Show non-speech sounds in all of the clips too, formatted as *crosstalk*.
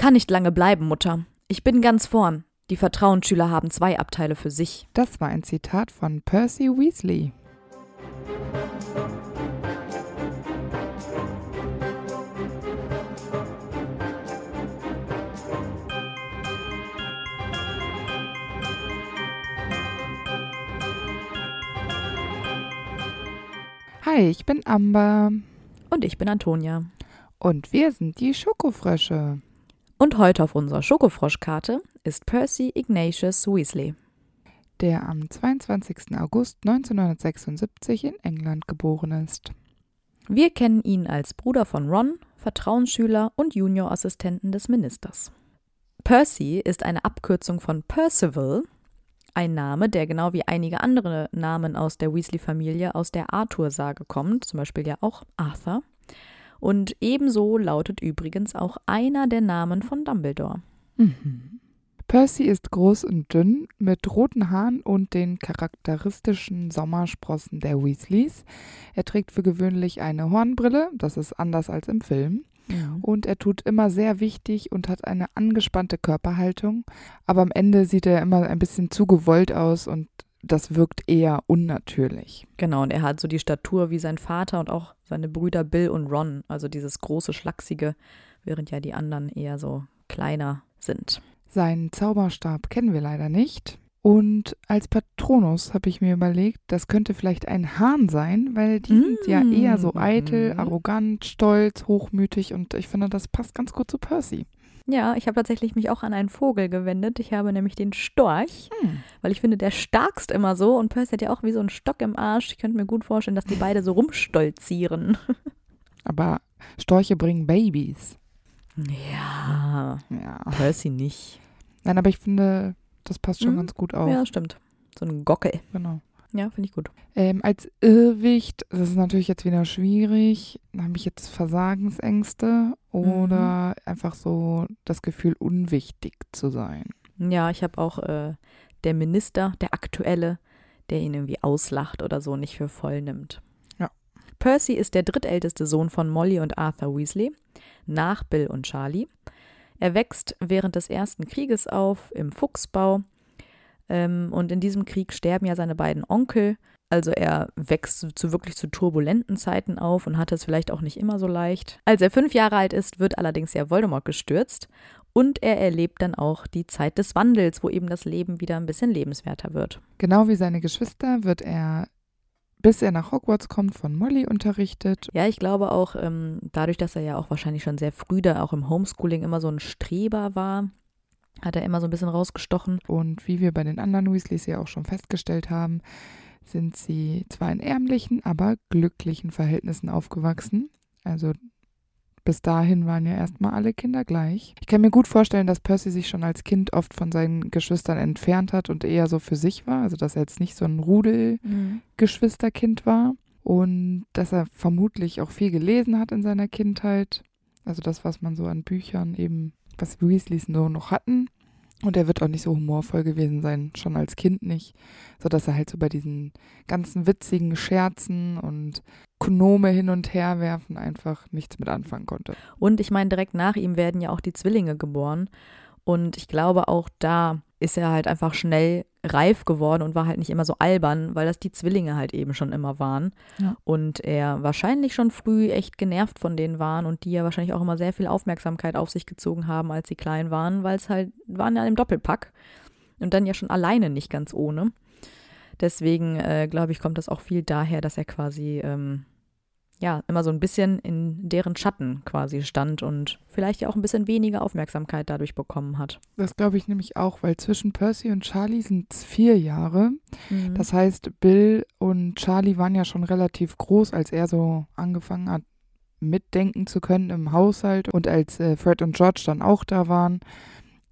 Kann nicht lange bleiben, Mutter. Ich bin ganz vorn. Die Vertrauensschüler haben zwei Abteile für sich. Das war ein Zitat von Percy Weasley. Hi, ich bin Amber. Und ich bin Antonia. Und wir sind die Schokofrösche. Und heute auf unserer Schokofroschkarte ist Percy Ignatius Weasley. Der am 22. August 1976 in England geboren ist. Wir kennen ihn als Bruder von Ron, Vertrauensschüler und Juniorassistenten des Ministers. Percy ist eine Abkürzung von Percival, ein Name, der genau wie einige andere Namen aus der Weasley-Familie aus der Arthur-Sage kommt, zum Beispiel ja auch Arthur. Und ebenso lautet übrigens auch einer der Namen von Dumbledore. Mhm. Percy ist groß und dünn, mit roten Haaren und den charakteristischen Sommersprossen der Weasleys. Er trägt für gewöhnlich eine Hornbrille, das ist anders als im Film. Mhm. Und er tut immer sehr wichtig und hat eine angespannte Körperhaltung. Aber am Ende sieht er immer ein bisschen zu gewollt aus und das wirkt eher unnatürlich. Genau, und er hat so die Statur wie sein Vater und auch seine Brüder Bill und Ron, also dieses große, schlachsige, während ja die anderen eher so kleiner sind. Seinen Zauberstab kennen wir leider nicht. Und als Patronus habe ich mir überlegt, das könnte vielleicht ein Hahn sein, weil die sind ja eher so eitel, Mhm. arrogant, stolz, hochmütig und ich finde, das passt ganz gut zu Percy. Ja, ich habe tatsächlich mich auch an einen Vogel gewendet. Ich habe nämlich den Storch, Hm. weil ich finde, der starkst immer so und Percy hat ja auch wie so einen Stock im Arsch. Ich könnte mir gut vorstellen, dass die *laughs* beide so rumstolzieren. *laughs* Aber Storche bringen Babys. Ja, Ja. Percy nicht. Nein, aber ich finde, das passt schon Mhm. ganz gut auf. Ja, stimmt. So ein Gockel. Genau. Ja, finde ich gut. Ähm, als Irrwicht, das ist natürlich jetzt wieder schwierig. Habe ich jetzt Versagensängste oder einfach so das Gefühl, unwichtig zu sein? Ja, ich habe auch äh, der Minister, der aktuelle, der ihn irgendwie auslacht oder so nicht für voll nimmt. Ja. Percy ist der drittälteste Sohn von Molly und Arthur Weasley, nach Bill und Charlie. Er wächst während des Ersten Krieges auf im Fuchsbau. Ähm, und in diesem Krieg sterben ja seine beiden Onkel. Also er wächst zu, wirklich zu turbulenten Zeiten auf und hat es vielleicht auch nicht immer so leicht. Als er fünf Jahre alt ist, wird allerdings ja Voldemort gestürzt und er erlebt dann auch die Zeit des Wandels, wo eben das Leben wieder ein bisschen lebenswerter wird. Genau wie seine Geschwister wird er, bis er nach Hogwarts kommt, von Molly unterrichtet. Ja, ich glaube auch, ähm, dadurch, dass er ja auch wahrscheinlich schon sehr früh da auch im Homeschooling immer so ein Streber war, hat er immer so ein bisschen rausgestochen. Und wie wir bei den anderen Weasleys ja auch schon festgestellt haben, sind sie zwar in ärmlichen, aber glücklichen Verhältnissen aufgewachsen. Also bis dahin waren ja erstmal alle Kinder gleich. Ich kann mir gut vorstellen, dass Percy sich schon als Kind oft von seinen Geschwistern entfernt hat und eher so für sich war. Also dass er jetzt nicht so ein Rudelgeschwisterkind war. Und dass er vermutlich auch viel gelesen hat in seiner Kindheit. Also das, was man so an Büchern eben, was Weasleys so noch hatten. Und er wird auch nicht so humorvoll gewesen sein, schon als Kind nicht, sodass er halt so bei diesen ganzen witzigen Scherzen und Gnome hin und her werfen einfach nichts mit anfangen konnte. Und ich meine, direkt nach ihm werden ja auch die Zwillinge geboren. Und ich glaube, auch da ist er halt einfach schnell reif geworden und war halt nicht immer so albern, weil das die Zwillinge halt eben schon immer waren. Ja. Und er wahrscheinlich schon früh echt genervt von denen waren und die ja wahrscheinlich auch immer sehr viel Aufmerksamkeit auf sich gezogen haben, als sie klein waren, weil es halt waren ja im Doppelpack und dann ja schon alleine nicht ganz ohne. Deswegen äh, glaube ich, kommt das auch viel daher, dass er quasi ähm, ja, immer so ein bisschen in deren Schatten quasi stand und vielleicht ja auch ein bisschen weniger Aufmerksamkeit dadurch bekommen hat. Das glaube ich nämlich auch, weil zwischen Percy und Charlie sind es vier Jahre. Mhm. Das heißt, Bill und Charlie waren ja schon relativ groß, als er so angefangen hat, mitdenken zu können im Haushalt und als äh, Fred und George dann auch da waren.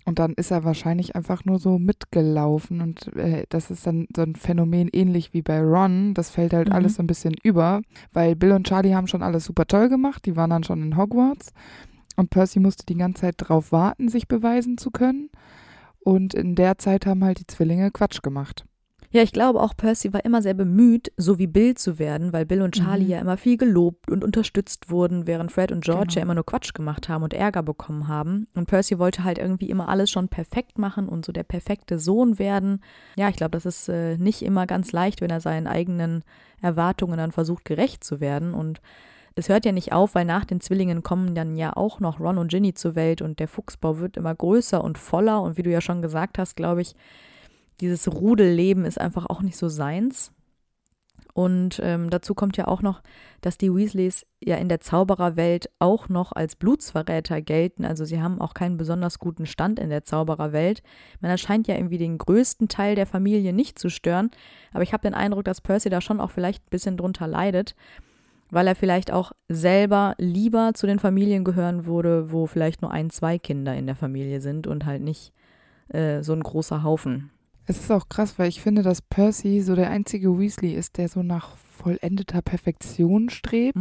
Und dann ist er wahrscheinlich einfach nur so mitgelaufen. Und äh, das ist dann so ein Phänomen ähnlich wie bei Ron. Das fällt halt Mhm. alles so ein bisschen über, weil Bill und Charlie haben schon alles super toll gemacht. Die waren dann schon in Hogwarts. Und Percy musste die ganze Zeit darauf warten, sich beweisen zu können. Und in der Zeit haben halt die Zwillinge Quatsch gemacht. Ja, ich glaube auch, Percy war immer sehr bemüht, so wie Bill zu werden, weil Bill und Charlie Mhm. ja immer viel gelobt und unterstützt wurden, während Fred und George Genau. ja immer nur Quatsch gemacht haben und Ärger bekommen haben. Und Percy wollte halt irgendwie immer alles schon perfekt machen und so der perfekte Sohn werden. Ja, ich glaube, das ist äh, nicht immer ganz leicht, wenn er seinen eigenen Erwartungen dann versucht, gerecht zu werden. Und es hört ja nicht auf, weil nach den Zwillingen kommen dann ja auch noch Ron und Ginny zur Welt und der Fuchsbau wird immer größer und voller. Und wie du ja schon gesagt hast, glaube ich, dieses Rudelleben ist einfach auch nicht so seins. Und ähm, dazu kommt ja auch noch, dass die Weasleys ja in der Zaubererwelt auch noch als Blutsverräter gelten. Also sie haben auch keinen besonders guten Stand in der Zaubererwelt. Ich meine, das scheint ja irgendwie den größten Teil der Familie nicht zu stören. Aber ich habe den Eindruck, dass Percy da schon auch vielleicht ein bisschen drunter leidet, weil er vielleicht auch selber lieber zu den Familien gehören würde, wo vielleicht nur ein, zwei Kinder in der Familie sind und halt nicht äh, so ein großer Haufen. Es ist auch krass, weil ich finde, dass Percy so der einzige Weasley ist, der so nach vollendeter Perfektion strebt.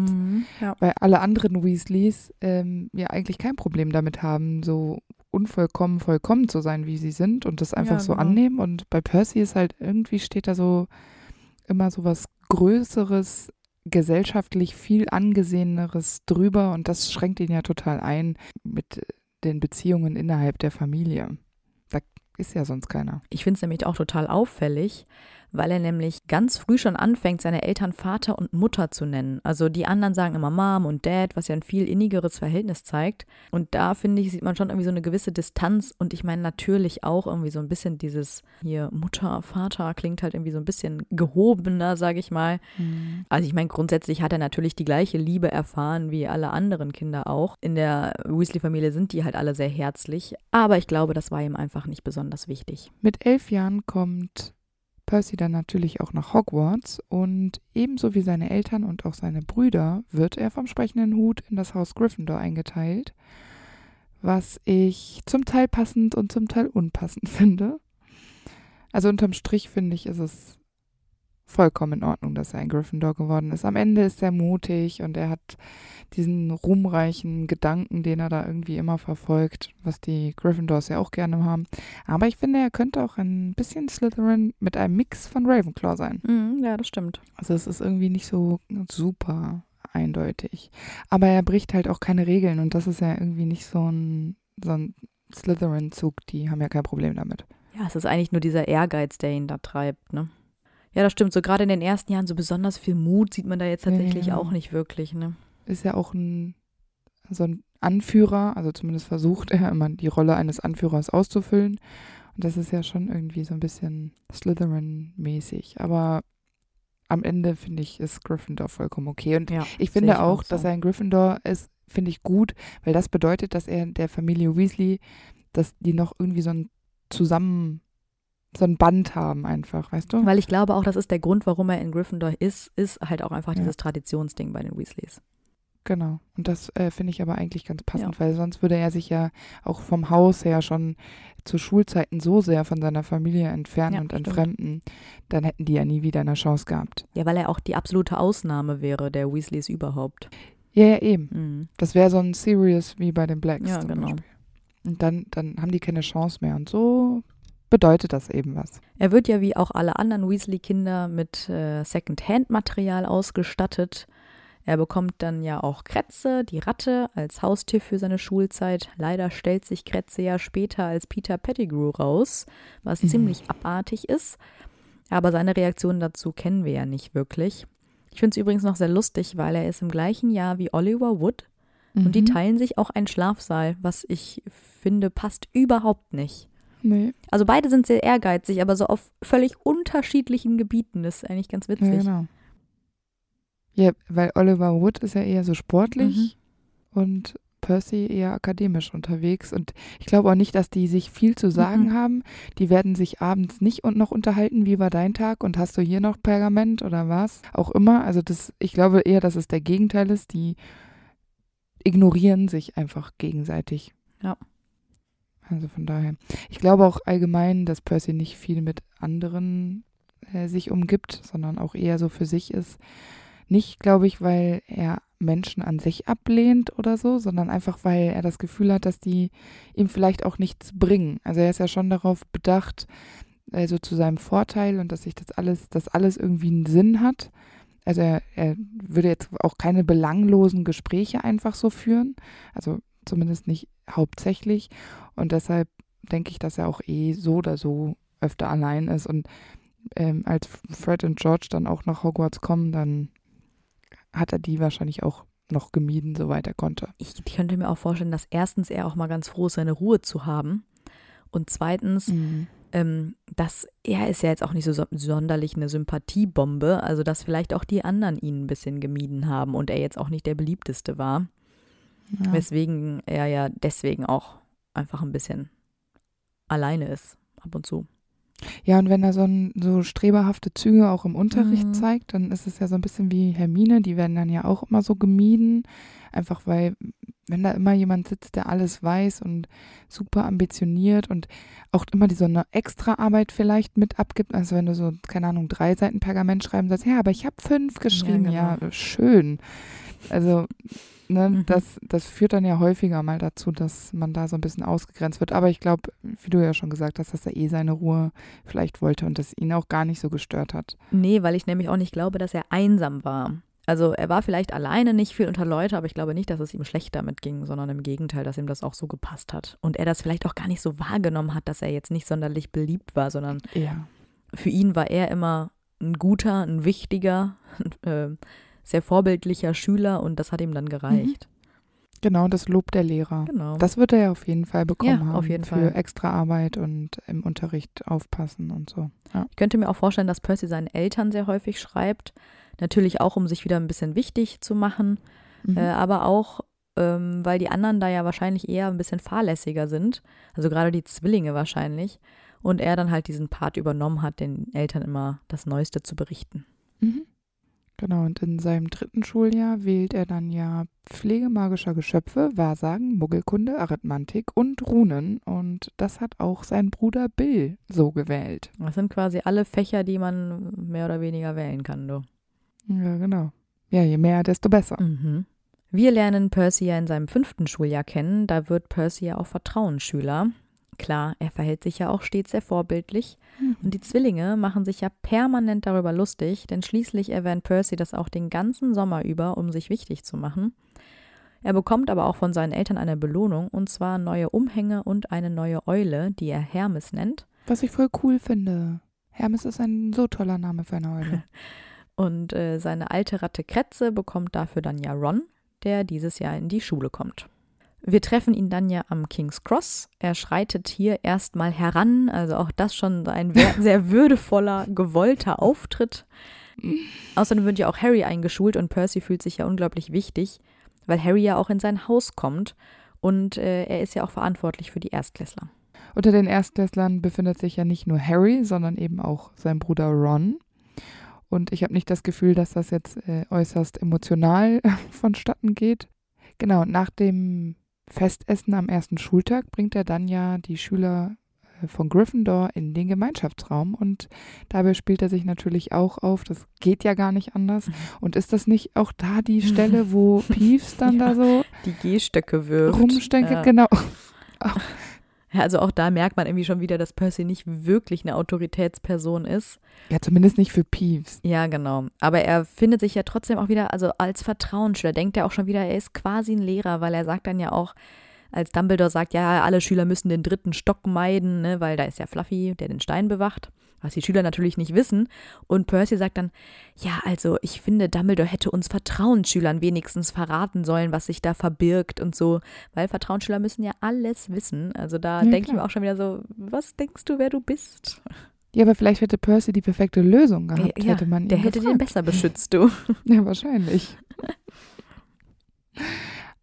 Ja. Weil alle anderen Weasleys ähm, ja eigentlich kein Problem damit haben, so unvollkommen vollkommen zu sein, wie sie sind und das einfach Ja, so genau. annehmen. Und bei Percy ist halt irgendwie steht da so immer so was Größeres, gesellschaftlich viel angeseheneres drüber und das schränkt ihn ja total ein mit den Beziehungen innerhalb der Familie. Ist ja sonst keiner. Ich finde es nämlich auch total auffällig, weil er nämlich ganz früh schon anfängt, seine Eltern Vater und Mutter zu nennen. Also die anderen sagen immer Mom und Dad, was ja ein viel innigeres Verhältnis zeigt. Und da finde ich, sieht man schon irgendwie so eine gewisse Distanz. Und ich meine natürlich auch irgendwie so ein bisschen dieses hier Mutter, Vater klingt halt irgendwie so ein bisschen gehobener, sage ich mal. Also ich meine, grundsätzlich hat er natürlich die gleiche Liebe erfahren wie alle anderen Kinder auch. In der Weasley-Familie sind die halt alle sehr herzlich. Aber ich glaube, das war ihm einfach nicht besonders wichtig. Mit elf Jahren kommt Percy dann natürlich auch nach Hogwarts und ebenso wie seine Eltern und auch seine Brüder wird er vom sprechenden Hut in das Haus Gryffindor eingeteilt, was ich zum Teil passend und zum Teil unpassend *laughs* finde. Also unterm Strich finde ich, ist es vollkommen in Ordnung, dass er ein Gryffindor geworden ist. Am Ende ist er mutig und er hat diesen ruhmreichen Gedanken, den er da irgendwie immer verfolgt, was die Gryffindors ja auch gerne haben. Aber ich finde, er könnte auch ein bisschen Slytherin mit einem Mix von Ravenclaw sein. Mhm, ja, das stimmt. Also es ist irgendwie nicht so super eindeutig. Aber er bricht halt auch keine Regeln und das ist ja irgendwie nicht so ein, so ein Slytherin-Zug. Die haben ja kein Problem damit. Ja, es ist eigentlich nur dieser Ehrgeiz, der ihn da treibt, ne? Ja, das stimmt. So gerade in den ersten Jahren so besonders viel Mut sieht man da jetzt Ja, tatsächlich ja. auch nicht wirklich, ne? Ist ja auch ein so ein Anführer, also zumindest versucht *laughs* er immer die Rolle eines Anführers auszufüllen. Und das ist ja schon irgendwie so ein bisschen Slytherin-mäßig. Aber am Ende finde ich, ist Gryffindor vollkommen okay. Und Ja. Ich finde ich auch, auch dass so. er ein Gryffindor ist, finde ich gut, weil das bedeutet, dass er der Familie Weasley, dass die noch irgendwie so ein zusammen, so ein Band haben einfach, weißt du? Weil ich glaube auch, das ist der Grund, warum er in Gryffindor ist, ist halt auch einfach Ja. dieses Traditionsding bei den Weasleys. Genau. Und das äh, finde ich aber eigentlich ganz passend, weil sonst würde er sich ja auch vom Haus her schon zu Schulzeiten so sehr von seiner Familie entfernen Ja, und stimmt. entfremden, dann hätten die ja nie wieder eine Chance gehabt. Ja, weil er auch die absolute Ausnahme wäre der Weasleys überhaupt. Ja, ja, eben. Mhm. Das wäre so ein Serious wie bei den Blacks. Ja, zum genau. Beispiel. Und dann, dann haben die keine Chance mehr. Und so bedeutet das eben was. Er wird ja wie auch alle anderen Weasley-Kinder mit äh, Second-Hand-Material ausgestattet. Er bekommt dann ja auch Kretze, die Ratte, als Haustier für seine Schulzeit. Leider stellt sich Kretze ja später als Peter Pettigrew raus, was Mhm. ziemlich abartig ist. Aber seine Reaktion dazu kennen wir ja nicht wirklich. Ich finde es übrigens noch sehr lustig, weil er ist im gleichen Jahr wie Oliver Wood und die Mhm. teilen sich auch einen Schlafsaal, was ich finde passt überhaupt nicht. Nee, Also beide sind sehr ehrgeizig, aber so auf völlig unterschiedlichen Gebieten. Das ist eigentlich ganz witzig. ja, genau. Ja, weil Oliver Wood ist ja eher so sportlich Mhm. und Percy eher akademisch unterwegs. Und ich glaube auch nicht, dass die sich viel zu sagen Mhm. haben. Die werden sich abends nicht und noch unterhalten, wie war dein Tag und hast du hier noch Pergament oder was? Auch immer. Also das, ich glaube eher, dass es der Gegenteil ist. Die ignorieren sich einfach gegenseitig. Ja. Also von daher. Ich glaube auch allgemein, dass Percy nicht viel mit anderen äh, sich umgibt, sondern auch eher so für sich ist. Nicht, glaube ich, weil er Menschen an sich ablehnt oder so, sondern einfach, weil er das Gefühl hat, dass die ihm vielleicht auch nichts bringen. Also er ist ja schon darauf bedacht, also zu seinem Vorteil und dass sich das alles, dass alles irgendwie einen Sinn hat. Also er, er würde jetzt auch keine belanglosen Gespräche einfach so führen, also zumindest nicht hauptsächlich. Und deshalb denke ich, dass er auch eh so oder so öfter allein ist. Und ähm, als Fred und George dann auch nach Hogwarts kommen, dann hat er die wahrscheinlich auch noch gemieden, soweit er konnte. Ich könnte mir auch vorstellen, dass erstens er auch mal ganz froh ist, seine Ruhe zu haben. Und zweitens, Mhm. ähm, dass er ist ja jetzt auch nicht so so- sonderlich eine Sympathiebombe, also dass vielleicht auch die anderen ihn ein bisschen gemieden haben und er jetzt auch nicht der beliebteste war, Ja. weswegen er ja deswegen auch einfach ein bisschen alleine ist, ab und zu. Ja, und wenn er so, ein, so streberhafte Züge auch im Unterricht Mhm. zeigt, dann ist es ja so ein bisschen wie Hermine, die werden dann ja auch immer so gemieden. Einfach weil, wenn da immer jemand sitzt, der alles weiß und super ambitioniert und auch immer die so eine Extraarbeit vielleicht mit abgibt, also wenn du so, keine Ahnung, drei Seiten Pergament schreiben sagst, ja, aber ich habe fünf geschrieben, ja, genau. schön. Also, ne, Mhm. das, das führt dann ja häufiger mal dazu, dass man da so ein bisschen ausgegrenzt wird. Aber ich glaube, wie du ja schon gesagt hast, dass er eh seine Ruhe vielleicht wollte und das ihn auch gar nicht so gestört hat. Nee, weil ich nämlich auch nicht glaube, dass er einsam war. Also er war vielleicht alleine nicht viel unter Leute, aber ich glaube nicht, dass es ihm schlecht damit ging, sondern im Gegenteil, dass ihm das auch so gepasst hat. Und er das vielleicht auch gar nicht so wahrgenommen hat, dass er jetzt nicht sonderlich beliebt war, sondern Ja. für ihn war er immer ein guter, ein wichtiger, *laughs* äh, sehr vorbildlicher Schüler und das hat ihm dann gereicht. Genau, das Lob der Lehrer. Genau. Das wird er ja auf jeden Fall bekommen Ja, haben. auf jeden für Fall. extra Arbeit und im Unterricht aufpassen und so. Ja. Ich könnte mir auch vorstellen, dass Percy seinen Eltern sehr häufig schreibt. Natürlich auch, um sich wieder ein bisschen wichtig zu machen, Mhm. äh, aber auch, ähm, weil die anderen da ja wahrscheinlich eher ein bisschen fahrlässiger sind. Also gerade die Zwillinge wahrscheinlich. Und er dann halt diesen Part übernommen hat, den Eltern immer das Neueste zu berichten. Mhm. Genau, und in seinem dritten Schuljahr wählt er dann ja Pflege magischer Geschöpfe, Wahrsagen, Muggelkunde, Arithmantik und Runen. Und das hat auch sein Bruder Bill so gewählt. Das sind quasi alle Fächer, die man mehr oder weniger wählen kann, du. Ja, genau. Ja, je mehr, desto besser. Mhm. Wir lernen Percy ja in seinem fünften Schuljahr kennen. Da wird Percy ja auch Vertrauensschüler. Klar, er verhält sich ja auch stets sehr vorbildlich. Und die Zwillinge machen sich ja permanent darüber lustig, denn schließlich erwähnt Percy das auch den ganzen Sommer über, um sich wichtig zu machen. Er bekommt aber auch von seinen Eltern eine Belohnung, und zwar neue Umhänge und eine neue Eule, die er Hermes nennt. Was ich voll cool finde. Hermes ist ein so toller Name für eine Eule. *laughs* *laughs* Und äh, seine alte Ratte Kretze bekommt dafür dann ja Ron, der dieses Jahr in die Schule kommt. Wir treffen ihn dann ja am King's Cross. Er schreitet hier erstmal heran, also auch das schon ein *laughs* sehr würdevoller, gewollter Auftritt. Außerdem wird ja auch Harry eingeschult und Percy fühlt sich ja unglaublich wichtig, weil Harry ja auch in sein Haus kommt und äh, er ist ja auch verantwortlich für die Erstklässler. Unter den Erstklässlern befindet sich ja nicht nur Harry, sondern eben auch sein Bruder Ron. Und ich habe nicht das Gefühl, dass das jetzt äh, äußerst emotional *laughs* vonstatten geht. Genau, nach dem Festessen am ersten Schultag bringt er dann ja die Schüler äh, von Gryffindor in den Gemeinschaftsraum und dabei spielt er sich natürlich auch auf. Das geht ja gar nicht anders. Und ist das nicht auch da die *laughs* Stelle, wo Peeves dann Ja. da so Die Gehstöcke wirft. rumstenkelt? Ja. Genau. *laughs* Ja, also auch da merkt man irgendwie schon wieder, dass Percy nicht wirklich eine Autoritätsperson ist. Ja, zumindest nicht für Peeves. Ja, genau. Aber er findet sich ja trotzdem auch wieder, also als Vertrauensschüler, denkt er auch schon wieder, er ist quasi ein Lehrer, weil er sagt dann ja auch, als Dumbledore sagt, ja, alle Schüler müssen den dritten Stock meiden, ne, weil da ist ja Fluffy, der den Stein bewacht, was die Schüler natürlich nicht wissen. Und Percy sagt dann, ja, also ich finde, Dumbledore hätte uns Vertrauensschülern wenigstens verraten sollen, was sich da verbirgt und so, weil Vertrauensschüler müssen ja alles wissen. Also da Ja, denke ich mir auch schon wieder so, was denkst du, wer du bist? Ja, aber vielleicht hätte Percy die perfekte Lösung gehabt, Ja, hätte man ihn Der hätte den gefragt. besser beschützt, du. *laughs* Ja, wahrscheinlich. *laughs*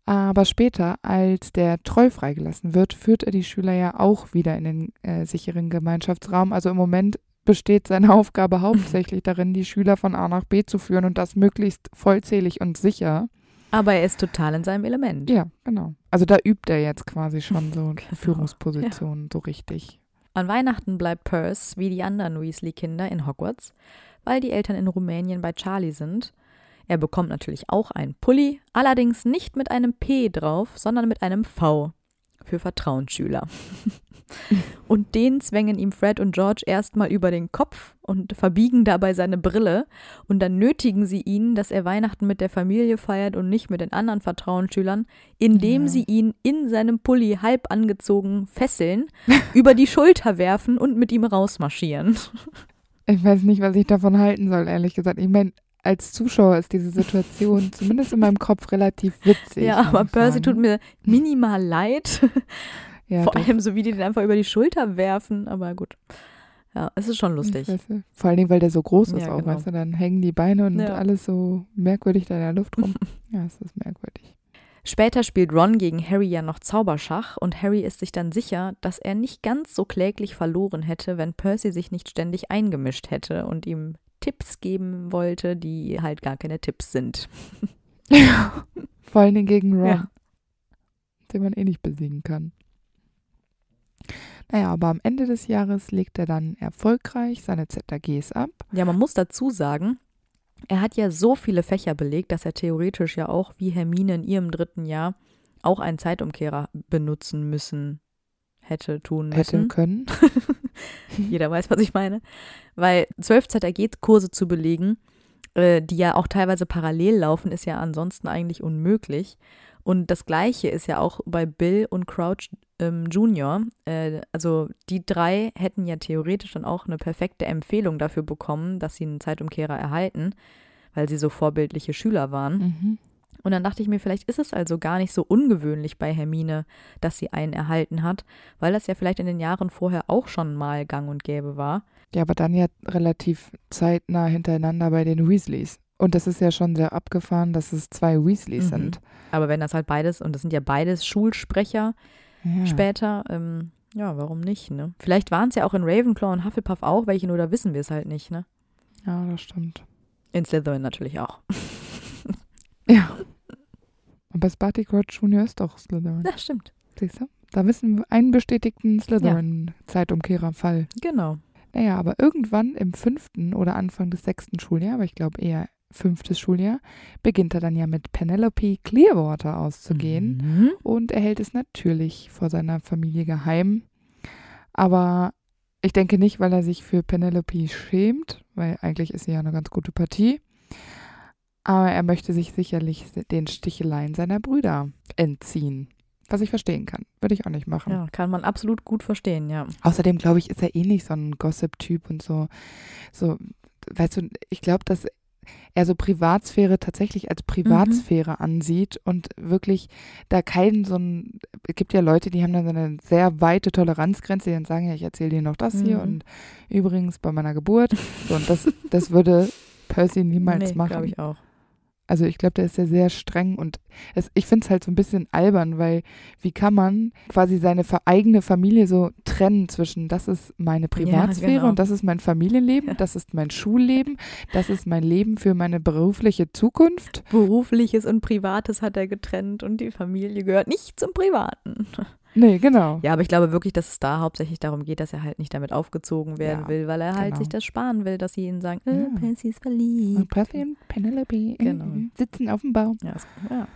Aber später, als der Troll freigelassen wird, führt er die Schüler ja auch wieder in den äh, sicheren Gemeinschaftsraum. Also im Moment besteht seine *laughs* Aufgabe hauptsächlich darin, die Schüler von A nach B zu führen und das möglichst vollzählig und sicher. Aber er ist total in seinem Element. Ja, genau. Also da übt er jetzt quasi schon so *laughs* Genau, Führungspositionen so richtig. An Weihnachten bleibt Percy wie die anderen Weasley-Kinder in Hogwarts, weil die Eltern in Rumänien bei Charlie sind. Er bekommt natürlich auch einen Pulli, allerdings nicht mit einem P drauf, sondern mit einem V. für Vertrauensschüler. *laughs* und den zwängen ihm Fred und George erstmal über den Kopf und verbiegen dabei seine Brille. Und dann nötigen sie ihn, dass er Weihnachten mit der Familie feiert und nicht mit den anderen Vertrauensschülern, indem Ja. sie ihn in seinem Pulli halb angezogen fesseln, *laughs* über die Schulter werfen und mit ihm rausmarschieren. Ich weiß nicht, was ich davon halten soll, ehrlich gesagt. Ich meine, als Zuschauer ist diese Situation *laughs* zumindest in meinem Kopf relativ witzig. ja, aber Percy tut mir minimal leid. *laughs* ja, Vor doch. allem so, wie die den einfach über die Schulter werfen. Aber gut. Ja, es ist schon lustig. Vor allen Dingen, weil der so groß ist Ja, auch, genau. weißt du, dann hängen die Beine und Ja. alles so merkwürdig da in der Luft rum. *laughs* ja, es ist merkwürdig. Später spielt Ron gegen Harry ja noch Zauberschach und Harry ist sich dann sicher, dass er nicht ganz so kläglich verloren hätte, wenn Percy sich nicht ständig eingemischt hätte und ihm Tipps geben wollte, die halt gar keine Tipps sind. Vor allen Dingen gegen Ron, Ja. den man eh nicht besiegen kann. Naja, aber am Ende des Jahres legt er dann erfolgreich seine ZAGs ab. Ja, man muss dazu sagen, er hat ja so viele Fächer belegt, dass er theoretisch ja auch wie Hermine in ihrem dritten Jahr auch einen Zeitumkehrer benutzen müssen hätte tun müssen. Hätte können. *laughs* *laughs* Jeder weiß, was ich meine. Weil zwölf ZAG-Kurse zu belegen, äh, die ja auch teilweise parallel laufen, ist ja ansonsten eigentlich unmöglich. Und das Gleiche ist ja auch bei Bill und Crouch ähm, Junior. Äh, also die drei hätten ja theoretisch dann auch eine perfekte Empfehlung dafür bekommen, dass sie einen Zeitumkehrer erhalten, weil sie so vorbildliche Schüler waren. Mhm. Und dann dachte ich mir, vielleicht ist es also gar nicht so ungewöhnlich bei Hermine, dass sie einen erhalten hat, weil das ja vielleicht in den Jahren vorher auch schon mal gang und gäbe war. Ja, aber dann ja relativ zeitnah hintereinander bei den Weasleys. Und das ist ja schon sehr abgefahren, dass es zwei Weasleys Mhm. sind. Aber wenn das halt beides, und das sind ja beides Schulsprecher Ja. später, ähm, ja, warum nicht, ne? Vielleicht waren es ja auch in Ravenclaw und Hufflepuff auch welche, nur da wissen wir es halt nicht, ne? ja, das stimmt. In Slytherin natürlich auch. Ja. *laughs* Und bei Barty Crouch Junior ist doch Slytherin. Ja, stimmt. Siehst du? Da wissen wir einen bestätigten Slytherin-Zeitumkehrerfall. Genau. Naja, aber irgendwann im fünften oder Anfang des sechsten Schuljahr, aber ich glaube eher fünftes Schuljahr, beginnt er dann ja mit Penelope Clearwater auszugehen Mhm. und er hält es natürlich vor seiner Familie geheim. Aber ich denke nicht, weil er sich für Penelope schämt, weil eigentlich ist sie ja eine ganz gute Partie. Aber er möchte sich sicherlich den Sticheleien seiner Brüder entziehen. Was ich verstehen kann. Würde ich auch nicht machen. Ja, kann man absolut gut verstehen, ja. Außerdem glaube ich, ist er eh nicht so ein Gossip-Typ und so. So, weißt du, ich glaube, dass er so Privatsphäre tatsächlich als Privatsphäre ansieht und wirklich da keinen so ein, es gibt ja Leute, die haben dann so eine sehr weite Toleranzgrenze, die dann sagen, ja, ich erzähle dir noch das hier Mhm. und übrigens bei meiner Geburt. So, und das, das würde Percy niemals nee, machen. glaube ich auch. Also ich glaube, der ist ja sehr streng und es, ich finde es halt so ein bisschen albern, weil wie kann man quasi seine eigene Familie so trennen zwischen das ist meine Privatsphäre genau. und das ist mein Familienleben, Ja. das ist mein Schulleben, das ist mein Leben für meine berufliche Zukunft. Berufliches und Privates hat er getrennt und die Familie gehört nicht zum Privaten. Nee, genau. Ja, aber ich glaube wirklich, dass es da hauptsächlich darum geht, dass er halt nicht damit aufgezogen werden Ja, will, weil er halt genau. sich das sparen will, dass sie ihn sagen, äh, Ja. Percy ist Und verliebt. Percy und Penelope äh, Genau. sitzen auf dem Baum. Ja, das, ja,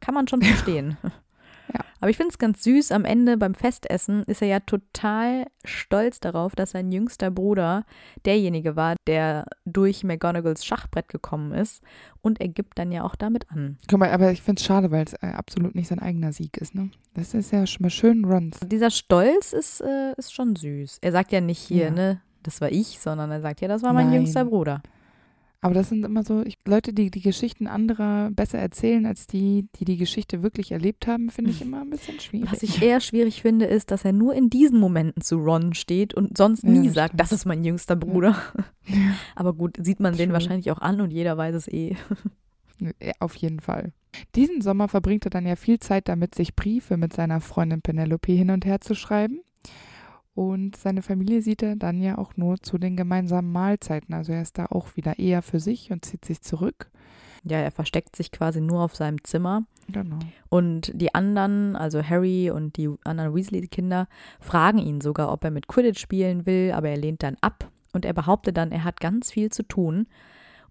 kann man schon verstehen. *laughs* Ja. Aber ich finde es ganz süß, am Ende beim Festessen ist er ja total stolz darauf, dass sein jüngster Bruder derjenige war, der durch McGonagalls Schachbrett gekommen ist. Und er gibt dann ja auch damit an. Guck mal, aber ich finde es schade, weil es äh, absolut nicht sein eigener Sieg ist, ne? Das ist ja schon mal schön Runs. Dieser Stolz ist, äh, ist schon süß. Er sagt ja nicht hier, Ja. ne, das war ich, sondern er sagt ja, das war mein Nein. jüngster Bruder. Aber das sind immer so ich, Leute, die die Geschichten anderer besser erzählen als die, die die Geschichte wirklich erlebt haben, finde ich immer ein bisschen schwierig. Was ich eher schwierig finde, ist, dass er nur in diesen Momenten zu Ron steht und sonst nie Ja, sagt, stimmt. das ist mein jüngster Bruder. *laughs* *laughs* Aber gut, sieht man den True. wahrscheinlich auch an und jeder weiß es eh. *laughs* Ja, auf jeden Fall. Diesen Sommer verbringt er dann ja viel Zeit damit, sich Briefe mit seiner Freundin Penelope hin und her zu schreiben. Und seine Familie sieht er dann ja auch nur zu den gemeinsamen Mahlzeiten. Also er ist da auch wieder eher für sich und zieht sich zurück. Ja, er versteckt sich quasi nur auf seinem Zimmer. Genau. Und die anderen, also Harry und die anderen Weasley-Kinder, fragen ihn sogar, ob er mit Quidditch spielen will, aber er lehnt dann ab und er behauptet dann, er hat ganz viel zu tun.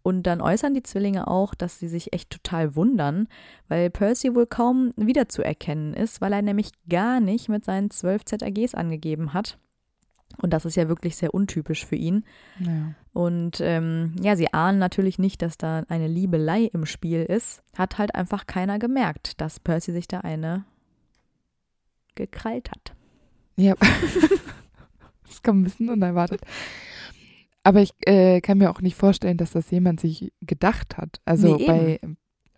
Und dann äußern die Zwillinge auch, dass sie sich echt total wundern, weil Percy wohl kaum wiederzuerkennen ist, weil er nämlich gar nicht mit seinen zwölf ZAGs angegeben hat. Und das ist ja wirklich sehr untypisch für ihn. Ja. Und ähm, ja, sie ahnen natürlich nicht, dass da eine Liebelei im Spiel ist. Hat halt einfach keiner gemerkt, dass Percy sich da eine gekrallt hat. Ja. *laughs* das kam ein bisschen unerwartet. Aber ich äh, kann mir auch nicht vorstellen, dass das jemand sich gedacht hat. Also Nee, bei,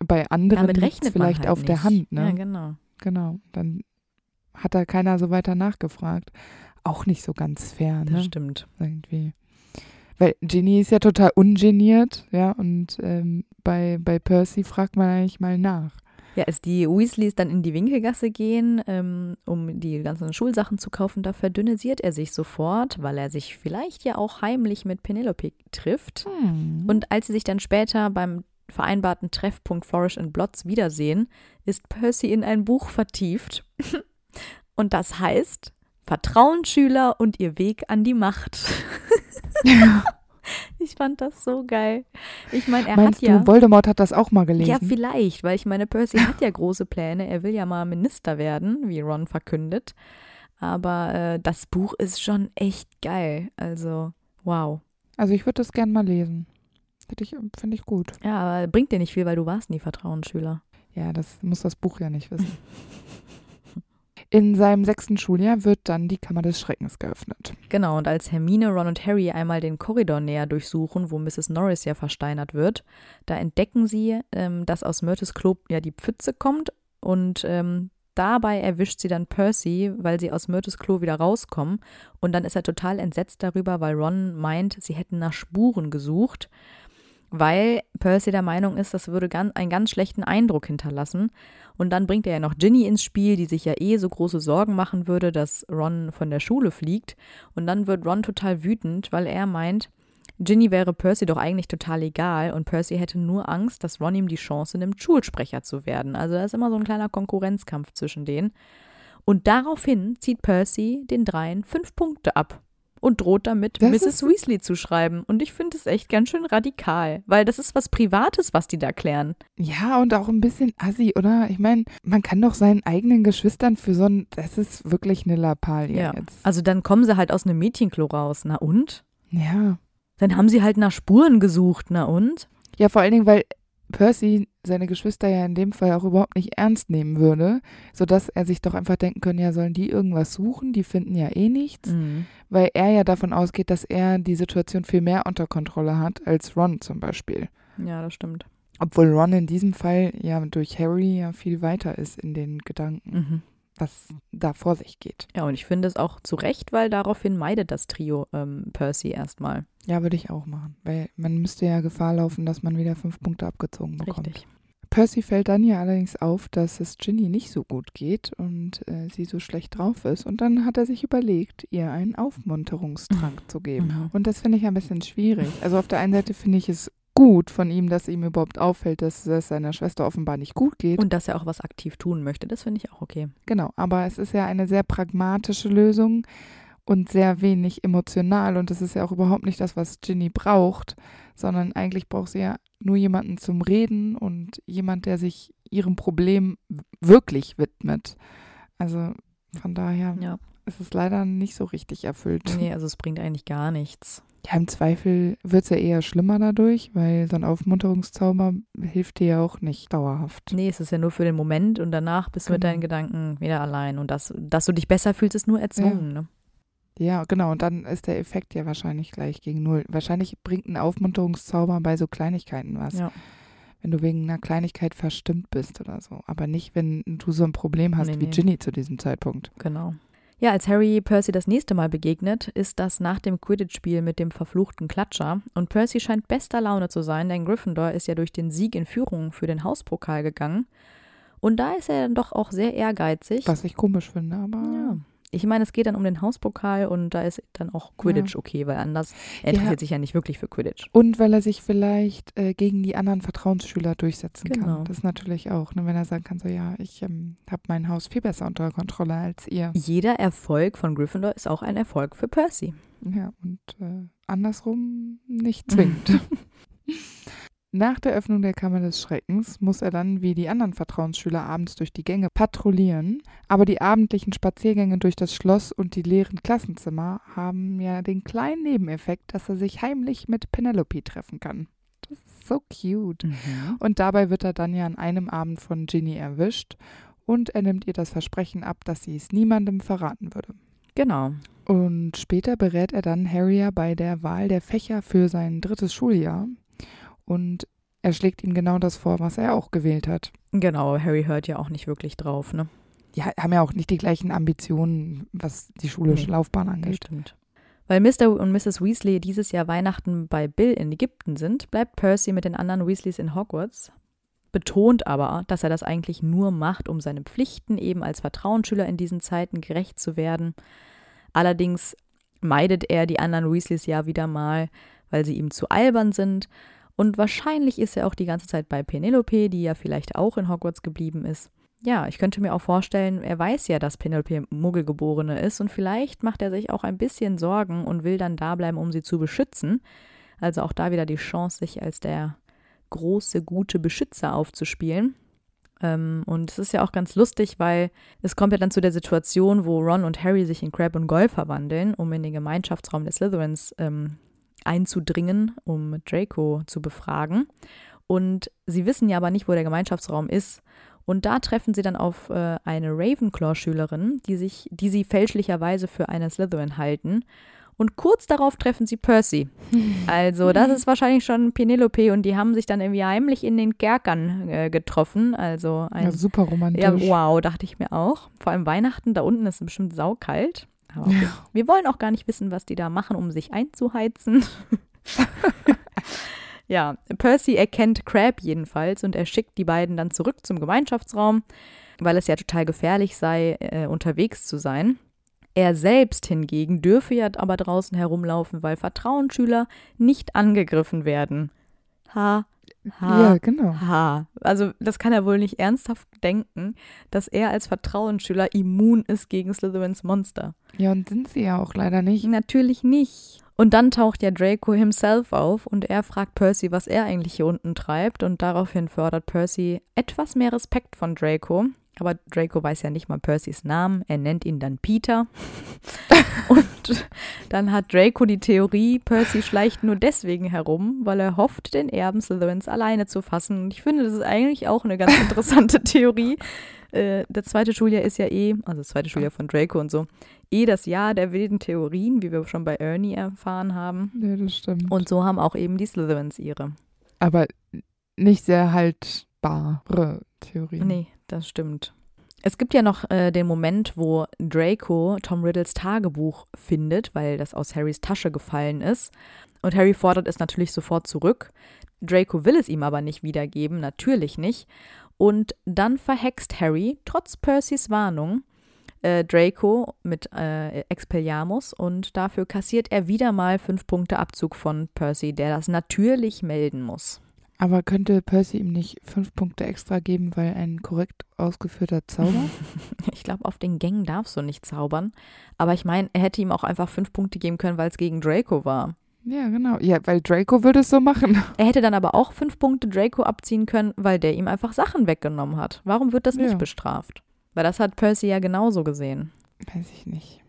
bei anderen rechnet man vielleicht halt auf der nicht. Hand. Ne? Ja, genau. Genau. Dann hat da keiner so weiter nachgefragt. Auch nicht so ganz fair, Das ne? stimmt. Irgendwie. Weil Ginny ist ja total ungeniert, ja, und ähm, bei, bei Percy fragt man eigentlich mal nach. Ja, als die Weasleys dann in die Winkelgasse gehen, ähm, um die ganzen Schulsachen zu kaufen, da verdünnisiert er sich sofort, weil er sich vielleicht ja auch heimlich mit Penelope trifft. Und als sie sich dann später beim vereinbarten Treffpunkt Forest and Blots wiedersehen, ist Percy in ein Buch vertieft. *laughs* Und das heißt Vertrauensschüler und ihr Weg an die Macht. *laughs* *laughs* *laughs* Ich fand das so geil. Ich meine, er Meinst hat ja. du, Voldemort hat das auch mal gelesen? Ja, vielleicht, weil ich meine, Percy hat ja große Pläne. Er will ja mal Minister werden, wie Ron verkündet. Aber äh, das Buch ist schon echt geil. Also, wow. Also ich würde das gern mal lesen. Hätte ich, finde ich gut. Ja, aber bringt dir nicht viel, weil du warst nie Vertrauensschüler. Ja, das muss das Buch ja nicht wissen. *laughs* In seinem sechsten Schuljahr wird dann die Kammer des Schreckens geöffnet. Genau, und als Hermine, Ron und Harry einmal den Korridor näher durchsuchen, wo Mrs. Norris ja versteinert wird, da entdecken sie, ähm, dass aus Myrtes Klo ja die Pfütze kommt und ähm, dabei erwischt sie dann Percy, weil sie aus Myrtes Klo wieder rauskommen und dann ist er total entsetzt darüber, weil Ron meint, sie hätten nach Spuren gesucht, weil Percy der Meinung ist, das würde ganz, einen ganz schlechten Eindruck hinterlassen. Und dann bringt er ja noch Ginny ins Spiel, die sich ja eh so große Sorgen machen würde, dass Ron von der Schule fliegt. Und dann wird Ron total wütend, weil er meint, Ginny wäre Percy doch eigentlich total egal und Percy hätte nur Angst, dass Ron ihm die Chance nimmt, Schulsprecher zu werden. Also da ist immer so ein kleiner Konkurrenzkampf zwischen denen. Und daraufhin zieht Percy den dreien fünf Punkte ab und droht damit, Das Mrs. Weasley zu schreiben. Und ich finde es echt ganz schön radikal, weil das ist was Privates, was die da klären. Ja, und auch ein bisschen assi, oder? Ich meine, man kann doch seinen eigenen Geschwistern für so ein, das ist wirklich eine Lappalie Ja. jetzt. Also dann kommen sie halt aus einem Mädchenklo raus. Na und? Ja. Dann haben sie halt nach Spuren gesucht. Na und? Ja, vor allen Dingen, weil Percy seine Geschwister ja in dem Fall auch überhaupt nicht ernst nehmen würde, sodass er sich doch einfach denken können, ja, sollen die irgendwas suchen? Die finden ja eh nichts, Mhm. weil er ja davon ausgeht, dass er die Situation viel mehr unter Kontrolle hat als Ron zum Beispiel. Ja, das stimmt. Obwohl Ron in diesem Fall ja durch Harry ja viel weiter ist in den Gedanken, Mhm. Was da vor sich geht. Ja, und ich finde es auch zu Recht, weil daraufhin meidet das Trio ähm, Percy erstmal. Ja, würde ich auch machen, weil man müsste ja Gefahr laufen, dass man wieder fünf Punkte abgezogen bekommt. Richtig. Percy fällt dann ja allerdings auf, dass es Ginny nicht so gut geht und äh, sie so schlecht drauf ist. Und dann hat er sich überlegt, ihr einen Aufmunterungstrank zu geben. Mhm. Und das finde ich ein bisschen schwierig. Also auf der einen Seite finde ich es gut von ihm, dass ihm überhaupt auffällt, dass es seiner Schwester offenbar nicht gut geht. Und dass er auch was aktiv tun möchte, das finde ich auch okay. Genau, aber es ist ja eine sehr pragmatische Lösung und sehr wenig emotional und das ist ja auch überhaupt nicht das, was Ginny braucht, sondern eigentlich braucht sie ja nur jemanden zum Reden und jemand, der sich ihrem Problem wirklich widmet. Also von daher Ja. Ist es leider nicht so richtig erfüllt. Nee, also es bringt eigentlich gar nichts. Ja, im Zweifel wird es ja eher schlimmer dadurch, weil so ein Aufmunterungszauber hilft dir ja auch nicht dauerhaft. Nee, es ist ja nur für den Moment und danach bist du mit Genau. deinen Gedanken wieder allein. Und das, dass du dich besser fühlst, ist nur erzwungen. Ne? Ja, genau. Und dann ist der Effekt ja wahrscheinlich gleich gegen null. Wahrscheinlich bringt ein Aufmunterungszauber bei so Kleinigkeiten was. Ja. Wenn du wegen einer Kleinigkeit verstimmt bist oder so. Aber nicht, wenn du so ein Problem hast Nee, wie nee. Ginny zu diesem Zeitpunkt. Genau. Ja, als Harry Percy das nächste Mal begegnet, ist das nach dem Quidditch-Spiel mit dem verfluchten Klatscher. Und Percy scheint bester Laune zu sein, denn Gryffindor ist ja durch den Sieg in Führung für den Hauspokal gegangen. Und da ist er dann doch auch sehr ehrgeizig. Was ich komisch finde, aber. Ja. Ich meine, es geht dann um den Hauspokal und da ist dann auch Quidditch okay, weil anders er Ja. interessiert sich ja nicht wirklich für Quidditch. Und weil er sich vielleicht äh, gegen die anderen Vertrauensschüler durchsetzen Genau. kann. Das ist natürlich auch, ne, wenn er sagen kann, so ja, ich ähm, habe mein Haus viel besser unter Kontrolle als ihr. Jeder Erfolg von Gryffindor ist auch ein Erfolg für Percy. Ja, und äh, andersrum nicht zwingend. *laughs* Nach der Öffnung der Kammer des Schreckens muss er dann wie die anderen Vertrauensschüler abends durch die Gänge patrouillieren. Aber die abendlichen Spaziergänge durch das Schloss und die leeren Klassenzimmer haben ja den kleinen Nebeneffekt, dass er sich heimlich mit Penelope treffen kann. Das ist so cute. Mhm. Und dabei wird er dann ja an einem Abend von Ginny erwischt und er nimmt ihr das Versprechen ab, dass sie es niemandem verraten würde. Genau. Und später berät er dann Harry ja bei der Wahl der Fächer für sein drittes Schuljahr. Und er schlägt ihm genau das vor, was er auch gewählt hat. Genau, Harry hört ja auch nicht wirklich drauf, ne? Ja, haben ja auch nicht die gleichen Ambitionen, was die schulische Nee, Laufbahn angeht. stimmt. Weil Mr. und Mrs. Weasley dieses Jahr Weihnachten bei Bill in Ägypten sind, bleibt Percy mit den anderen Weasleys in Hogwarts, betont aber, dass er das eigentlich nur macht, um seinen Pflichten eben als Vertrauensschüler in diesen Zeiten gerecht zu werden. Allerdings meidet er die anderen Weasleys ja wieder mal, weil sie ihm zu albern sind. Und wahrscheinlich ist er auch die ganze Zeit bei Penelope, die ja vielleicht auch in Hogwarts geblieben ist. Ja, ich könnte mir auch vorstellen, er weiß ja, dass Penelope Muggelgeborene ist und vielleicht macht er sich auch ein bisschen Sorgen und will dann da bleiben, um sie zu beschützen. Also auch da wieder die Chance, sich als der große, gute Beschützer aufzuspielen. Ähm, und es ist ja auch ganz lustig, weil es kommt ja dann zu der Situation, wo Ron und Harry sich in Crab und Goyle verwandeln, um in den Gemeinschaftsraum des Slytherins ähm, einzudringen, um Draco zu befragen. Und sie wissen ja aber nicht, wo der Gemeinschaftsraum ist. Und da treffen sie dann auf äh, eine Ravenclaw-Schülerin, die, sich, die sie fälschlicherweise für eine Slytherin halten. Und kurz darauf treffen sie Percy. *laughs* Also, das ist wahrscheinlich schon Penelope und die haben sich dann irgendwie heimlich in den Kerkern äh, getroffen. Also ein Ja, super romantisch. ja, wow, dachte ich mir auch. Vor allem Weihnachten, da unten ist es bestimmt saukalt. Aber wir, *laughs* wir wollen auch gar nicht wissen, was die da machen, um sich einzuheizen. *laughs* ja, Percy erkennt Crab jedenfalls und er schickt die beiden dann zurück zum Gemeinschaftsraum, weil es ja total gefährlich sei, äh, unterwegs zu sein. Er selbst hingegen dürfe ja aber draußen herumlaufen, weil Vertrauensschüler nicht angegriffen werden. Ha, ha. ja, genau. Ha, also das kann er wohl nicht ernsthaft denken, dass er als Vertrauensschüler immun ist gegen Slytherins Monster. Ja, und sind sie ja auch leider nicht. Natürlich nicht. Und dann taucht ja Draco himself auf und er fragt Percy, was er eigentlich hier unten treibt und daraufhin fördert Percy etwas mehr Respekt von Draco. Aber Draco weiß ja nicht mal Percys Namen, er nennt ihn dann Peter. *laughs* und dann hat Draco die Theorie, Percy schleicht nur deswegen herum, weil er hofft, den Erben Slytherins alleine zu fassen. Und ich finde, das ist eigentlich auch eine ganz interessante *laughs* Theorie. Äh, das zweite Schuljahr ist ja eh, also das zweite Schuljahr von Draco und so, eh das Jahr der wilden Theorien, wie wir schon bei Ernie erfahren haben. Ja, das stimmt. Und so haben auch eben die Slytherins ihre. Aber nicht sehr haltbare Theorien. Nee, das stimmt. Es gibt ja noch äh, den Moment, wo Draco Tom Riddles Tagebuch findet, weil das aus Harrys Tasche gefallen ist. Und Harry fordert es natürlich sofort zurück. Draco will es ihm aber nicht wiedergeben, natürlich nicht. Und dann verhext Harry, trotz Percys Warnung, äh, Draco mit äh, Expelliarmus und dafür kassiert er wieder mal fünf Punkte Abzug von Percy, der das natürlich melden muss. Aber könnte Percy ihm nicht fünf Punkte extra geben, weil ein korrekt ausgeführter Zauber? *laughs* Ich glaube, auf den Gängen darfst du nicht zaubern. Aber ich meine, er hätte ihm auch einfach fünf Punkte geben können, weil es gegen Draco war. ja, genau. Ja, weil Draco würde es so machen. Er hätte dann aber auch fünf Punkte Draco abziehen können, weil der ihm einfach Sachen weggenommen hat. Warum wird das nicht Ja. bestraft? Weil das hat Percy ja genauso gesehen. Weiß ich nicht.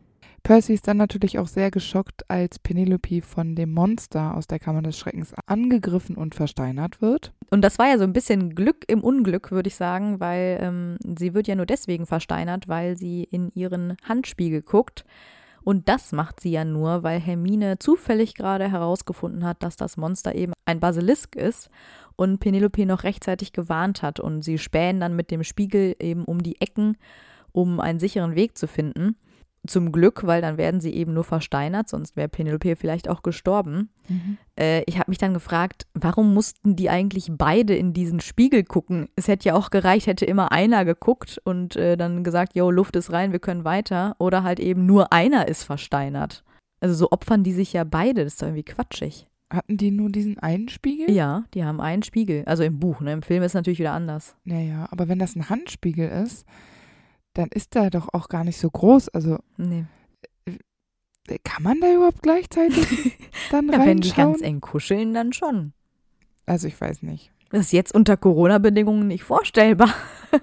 Percy ist dann natürlich auch sehr geschockt, als Penelope von dem Monster aus der Kammer des Schreckens angegriffen und versteinert wird. Und das war ja so ein bisschen Glück im Unglück, würde ich sagen, weil ähm, sie wird ja nur deswegen versteinert, weil sie in ihren Handspiegel guckt. Und das macht sie ja nur, weil Hermine zufällig gerade herausgefunden hat, dass das Monster eben ein Basilisk ist und Penelope noch rechtzeitig gewarnt hat. Und sie spähen dann mit dem Spiegel eben um die Ecken, um einen sicheren Weg zu finden. Zum Glück, weil dann werden sie eben nur versteinert, sonst wäre Penelope vielleicht auch gestorben. Äh, ich habe mich dann gefragt, warum mussten die eigentlich beide in diesen Spiegel gucken? Es hätte ja auch gereicht, hätte immer einer geguckt und äh, dann gesagt, yo, Luft ist rein, wir können weiter. Oder halt eben nur einer ist versteinert. Also so opfern die sich ja beide, das ist doch irgendwie quatschig. Hatten die nur diesen einen Spiegel? Ja, die haben einen Spiegel. Also im Buch, ne? Im Film ist es natürlich wieder anders. Naja, aber wenn das ein Handspiegel ist, dann ist der doch auch gar nicht so groß. Also Nee. kann man da überhaupt gleichzeitig *laughs* dann Ja, wenn die reinschauen? ganz eng kuscheln, dann schon. Also ich weiß nicht. Das ist jetzt unter Corona-Bedingungen nicht vorstellbar. *laughs*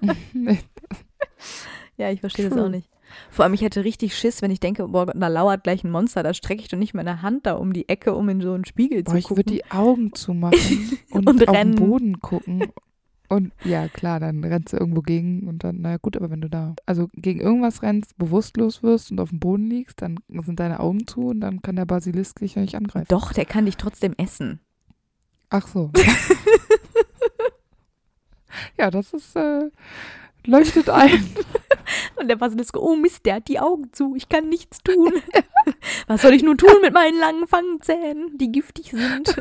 ja, ich verstehe das auch nicht. Vor allem, ich hätte richtig Schiss, wenn ich denke, boah, da lauert gleich ein Monster, da strecke ich doch nicht meine Hand da um die Ecke, um in so einen Spiegel Boah, zu ich gucken. würde die Augen zumachen *laughs* und, Und auf rennen. den Boden gucken. Und ja, klar, dann rennst du irgendwo gegen und dann, naja gut, aber wenn du da, also gegen irgendwas rennst, bewusstlos wirst und auf dem Boden liegst, dann sind deine Augen zu und dann kann der Basilisk dich ja nicht angreifen. Doch, der kann dich trotzdem essen. Ach so. *laughs* ja, das ist, äh, leuchtet ein. *laughs* Und der Basilisk, oh Mist, der hat die Augen zu, ich kann nichts tun. *laughs* Was soll ich nun tun mit meinen langen Fangzähnen, die giftig sind?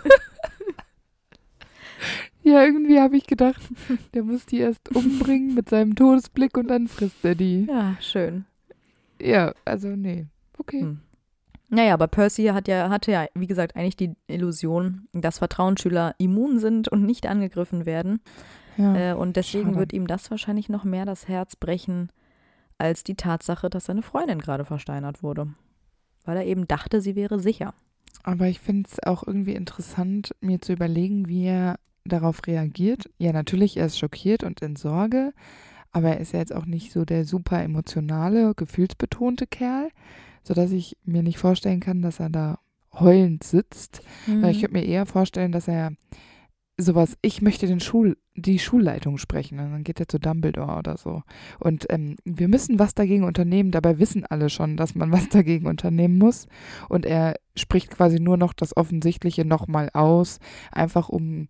Ja, irgendwie habe ich gedacht, *laughs* der muss die erst umbringen mit seinem Todesblick und dann frisst er die. Ja, schön. Ja, also nee. Okay. Hm. Naja, aber Percy hat ja, hatte ja, wie gesagt, eigentlich die Illusion, dass Vertrauensschüler immun sind und nicht angegriffen werden. Ja. Äh, und deswegen schade. wird ihm das wahrscheinlich noch mehr das Herz brechen, als die Tatsache, dass seine Freundin gerade versteinert wurde. Weil er eben dachte, sie wäre sicher. Aber ich finde es auch irgendwie interessant, mir zu überlegen, wie er darauf reagiert. Ja, natürlich, er ist schockiert und in Sorge, aber er ist ja jetzt auch nicht so der super emotionale, gefühlsbetonte Kerl, sodass ich mir nicht vorstellen kann, dass er da heulend sitzt. Weil ich könnte mir eher vorstellen, dass er sowas, ich möchte den Schul, die Schulleitung sprechen. Und dann geht er zu Dumbledore oder so. Und ähm, wir müssen was dagegen unternehmen. Dabei wissen alle schon, dass man was dagegen unternehmen muss. Und er spricht quasi nur noch das Offensichtliche nochmal aus, einfach um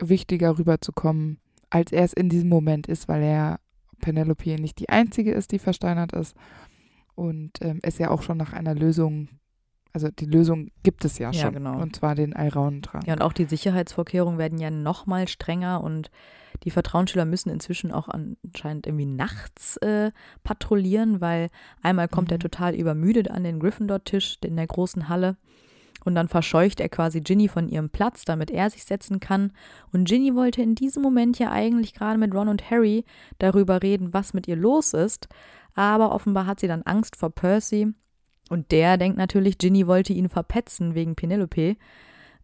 wichtiger rüberzukommen, als er es in diesem Moment ist, weil er Penelope nicht die einzige ist, die versteinert ist. Und ähm, es ja auch schon nach einer Lösung, also die Lösung gibt es ja Ja, schon. genau. Und zwar den Alraunentrank. Ja, und auch die Sicherheitsvorkehrungen werden ja noch mal strenger und die Vertrauensschüler müssen inzwischen auch anscheinend irgendwie nachts äh, patrouillieren, weil einmal kommt er Mhm. total übermüdet an den Gryffindor-Tisch in der großen Halle und dann verscheucht er quasi Ginny von ihrem Platz, damit er sich setzen kann. Und Ginny wollte in diesem Moment ja eigentlich gerade mit Ron und Harry darüber reden, was mit ihr los ist, aber offenbar hat sie dann Angst vor Percy und der denkt natürlich, Ginny wollte ihn verpetzen wegen Penelope.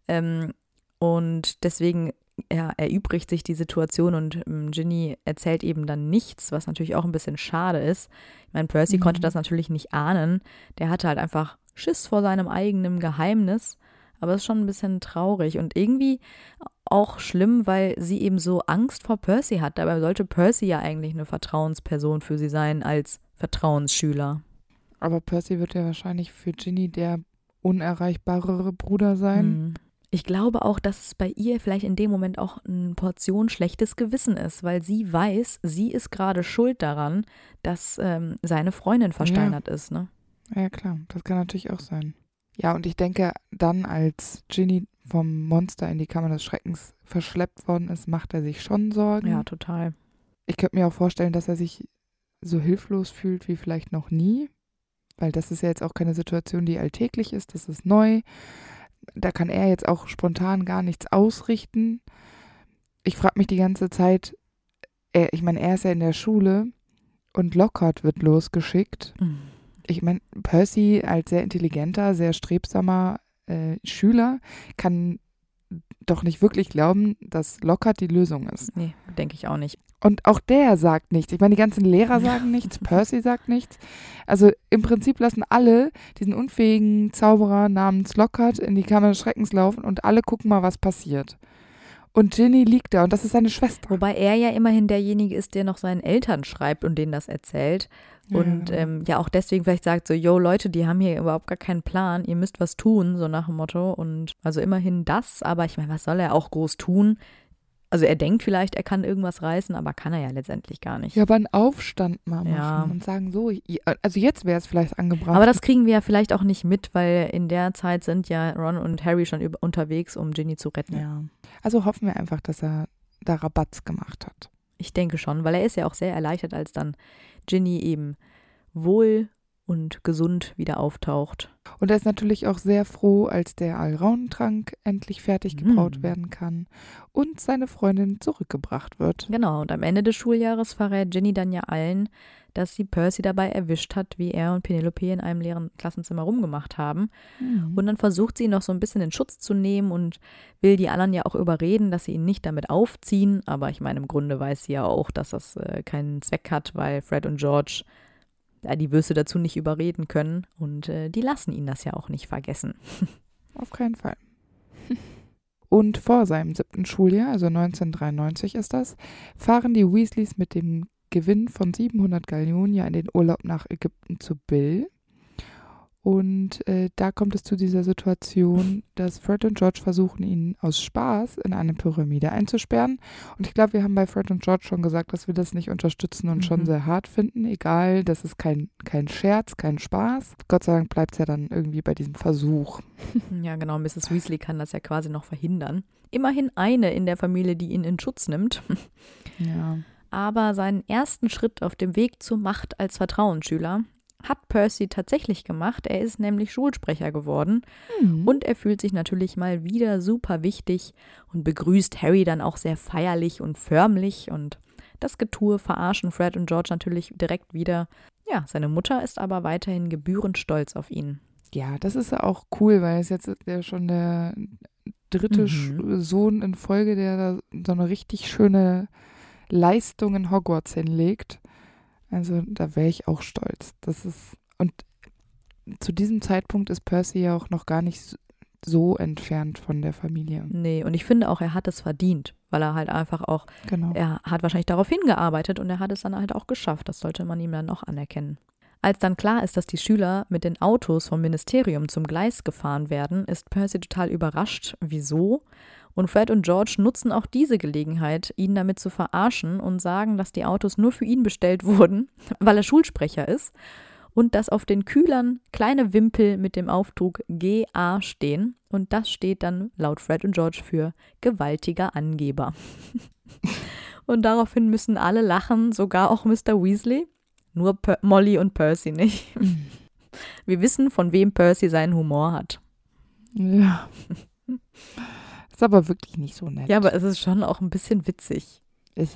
Ähm, und deswegen ja, erübrigt sich die Situation und ähm, Ginny erzählt eben dann nichts, was natürlich auch ein bisschen schade ist. Ich meine, Percy Mhm. konnte das natürlich nicht ahnen. Der hatte halt einfach Schiss vor seinem eigenen Geheimnis. Aber es ist schon ein bisschen traurig und irgendwie auch schlimm, weil sie eben so Angst vor Percy hat. Dabei sollte Percy ja eigentlich eine Vertrauensperson für sie sein als Vertrauensschüler. Aber Percy wird ja wahrscheinlich für Ginny der unerreichbarere Bruder sein. Hm. Ich glaube auch, dass es bei ihr vielleicht in dem Moment auch eine Portion schlechtes Gewissen ist, weil sie weiß, sie ist gerade schuld daran, dass ähm, seine Freundin versteinert ist. Ne? Ja, klar, das kann natürlich auch sein. Ja, und ich denke, dann, als Ginny vom Monster in die Kammer des Schreckens verschleppt worden ist, macht er sich schon Sorgen. Ja, total. Ich könnte mir auch vorstellen, dass er sich so hilflos fühlt wie vielleicht noch nie, weil das ist ja jetzt auch keine Situation, die alltäglich ist, das ist neu. Da kann er jetzt auch spontan gar nichts ausrichten. Ich frage mich die ganze Zeit, er, ich meine, er ist ja in der Schule und Lockhart wird losgeschickt. Mhm. Ich meine, Percy als sehr intelligenter, sehr strebsamer äh, Schüler kann doch nicht wirklich glauben, dass Lockhart die Lösung ist. Nee, denke ich auch nicht. Und auch der sagt nichts. Ich meine, die ganzen Lehrer *laughs* sagen nichts, Percy sagt nichts. Also im Prinzip lassen alle diesen unfähigen Zauberer namens Lockhart in die Kammer des Schreckens laufen und alle gucken mal, was passiert. Und Ginny liegt da und das ist seine Schwester. Wobei er ja immerhin derjenige ist, der noch seinen Eltern schreibt und denen das erzählt. Und Ja. ähm, ja auch deswegen vielleicht sagt so, yo Leute, die haben hier überhaupt gar keinen Plan, ihr müsst was tun, so nach dem Motto. Und also immerhin das, aber ich meine, was soll er auch groß tun? Also er denkt vielleicht, er kann irgendwas reißen, aber kann er ja letztendlich gar nicht. Ja, aber einen Aufstand mal machen Ja. und sagen so, i- also jetzt wäre es vielleicht angebracht. Aber das kriegen wir ja vielleicht auch nicht mit, weil in der Zeit sind ja Ron und Harry schon über, unterwegs, um Ginny zu retten. ja. Also hoffen wir einfach, dass er da Rabatz gemacht hat. Ich denke schon, weil er ist ja auch sehr erleichtert, als dann Ginny eben wohl und gesund wieder auftaucht. Und er ist natürlich auch sehr froh, als der Alraunentrank endlich fertig gebraut Mm. werden kann und seine Freundin zurückgebracht wird. Genau, und am Ende des Schuljahres verrät Ginny dann ja allen, dass sie Percy dabei erwischt hat, wie er und Penelope in einem leeren Klassenzimmer rumgemacht haben. Mhm. Und dann versucht sie ihn noch so ein bisschen in Schutz zu nehmen und will die anderen ja auch überreden, dass sie ihn nicht damit aufziehen. Aber ich meine, im Grunde weiß sie ja auch, dass das äh, keinen Zweck hat, weil Fred und George ja, die Würste dazu nicht überreden können. Und äh, die lassen ihn das ja auch nicht vergessen. *laughs* Auf keinen Fall. Und vor seinem siebten Schuljahr, also 1993 ist das, fahren die Weasleys mit dem Gewinn von 700 Gallionen ja in den Urlaub nach Ägypten zu Bill. Und äh, da kommt es zu dieser Situation, dass Fred und George versuchen, ihn aus Spaß in eine Pyramide einzusperren. Und ich glaube, wir haben bei Fred und George schon gesagt, dass wir das nicht unterstützen und schon Mhm. sehr hart finden. Egal, das ist kein, kein Scherz, kein Spaß. Gott sei Dank bleibt es ja dann irgendwie bei diesem Versuch. *laughs* Ja, genau, Mrs. Weasley kann das ja quasi noch verhindern. Immerhin eine in der Familie, die ihn in Schutz nimmt. Ja. Aber seinen ersten Schritt auf dem Weg zur Macht als Vertrauensschüler hat Percy tatsächlich gemacht. Er ist nämlich Schulsprecher geworden Mhm. und er fühlt sich natürlich mal wieder super wichtig und begrüßt Harry dann auch sehr feierlich und förmlich und das Getue verarschen Fred und George natürlich direkt wieder. Ja, seine Mutter ist aber weiterhin gebührend stolz auf ihn. Ja, das ist ja auch cool, weil es jetzt ja schon der dritte Mhm. Sohn in Folge, der da so eine richtig schöne Leistung in Hogwarts hinlegt. Also da wäre ich auch stolz. Das ist und zu diesem Zeitpunkt ist Percy ja auch noch gar nicht so entfernt von der Familie. Nee, und ich finde auch, er hat es verdient, weil er halt einfach auch Genau. er hat wahrscheinlich darauf hingearbeitet und er hat es dann halt auch geschafft. Das sollte man ihm dann auch anerkennen. Als dann klar ist, dass die Schüler mit den Autos vom Ministerium zum Gleis gefahren werden, ist Percy total überrascht, wieso. Und Fred und George nutzen auch diese Gelegenheit, ihn damit zu verarschen und sagen, dass die Autos nur für ihn bestellt wurden, *laughs* weil er Schulsprecher ist und dass auf den Kühlern kleine Wimpel mit dem Aufdruck GA stehen. Und das steht dann laut Fred und George für gewaltiger Angeber. *laughs* Und daraufhin müssen alle lachen, sogar auch Mr. Weasley. Nur per Molly und Percy nicht. *laughs* Wir wissen, von wem Percy seinen Humor hat. Ja. Ist aber wirklich nicht so nett. Ja, aber es ist schon auch ein bisschen witzig.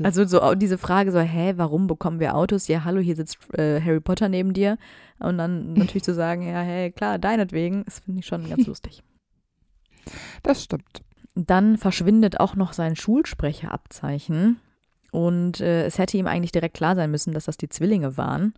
Also so diese Frage so, hä, warum bekommen wir Autos? Ja, hallo, hier sitzt äh, Harry Potter neben dir. Und dann *laughs* natürlich zu sagen, ja, hey, klar, deinetwegen, das finde ich schon ganz *laughs* lustig. das stimmt. Dann verschwindet auch noch sein Schulsprecherabzeichen. Und äh, es hätte ihm eigentlich direkt klar sein müssen, dass das die Zwillinge waren.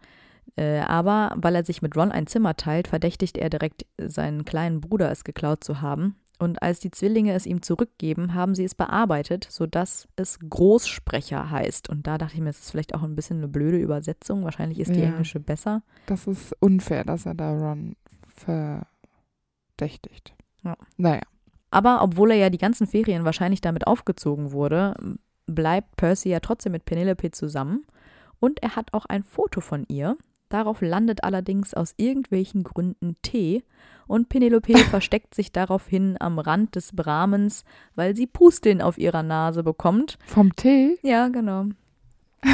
Äh, aber weil er sich mit Ron ein Zimmer teilt, verdächtigt er direkt seinen kleinen Bruder, es geklaut zu haben. Und als die Zwillinge es ihm zurückgeben, haben sie es bearbeitet, sodass es Großsprecher heißt. Und da dachte ich mir, es ist vielleicht auch ein bisschen eine blöde Übersetzung. Wahrscheinlich ist die Ja. englische besser. Das ist unfair, dass er da Ron verdächtigt. Ja. Naja. Aber obwohl er ja die ganzen Ferien wahrscheinlich damit aufgezogen wurde, bleibt Percy ja trotzdem mit Penelope zusammen und er hat auch ein Foto von ihr. Darauf landet allerdings aus irgendwelchen Gründen Tee und Penelope *laughs* versteckt sich daraufhin am Rand des Brahmens, weil sie Pusteln auf ihrer Nase bekommt. Vom Tee? Ja, genau.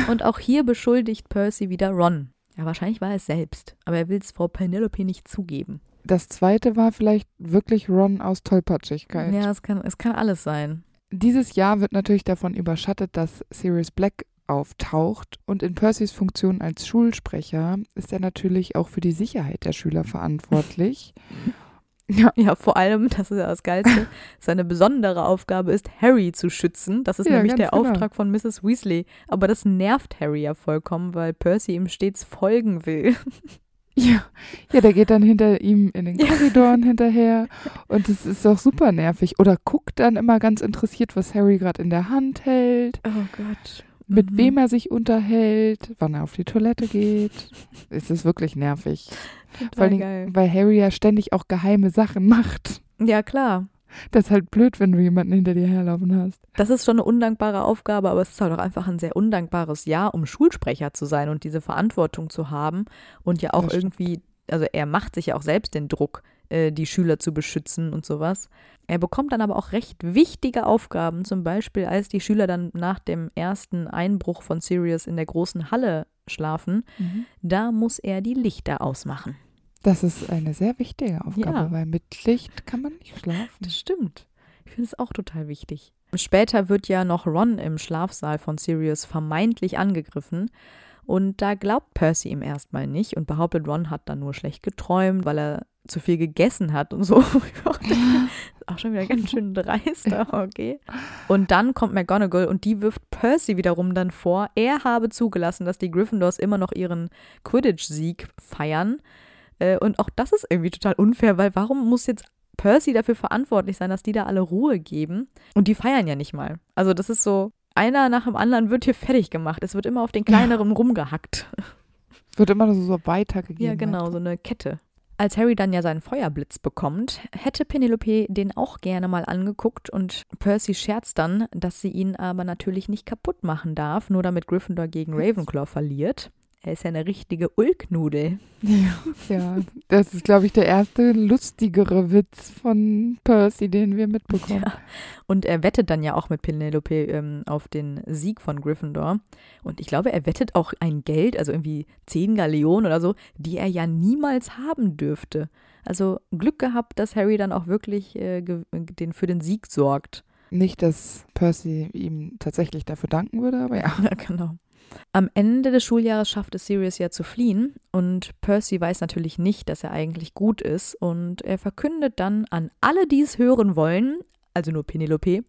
Und auch hier beschuldigt Percy wieder Ron. Ja, wahrscheinlich war er es selbst, aber er will es Frau Penelope nicht zugeben. Das zweite war vielleicht wirklich Ron aus Tollpatschigkeit. Ja, es kann, es kann alles sein. Dieses Jahr wird natürlich davon überschattet, dass Sirius Black auftaucht und in Percys Funktion als Schulsprecher ist er natürlich auch für die Sicherheit der Schüler verantwortlich. *laughs* ja, Ja, vor allem, das ist ja das Geilste, seine besondere Aufgabe ist, Harry zu schützen. Das ist Ja, nämlich der genau. Auftrag von Mrs. Weasley. Aber das nervt Harry ja vollkommen, weil Percy ihm stets folgen will. *laughs* ja, ja, der geht dann hinter ihm in den Ja. Korridoren hinterher und es ist doch super nervig. Oder guckt dann immer ganz interessiert, was Harry gerade in der Hand hält, Oh Gott. Mit Mhm. wem er sich unterhält, wann er auf die Toilette geht. es ist wirklich nervig. Vor allen geil. Weil Harry ja ständig auch geheime Sachen macht. Ja, klar. Das ist halt blöd, wenn du jemanden hinter dir herlaufen hast. Das ist schon eine undankbare Aufgabe, aber es ist halt auch einfach ein sehr undankbares Jahr, um Schulsprecher zu sein und diese Verantwortung zu haben und ja auch irgendwie, also er macht sich ja auch selbst den Druck, äh, die Schüler zu beschützen und sowas. Er bekommt dann aber auch recht wichtige Aufgaben, zum Beispiel als die Schüler dann nach dem ersten Einbruch von Sirius in der großen Halle schlafen, Mhm. da muss er die Lichter ausmachen. Das ist eine sehr wichtige Aufgabe, Ja. weil mit Licht kann man nicht schlafen. Das stimmt. Ich finde es auch total wichtig. Später wird ja noch Ron im Schlafsaal von Sirius vermeintlich angegriffen. Und da glaubt Percy ihm erstmal nicht und behauptet, Ron hat dann nur schlecht geträumt, weil er zu viel gegessen hat und so. *laughs* Auch schon wieder ganz schön dreist, aber okay. Und dann kommt McGonagall und die wirft Percy wiederum dann vor, er habe zugelassen, dass die Gryffindors immer noch ihren Quidditch-Sieg feiern. Äh, Und auch das ist irgendwie total unfair, weil warum muss jetzt Percy dafür verantwortlich sein, dass die da alle Ruhe geben? Und die feiern ja nicht mal. Also das ist so, einer nach dem anderen wird hier fertig gemacht. Es wird immer auf den kleineren rumgehackt. *laughs* Wird immer so, so weitergegeben. Ja, genau, so eine Kette. Als Harry dann ja seinen Feuerblitz bekommt, hätte Penelope den auch gerne mal angeguckt und Percy scherzt dann, dass sie ihn aber natürlich nicht kaputt machen darf, nur damit Gryffindor gegen Ravenclaw verliert. Er ist ja eine richtige Ulknudel. Ja, *laughs* ja. das ist, glaube ich, der erste lustigere Witz von Percy, den wir mitbekommen. Ja. Und er wettet dann ja auch mit Penelope ähm, auf den Sieg von Gryffindor. Und ich glaube, er wettet auch ein Geld, also irgendwie 10 Galeonen oder so, die er ja niemals haben dürfte. Also Glück gehabt, dass Harry dann auch wirklich äh, den, für den Sieg sorgt. Nicht, dass Percy ihm tatsächlich dafür danken würde, aber ja. Ja, *laughs* genau. Am Ende des Schuljahres schafft es Sirius ja zu fliehen und Percy weiß natürlich nicht, dass er eigentlich gut ist und er verkündet dann an alle, die es hören wollen, also nur Penelope,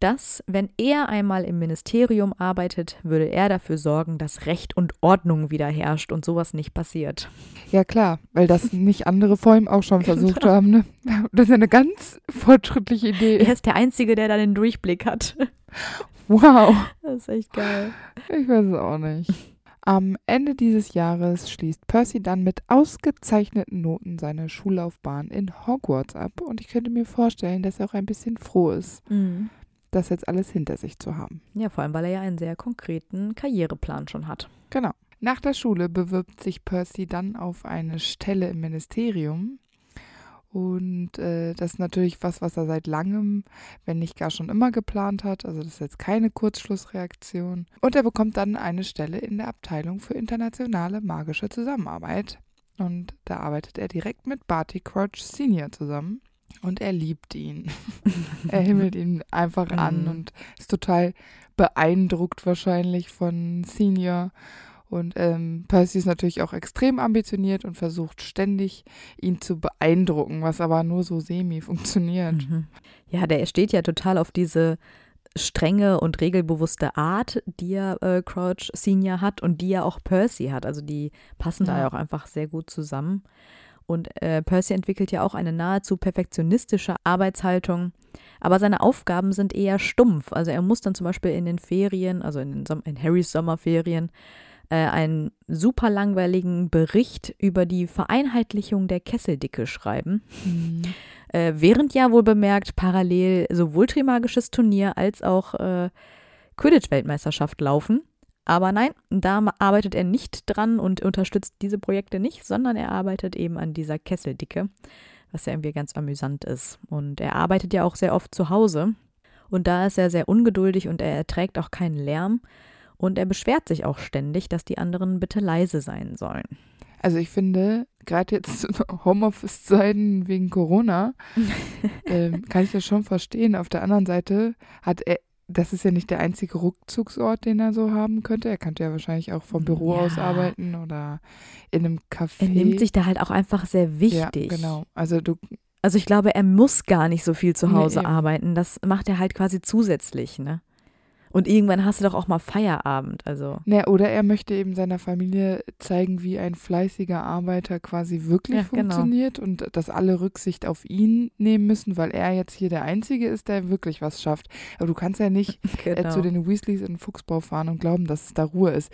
dass, wenn er einmal im Ministerium arbeitet, würde er dafür sorgen, dass Recht und Ordnung wieder herrscht und sowas nicht passiert. Ja, klar, weil das *laughs* nicht andere vor ihm auch schon versucht Genau. haben. Ne? Das ist eine ganz fortschrittliche Idee. Er ist der Einzige, der da den Durchblick hat. Wow. Das ist echt geil. Ich weiß es auch nicht. Am Ende dieses Jahres schließt Percy dann mit ausgezeichneten Noten seine Schullaufbahn in Hogwarts ab und ich könnte mir vorstellen, dass er auch ein bisschen froh ist, Mhm. das jetzt alles hinter sich zu haben. Ja, vor allem, weil er ja einen sehr konkreten Karriereplan schon hat. Genau. Nach der Schule bewirbt sich Percy dann auf eine Stelle im Ministerium. Und äh, das ist natürlich was, was er seit langem, wenn nicht gar schon immer geplant hat. Also das ist jetzt keine Kurzschlussreaktion. Und er bekommt dann eine Stelle in der Abteilung für internationale magische Zusammenarbeit. Und da arbeitet er direkt mit Barty Crouch Senior zusammen. Und er liebt ihn. *laughs* er himmelt ihn einfach an Mhm. und ist total beeindruckt wahrscheinlich von Senior. Und ähm, Percy ist natürlich auch extrem ambitioniert und versucht ständig, ihn zu beeindrucken, was aber nur so semi funktioniert. Mhm. Ja, der steht ja total auf diese strenge und regelbewusste Art, die ja äh, Crouch Senior hat und die ja auch Percy hat. Also die passen da Ja. ja auch einfach sehr gut zusammen. Und äh, Percy entwickelt ja auch eine nahezu perfektionistische Arbeitshaltung. Aber seine Aufgaben sind eher stumpf. Also er muss dann zum Beispiel in den Ferien, also in, den in Harrys Sommerferien, äh, einen super langweiligen Bericht über die Vereinheitlichung der Kesseldicke schreiben. Mhm. Äh, während ja wohl bemerkt parallel sowohl Trimagisches Turnier als auch äh, Quidditch-Weltmeisterschaft laufen. Aber nein, da arbeitet er nicht dran und unterstützt diese Projekte nicht, sondern er arbeitet eben an dieser Kesseldicke, was ja irgendwie ganz amüsant ist. Und er arbeitet ja auch sehr oft zu Hause. Und da ist er sehr ungeduldig und er erträgt auch keinen Lärm. Und er beschwert sich auch ständig, dass die anderen bitte leise sein sollen. Also ich finde, gerade jetzt *laughs* Homeoffice-Zeiten wegen Corona, *laughs* ähm, kann ich das schon verstehen. Auf der anderen Seite hat er, das ist ja nicht der einzige Rückzugsort, den er so haben könnte. Er könnte ja wahrscheinlich auch vom Büro aus Ja. arbeiten oder in einem Café. Er nimmt sich da halt auch einfach sehr wichtig. Ja, genau. Also du, Also ich glaube, er muss gar nicht so viel zu Nee, Hause eben. arbeiten. Das macht er halt quasi zusätzlich, ne? Und irgendwann hast du doch auch mal Feierabend. Also ne, oder er möchte eben seiner Familie zeigen, wie ein fleißiger Arbeiter quasi wirklich Ja, genau. funktioniert und dass alle Rücksicht auf ihn nehmen müssen, weil er jetzt hier der Einzige ist, der wirklich was schafft. Aber du kannst ja nicht *laughs* äh, genau. zu den Weasleys in den Fuchsbau fahren und glauben, dass es da Ruhe ist.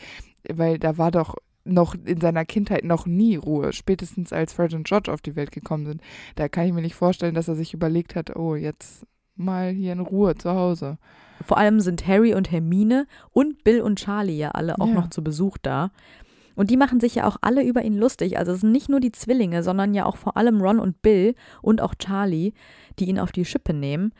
Weil da war doch noch in seiner Kindheit noch nie Ruhe, spätestens als Fred und George auf die Welt gekommen sind. Da kann ich mir nicht vorstellen, dass er sich überlegt hat, oh, jetzt mal hier in Ruhe zu Hause. Vor allem sind Harry und Hermine und Bill und Charlie ja alle auch Ja. noch zu Besuch da. Und die machen sich ja auch alle über ihn lustig. Also es sind nicht nur die Zwillinge, sondern ja auch vor allem Ron und Bill und auch Charlie, die ihn auf die Schippe nehmen.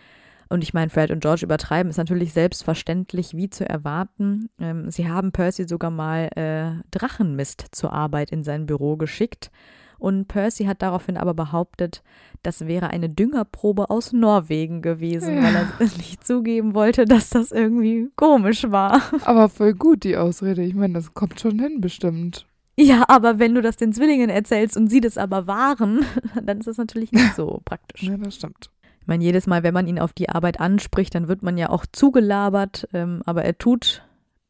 Und ich meine, Fred und George übertreiben ist natürlich selbstverständlich wie zu erwarten. Ähm, sie haben Percy sogar mal äh, Drachenmist zur Arbeit in sein Büro geschickt. Und Percy hat daraufhin aber behauptet, das wäre eine Düngerprobe aus Norwegen gewesen, ja. weil er *laughs* nicht zugeben wollte, dass das irgendwie komisch war. Aber voll gut, die Ausrede. Ich meine, das kommt schon hin, bestimmt. Ja, aber wenn du das den Zwillingen erzählst und sie das aber waren, *laughs* dann ist das natürlich nicht so praktisch. Ja, das stimmt. Ich meine, jedes Mal, wenn man ihn auf die Arbeit anspricht, dann wird man ja auch zugelabert, ähm, aber er tut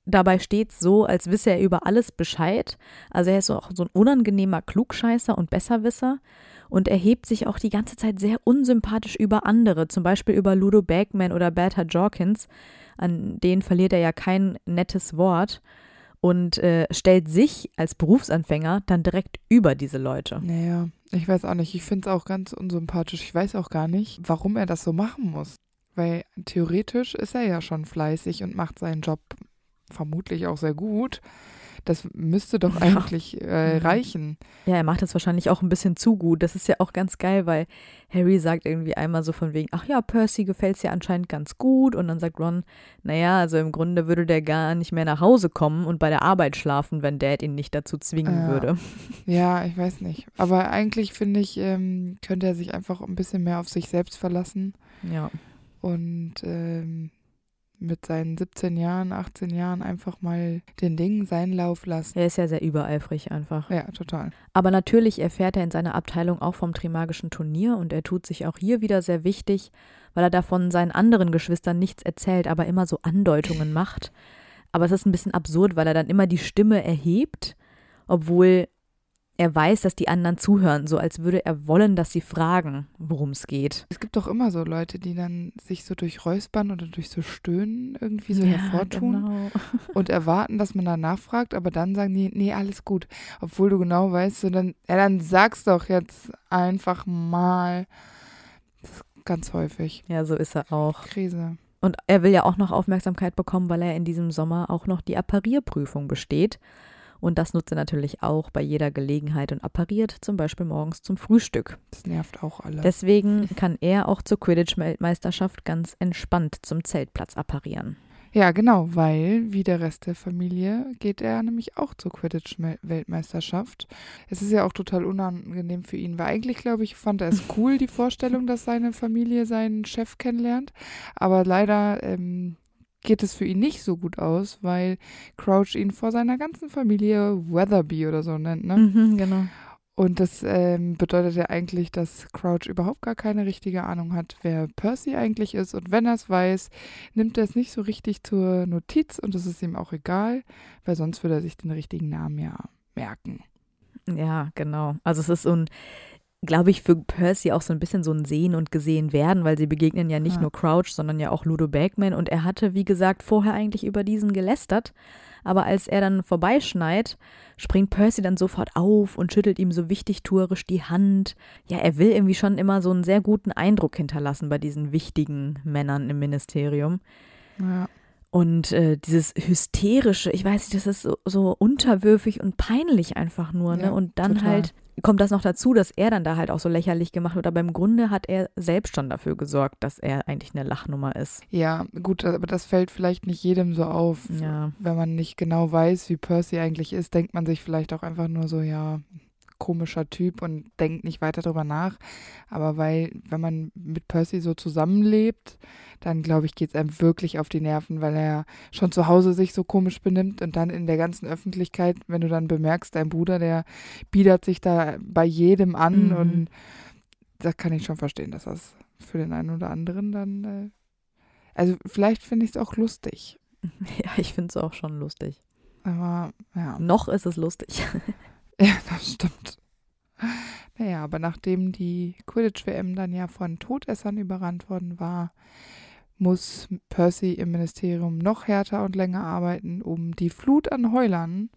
dabei stets so, als wisse er über alles Bescheid. Also er ist auch so ein unangenehmer Klugscheißer und Besserwisser und erhebt sich auch die ganze Zeit sehr unsympathisch über andere, zum Beispiel über Ludo Bagman oder Bertha Jorkins. An denen verliert er ja kein nettes Wort und äh, stellt sich als Berufsanfänger dann direkt über diese Leute. Naja, ich weiß auch nicht. Ich finde es auch ganz unsympathisch. Ich weiß auch gar nicht, warum er das so machen muss. Weil theoretisch ist er ja schon fleißig und macht seinen Job vermutlich auch sehr gut. Das müsste doch eigentlich äh, mhm. reichen. Ja, er macht das wahrscheinlich auch ein bisschen zu gut. Das ist ja auch ganz geil, weil Harry sagt irgendwie einmal so von wegen, ach ja, Percy gefällt es ja anscheinend ganz gut. Und dann sagt Ron, naja, also im Grunde würde der gar nicht mehr nach Hause kommen und bei der Arbeit schlafen, wenn Dad ihn nicht dazu zwingen äh, würde. Ja, ich weiß nicht. Aber eigentlich finde ich, ähm, könnte er sich einfach ein bisschen mehr auf sich selbst verlassen. Ja. Und ähm, mit seinen 17 Jahren, 18 Jahren einfach mal den Dingen seinen Lauf lassen. Er ist ja sehr übereifrig einfach. Ja, total. Aber natürlich erfährt er in seiner Abteilung auch vom Trimagischen Turnier und er tut sich auch hier wieder sehr wichtig, weil er davon seinen anderen Geschwistern nichts erzählt, aber immer so Andeutungen macht. Aber es ist ein bisschen absurd, weil er dann immer die Stimme erhebt, obwohl er weiß, dass die anderen zuhören, so als würde er wollen, dass sie fragen, worum es geht. Es gibt doch immer so Leute, die dann sich so durch Räuspern oder durch so Stöhnen irgendwie so ja, hervortun genau. *laughs* und erwarten, dass man da nachfragt, aber dann sagen die, nee, alles gut. Obwohl du genau weißt, so dann, ja, dann sag's doch jetzt einfach mal. Das ist ganz häufig. Ja, so ist er auch. Krise. Und er will ja auch noch Aufmerksamkeit bekommen, weil er in diesem Sommer auch noch die Apparierprüfung besteht. Und das nutzt er natürlich auch bei jeder Gelegenheit und appariert zum Beispiel morgens zum Frühstück. Das nervt auch alle. Deswegen *laughs* kann er auch zur Quidditch-Weltmeisterschaft ganz entspannt zum Zeltplatz apparieren. Ja, genau, weil wie der Rest der Familie geht er nämlich auch zur Quidditch-Weltmeisterschaft. Es ist ja auch total unangenehm für ihn, weil eigentlich, glaube ich, fand er es cool, die *laughs* Vorstellung, dass seine Familie seinen Chef kennenlernt. Aber leider ähm, geht es für ihn nicht so gut aus, weil Crouch ihn vor seiner ganzen Familie Weatherby oder so nennt, ne? Mhm, genau. Und das ähm, bedeutet ja eigentlich, dass Crouch überhaupt gar keine richtige Ahnung hat, wer Percy eigentlich ist. Und wenn er es weiß, nimmt er es nicht so richtig zur Notiz und das ist ihm auch egal, weil sonst würde er sich den richtigen Namen ja merken. Ja, genau. Also es ist so ein glaube ich, für Percy auch so ein bisschen so ein Sehen und Gesehen werden, weil sie begegnen ja nicht ja. nur Crouch, sondern ja auch Ludo Bagman. Und er hatte, wie gesagt, vorher eigentlich über diesen gelästert. Aber als er dann vorbeischneit, springt Percy dann sofort auf und schüttelt ihm so wichtigtuerisch die Hand. Ja, er will irgendwie schon immer so einen sehr guten Eindruck hinterlassen bei diesen wichtigen Männern im Ministerium. Ja. Und äh, dieses hysterische, ich weiß nicht, das ist so, so unterwürfig und peinlich einfach nur, ne? Ja, und dann total. halt kommt das noch dazu, dass er dann da halt auch so lächerlich gemacht wird. Aber im Grunde hat er selbst schon dafür gesorgt, dass er eigentlich eine Lachnummer ist. Ja, gut, aber das fällt vielleicht nicht jedem so auf. Ja. Wenn man nicht genau weiß, wie Percy eigentlich ist, denkt man sich vielleicht auch einfach nur so, ja, komischer Typ und denkt nicht weiter darüber nach. Aber weil, wenn man mit Percy so zusammenlebt, dann glaube ich, geht es einem wirklich auf die Nerven, weil er schon zu Hause sich so komisch benimmt und dann in der ganzen Öffentlichkeit, wenn du dann bemerkst, dein Bruder, der biedert sich da bei jedem an mhm. und da kann ich schon verstehen, dass das für den einen oder anderen dann, äh, also vielleicht finde ich es auch lustig. *laughs* Ja, ich finde es auch schon lustig. Aber ja. Noch ist es lustig. *laughs* Ja, das stimmt. Naja, aber nachdem die Quidditch-WM dann ja von Todessern überrannt worden war, muss Percy im Ministerium noch härter und länger arbeiten, um die Flut an Heulern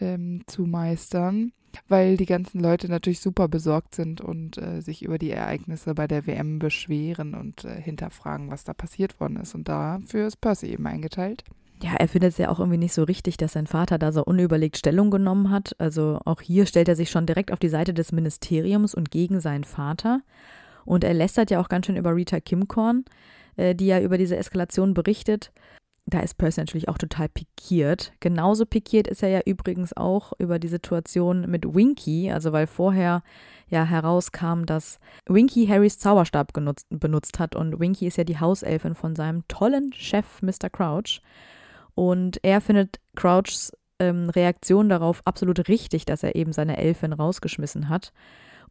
ähm, zu meistern, weil die ganzen Leute natürlich super besorgt sind und äh, sich über die Ereignisse bei der WM beschweren und äh, hinterfragen, was da passiert worden ist. Und dafür ist Percy eben eingeteilt ja, er findet es ja auch irgendwie nicht so richtig, dass sein Vater da so unüberlegt Stellung genommen hat. Also auch hier stellt er sich schon direkt auf die Seite des Ministeriums und gegen seinen Vater. Und er lästert ja auch ganz schön über Rita Kimcorn. Äh, die ja über diese Eskalation berichtet. Da ist Percy natürlich auch total pikiert. Genauso pikiert ist er ja übrigens auch über die Situation mit Winky, also weil vorher ja herauskam, dass Winky Harrys Zauberstab genutzt, benutzt hat und Winky ist ja die Hauselfin von seinem tollen Chef Mr. Crouch. Und er findet Crouchs ähm, Reaktion darauf absolut richtig, dass er eben seine Elfin rausgeschmissen hat.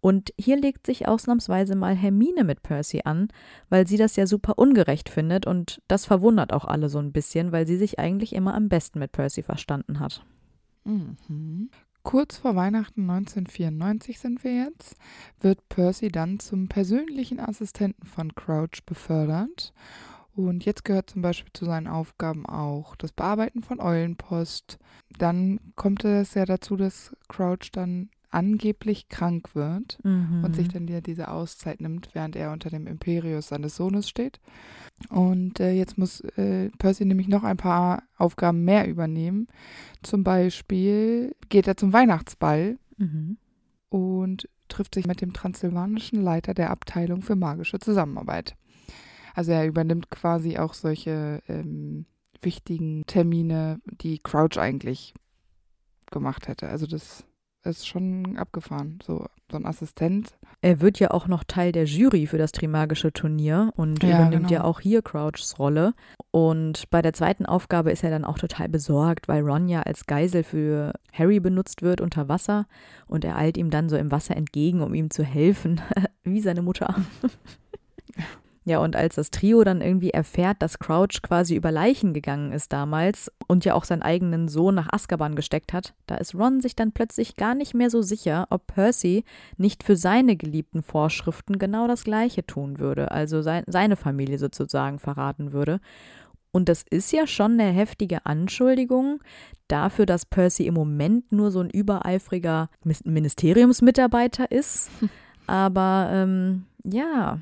Und hier legt sich ausnahmsweise mal Hermine mit Percy an, weil sie das ja super ungerecht findet und das verwundert auch alle so ein bisschen, weil sie sich eigentlich immer am besten mit Percy verstanden hat. Mhm. Kurz vor Weihnachten 1994 sind wir jetzt, wird Percy dann zum persönlichen Assistenten von Crouch befördert. Und jetzt gehört zum Beispiel zu seinen Aufgaben auch das Bearbeiten von Eulenpost. Dann kommt es ja dazu, dass Crouch dann angeblich krank wird Mhm. und sich dann ja diese Auszeit nimmt, während er unter dem Imperius seines Sohnes steht. Und äh, jetzt muss äh, Percy nämlich noch ein paar Aufgaben mehr übernehmen. Zum Beispiel geht er zum Weihnachtsball Mhm. und trifft sich mit dem transsilvanischen Leiter der Abteilung für magische Zusammenarbeit. Also er übernimmt quasi auch solche ähm, wichtigen Termine, die Crouch eigentlich gemacht hätte. Also das ist schon abgefahren. So, so ein Assistent. Er wird ja auch noch Teil der Jury für das Trimagische Turnier und Ja, übernimmt genau. ja auch hier Crouchs Rolle. Und bei der zweiten Aufgabe ist er dann auch total besorgt, weil Ron ja als Geisel für Harry benutzt wird unter Wasser und er eilt ihm dann so im Wasser entgegen, um ihm zu helfen, *laughs* wie seine Mutter. Ja, und als das Trio dann irgendwie erfährt, dass Crouch quasi über Leichen gegangen ist damals und ja auch seinen eigenen Sohn nach Azkaban gesteckt hat, da ist Ron sich dann plötzlich gar nicht mehr so sicher, ob Percy nicht für seine geliebten Vorschriften genau das Gleiche tun würde, also sein, seine Familie sozusagen verraten würde. Und das ist ja schon eine heftige Anschuldigung dafür, dass Percy im Moment nur so ein übereifriger Ministeriumsmitarbeiter ist. *laughs* Aber ähm, ja,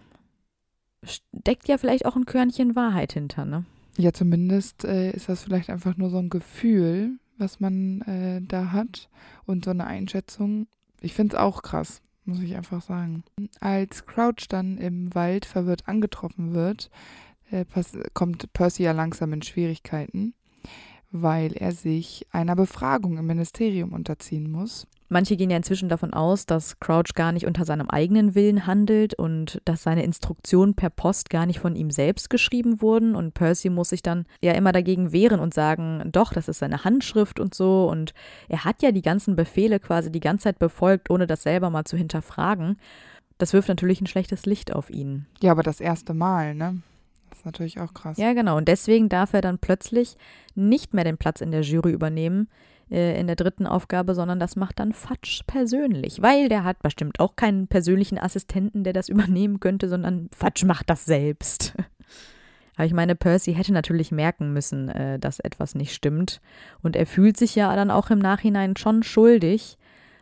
steckt ja vielleicht auch ein Körnchen Wahrheit hinter, ne? Ja, zumindest äh, ist das vielleicht einfach nur so ein Gefühl, was man äh, da hat und so eine Einschätzung. Ich finde es auch krass, muss ich einfach sagen. Als Crouch dann im Wald verwirrt angetroffen wird, äh, kommt Percy ja langsam in Schwierigkeiten, weil er sich einer Befragung im Ministerium unterziehen muss. Manche gehen ja inzwischen davon aus, dass Crouch gar nicht unter seinem eigenen Willen handelt und dass seine Instruktionen per Post gar nicht von ihm selbst geschrieben wurden. Und Percy muss sich dann ja immer dagegen wehren und sagen, doch, das ist seine Handschrift und so. Und er hat ja die ganzen Befehle quasi die ganze Zeit befolgt, ohne das selber mal zu hinterfragen. Das wirft natürlich ein schlechtes Licht auf ihn. Ja, aber das erste Mal, ne? Das ist natürlich auch krass. Ja, genau. Und deswegen darf er dann plötzlich nicht mehr den Platz in der Jury übernehmen äh, in der dritten Aufgabe, sondern das macht dann Fatsch persönlich, weil der hat bestimmt auch keinen persönlichen Assistenten, der das *laughs* übernehmen könnte, sondern Fatsch macht das selbst. *laughs* Aber ich meine, Percy hätte natürlich merken müssen, äh, dass etwas nicht stimmt. Und er fühlt sich ja dann auch im Nachhinein schon schuldig.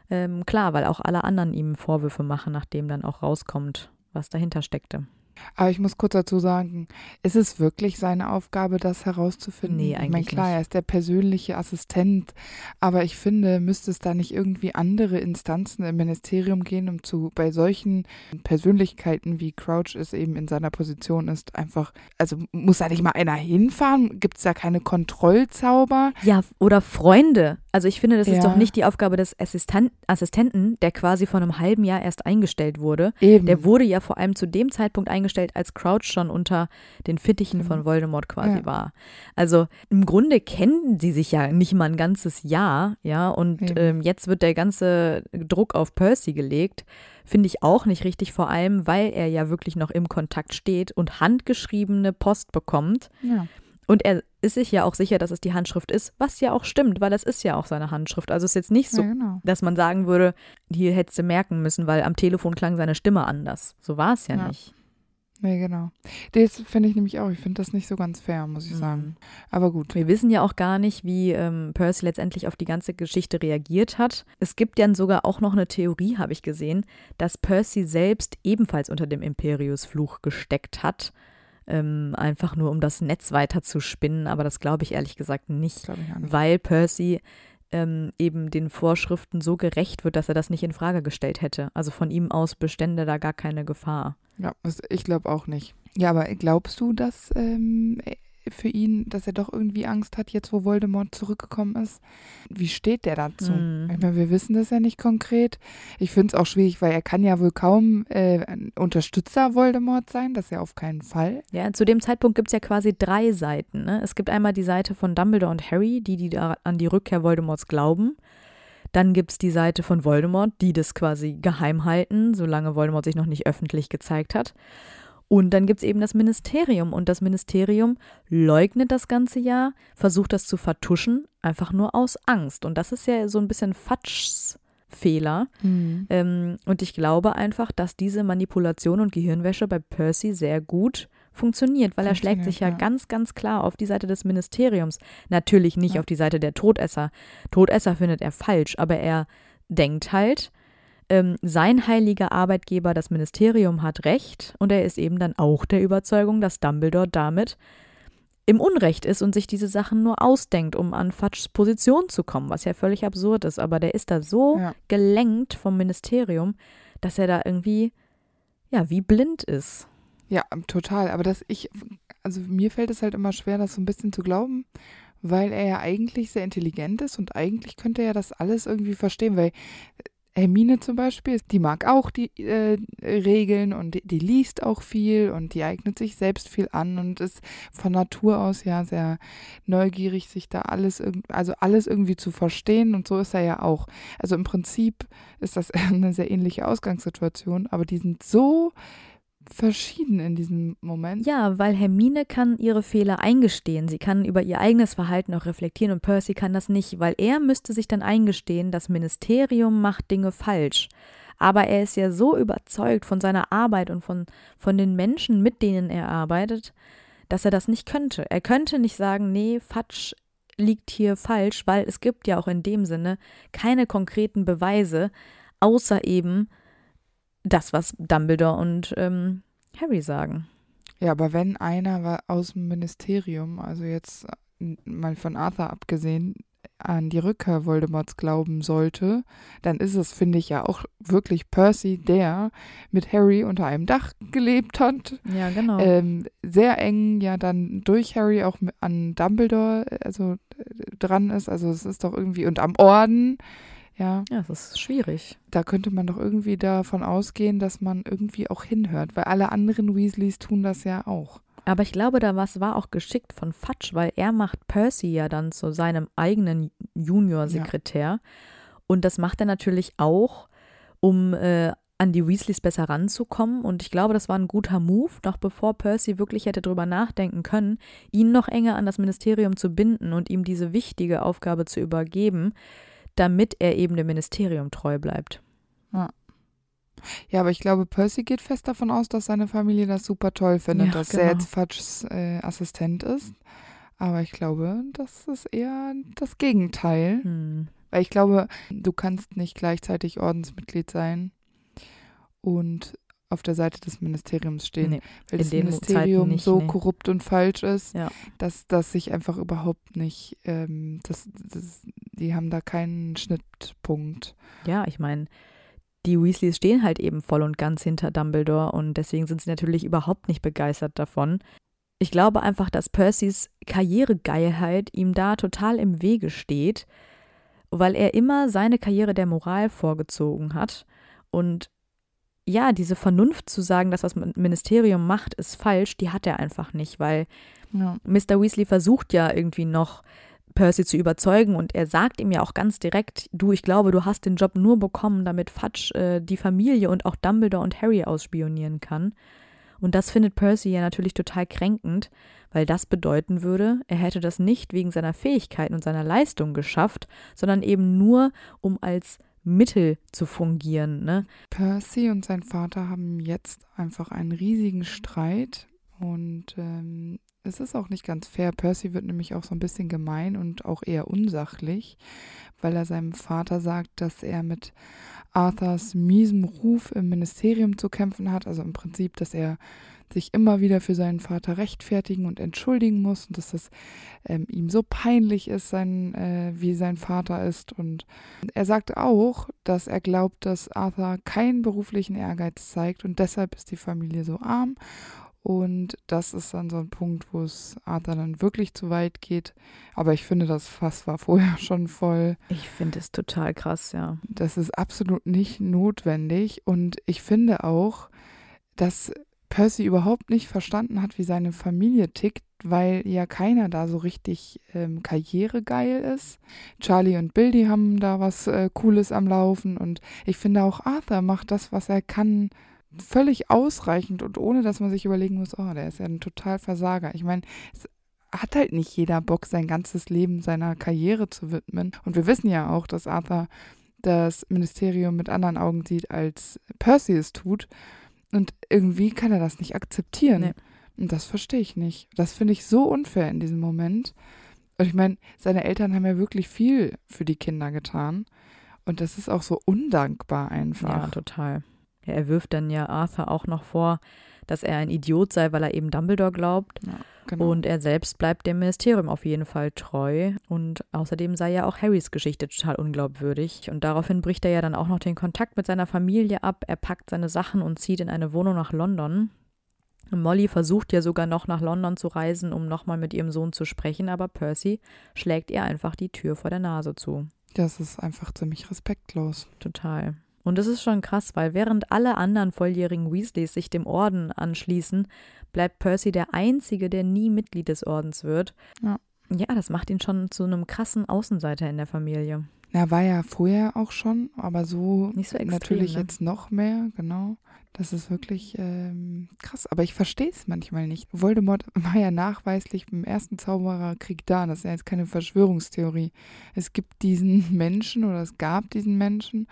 Ähm, klar, weil auch alle anderen ihm Vorwürfe machen, nachdem dann auch rauskommt, was dahinter steckte. Aber ich muss kurz dazu sagen, ist es wirklich seine Aufgabe, das herauszufinden? Nee, Ich meine, eigentlich klar, nicht. er ist der persönliche Assistent, aber ich finde, müsste es da nicht irgendwie andere Instanzen im Ministerium gehen, um zu bei solchen Persönlichkeiten, wie Crouch es eben in seiner Position ist, einfach, also muss da nicht mal einer hinfahren? Gibt es da keine Kontrollzauber? Ja, oder Freunde. Also ich finde, das ist Ja. doch nicht die Aufgabe des Assistent Assistenten, der quasi vor einem halben Jahr erst eingestellt wurde. Eben. Der wurde ja vor allem zu dem Zeitpunkt eingestellt, als Crouch schon unter den Fittichen Genau. von Voldemort quasi Ja. war. Also im Grunde kennen sie sich ja nicht mal ein ganzes Jahr, ja, und ähm, jetzt wird der ganze Druck auf Percy gelegt. Finde ich auch nicht richtig, vor allem, weil er ja wirklich noch im Kontakt steht und handgeschriebene Post bekommt. ja. Und er ist sich ja auch sicher, dass es die Handschrift ist, was ja auch stimmt, weil das ist ja auch seine Handschrift. Also es ist jetzt nicht so, ja, genau. dass man sagen würde, hier hättest du merken müssen, weil am Telefon klang seine Stimme anders. So war es ja, Ja. nicht. Nee, genau. Das finde ich nämlich auch. Ich finde das nicht so ganz fair, muss ich sagen. Mhm. Aber gut. Wir wissen ja auch gar nicht, wie ähm, Percy letztendlich auf die ganze Geschichte reagiert hat. Es gibt dann sogar auch noch eine Theorie, habe ich gesehen, dass Percy selbst ebenfalls unter dem Imperius-Fluch gesteckt hat. Ähm, einfach nur, um das Netz weiter zu spinnen. Aber das glaube ich ehrlich gesagt nicht. Nicht. weil Percy ähm, eben den Vorschriften so gerecht wird, dass er das nicht in Frage gestellt hätte. Also von ihm aus bestände da gar keine Gefahr. Ja, ich glaube auch nicht. Ja, aber glaubst du, dass ähm, für ihn, dass er doch irgendwie Angst hat, jetzt wo Voldemort zurückgekommen ist. Wie steht der dazu? Mhm. Ich meine, wir wissen das ja nicht konkret. Ich finde es auch schwierig, weil er kann ja wohl kaum äh, ein Unterstützer Voldemort sein, das ja auf keinen Fall. Ja, zu dem Zeitpunkt gibt es ja quasi drei Seiten. Ne? Es gibt einmal die Seite von Dumbledore und Harry, die, die an die Rückkehr Voldemorts glauben. Dann gibt es die Seite von Voldemort, die das quasi geheim halten, solange Voldemort sich noch nicht öffentlich gezeigt hat. Und dann gibt es eben das Ministerium und das Ministerium leugnet das ganze Jahr, versucht das zu vertuschen, einfach nur aus Angst. Und das ist ja so ein bisschen Fatschs Fehler. Mhm. Ähm, und ich glaube einfach, dass diese Manipulation und Gehirnwäsche bei Percy sehr gut funktioniert, weil er schlägt sich ja, ja. ganz, ganz klar auf die Seite des Ministeriums. Natürlich nicht Ja. auf die Seite der Todesser. Todesser findet er falsch, aber er denkt halt, ähm, sein heiliger Arbeitgeber, das Ministerium, hat recht und er ist eben dann auch der Überzeugung, dass Dumbledore damit im Unrecht ist und sich diese Sachen nur ausdenkt, um an Fatschs Position zu kommen, was ja völlig absurd ist. Aber der ist da so Ja. gelenkt vom Ministerium, dass er da irgendwie, ja, wie blind ist. Ja, total. Aber dass ich, also mir fällt es halt immer schwer, das so ein bisschen zu glauben, weil er ja eigentlich sehr intelligent ist und eigentlich könnte er das alles irgendwie verstehen, weil Hermine zum Beispiel, die mag auch die äh, Regeln und die, die liest auch viel und die eignet sich selbst viel an und ist von Natur aus ja sehr neugierig, sich da alles, also alles irgendwie zu verstehen und so ist er ja auch. Also im Prinzip ist das *laughs* eine sehr ähnliche Ausgangssituation, aber die sind so verschieden in diesem Moment. Ja, weil Hermine kann ihre Fehler eingestehen. Sie kann über ihr eigenes Verhalten auch reflektieren und Percy kann das nicht, weil er müsste sich dann eingestehen, das Ministerium macht Dinge falsch. Aber er ist ja so überzeugt von seiner Arbeit und von, von den Menschen, mit denen er arbeitet, dass er das nicht könnte. Er könnte nicht sagen, nee, Fatsch liegt hier falsch, weil es gibt ja auch in dem Sinne keine konkreten Beweise, außer eben das, was Dumbledore und ähm, Harry sagen. Ja, aber wenn einer aus dem Ministerium, also jetzt äh, mal von Arthur abgesehen, an die Rückkehr Voldemorts glauben sollte, dann ist es, finde ich, ja auch wirklich Percy, der mit Harry unter einem Dach gelebt hat. Ja, genau. Ähm, sehr eng ja dann durch Harry auch an Dumbledore äh, also dran ist. Also es ist doch irgendwie und am Orden, ja, ja, das ist schwierig. da könnte man doch irgendwie davon ausgehen, dass man irgendwie auch hinhört, weil alle anderen Weasleys tun das ja auch. Aber ich glaube, da was war auch geschickt von Fatsch, weil er macht Percy ja dann zu seinem eigenen Junior-Sekretär. Und das macht er natürlich auch, um äh, an die Weasleys besser ranzukommen. Und ich glaube, das war ein guter Move, noch bevor Percy wirklich hätte drüber nachdenken können, ihn noch enger an das Ministerium zu binden und ihm diese wichtige Aufgabe zu übergeben, damit er eben dem Ministerium treu bleibt. Ja, aber ich glaube, Percy geht fest davon aus, dass seine Familie das super toll findet, Ja, dass genau. er jetzt Fatschs äh, Assistent ist. Aber ich glaube, das ist eher das Gegenteil. Hm. Weil ich glaube, du kannst nicht gleichzeitig Ordensmitglied sein und auf der Seite des Ministeriums stehen. Nee, weil das Ministerium nicht, so nee. korrupt und falsch ist, Ja. dass das sich einfach überhaupt nicht, ähm, das, das, die haben da keinen Schnittpunkt. Ja, ich meine, die Weasleys stehen halt eben voll und ganz hinter Dumbledore und deswegen sind sie natürlich überhaupt nicht begeistert davon. Ich glaube einfach, dass Percys Karrieregeilheit ihm da total im Wege steht, weil er immer seine Karriere der Moral vorgezogen hat und ja, diese Vernunft zu sagen, dass was das Ministerium macht, ist falsch, die hat er einfach nicht, weil Ja. Mr. Weasley versucht ja irgendwie noch, Percy zu überzeugen und er sagt ihm ja auch ganz direkt, du, ich glaube, du hast den Job nur bekommen, damit Fudge äh, die Familie und auch Dumbledore und Harry ausspionieren kann. Und das findet Percy ja natürlich total kränkend, weil das bedeuten würde, er hätte das nicht wegen seiner Fähigkeiten und seiner Leistung geschafft, sondern eben nur, um als Mittel zu fungieren. Ne? Percy und sein Vater haben jetzt einfach einen riesigen Streit und ähm, es ist auch nicht ganz fair. Percy wird nämlich auch so ein bisschen gemein und auch eher unsachlich, weil er seinem Vater sagt, dass er mit Arthurs miesem Ruf im Ministerium zu kämpfen hat. Also im Prinzip, dass er sich immer wieder für seinen Vater rechtfertigen und entschuldigen muss und dass das ähm, ihm so peinlich ist, sein, äh, wie sein Vater ist. Und er sagt auch, dass er glaubt, dass Arthur keinen beruflichen Ehrgeiz zeigt und deshalb ist die Familie so arm Und das ist dann so ein Punkt, wo es Arthur dann wirklich zu weit geht. Aber ich finde, das Fass war vorher *laughs* schon voll. Ich finde es total krass, ja. Das ist absolut nicht notwendig. Und ich finde auch, dass Percy überhaupt nicht verstanden hat, wie seine Familie tickt, weil ja keiner da so richtig ähm, karrieregeil ist. Charlie und Bill, die haben da was äh, Cooles am Laufen und ich finde auch Arthur macht das, was er kann, völlig ausreichend und ohne, dass man sich überlegen muss, oh, der ist ja ein total Versager. Ich meine, es hat halt nicht jeder Bock, sein ganzes Leben seiner Karriere zu widmen. Und wir wissen ja auch, dass Arthur das Ministerium mit anderen Augen sieht, als Percy es tut. Und irgendwie kann er das nicht akzeptieren. Nee. Und das verstehe ich nicht. Das finde ich so unfair in diesem Moment. Und ich meine, seine Eltern haben ja wirklich viel für die Kinder getan. Und das ist auch so undankbar einfach. Ja, total. Er wirft dann ja Arthur auch noch vor, dass er ein Idiot sei, weil er eben Dumbledore glaubt. Ja, genau. Und er selbst bleibt dem Ministerium auf jeden Fall treu. Und außerdem sei ja auch Harrys Geschichte total unglaubwürdig. Und daraufhin bricht er ja dann auch noch den Kontakt mit seiner Familie ab. Er packt seine Sachen und zieht in eine Wohnung nach London. Molly versucht ja sogar noch nach London zu reisen, um nochmal mit ihrem Sohn zu sprechen, aber Percy schlägt ihr einfach die Tür vor der Nase zu. Das ist einfach ziemlich respektlos. Total. Und es ist schon krass, weil während alle anderen volljährigen Weasleys sich dem Orden anschließen, bleibt Percy der Einzige, der nie Mitglied des Ordens wird. Ja. Ja, das macht ihn schon zu einem krassen Außenseiter in der Familie. Er war ja vorher auch schon, aber so, Nicht so extrem, natürlich ne? jetzt noch mehr, genau. Das ist wirklich ähm, krass, aber ich verstehe es manchmal nicht. Voldemort *laughs* war ja nachweislich beim ersten Zaubererkrieg da. Das ist ja jetzt keine Verschwörungstheorie. Es gibt diesen *laughs* Menschen oder es gab diesen Menschen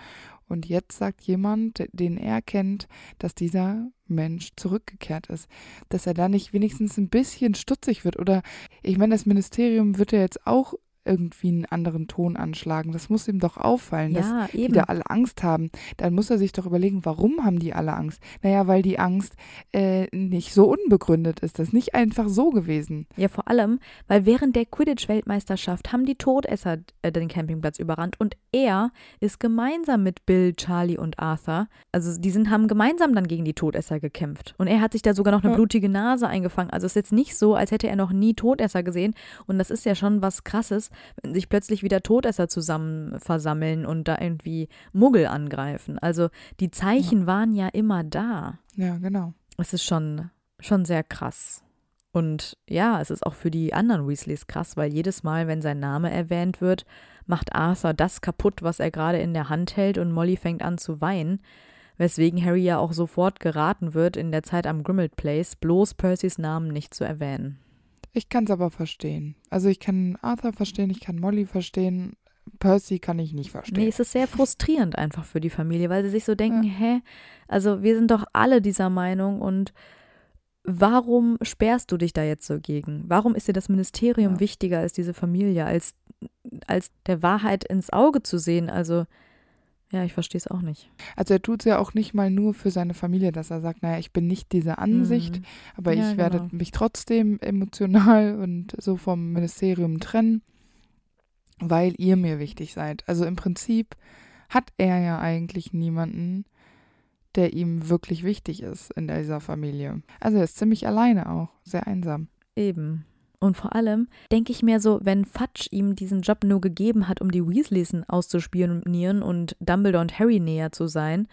und jetzt sagt jemand, den er kennt, dass dieser Mensch zurückgekehrt ist. Dass er da nicht wenigstens ein bisschen stutzig wird. Oder ich meine, das Ministerium wird ja jetzt auch irgendwie einen anderen Ton anschlagen. Das muss ihm doch auffallen, ja, dass eben. die da alle Angst haben. Dann muss er sich doch überlegen, warum haben die alle Angst? Naja, weil die Angst äh, nicht so unbegründet ist. Das ist nicht einfach so gewesen. Ja, vor allem, weil während der Quidditch-Weltmeisterschaft haben die Todesser äh, den Campingplatz überrannt und er ist gemeinsam mit Bill, Charlie und Arthur, also die sind, haben gemeinsam dann gegen die Todesser gekämpft. Und er hat sich da sogar noch eine ja. blutige Nase eingefangen. Also es ist jetzt nicht so, als hätte er noch nie Todesser gesehen. Und das ist ja schon was Krasses wenn sich plötzlich wieder Todesser zusammen versammeln und da irgendwie Muggel angreifen. Also die Zeichen ja. waren ja immer da. Ja, genau. Es ist schon, schon sehr krass. Und ja, es ist auch für die anderen Weasleys krass, weil jedes Mal, wenn sein Name erwähnt wird, macht Arthur das kaputt, was er gerade in der Hand hält und Molly fängt an zu weinen, weswegen Harry ja auch sofort geraten wird, in der Zeit am Grimmauld Place bloß Percys Namen nicht zu erwähnen. Ich kann es aber verstehen. Also ich kann Arthur verstehen, ich kann Molly verstehen. Percy kann ich nicht verstehen. Nee, es ist sehr frustrierend einfach für die Familie, weil sie sich so denken, ja. hä, also wir sind doch alle dieser Meinung und warum sperrst du dich da jetzt so gegen? Warum ist dir das Ministerium ja. wichtiger als diese Familie, als, als der Wahrheit ins Auge zu sehen? Also ja, ich verstehe es auch nicht. Also er tut es ja auch nicht mal nur für seine Familie, dass er sagt, naja, ich bin nicht dieser Ansicht, mhm. aber ja, ich werde genau. mich trotzdem emotional *laughs* und so vom Ministerium trennen, weil ihr mir wichtig seid. Also im Prinzip hat er ja eigentlich niemanden, der ihm wirklich wichtig ist in dieser Familie. Also er ist ziemlich alleine auch, sehr einsam. Eben. Und vor allem denke ich mir so, wenn Fudge ihm diesen Job nur gegeben hat, um die Weasleys auszuspionieren und Dumbledore und Harry näher zu sein,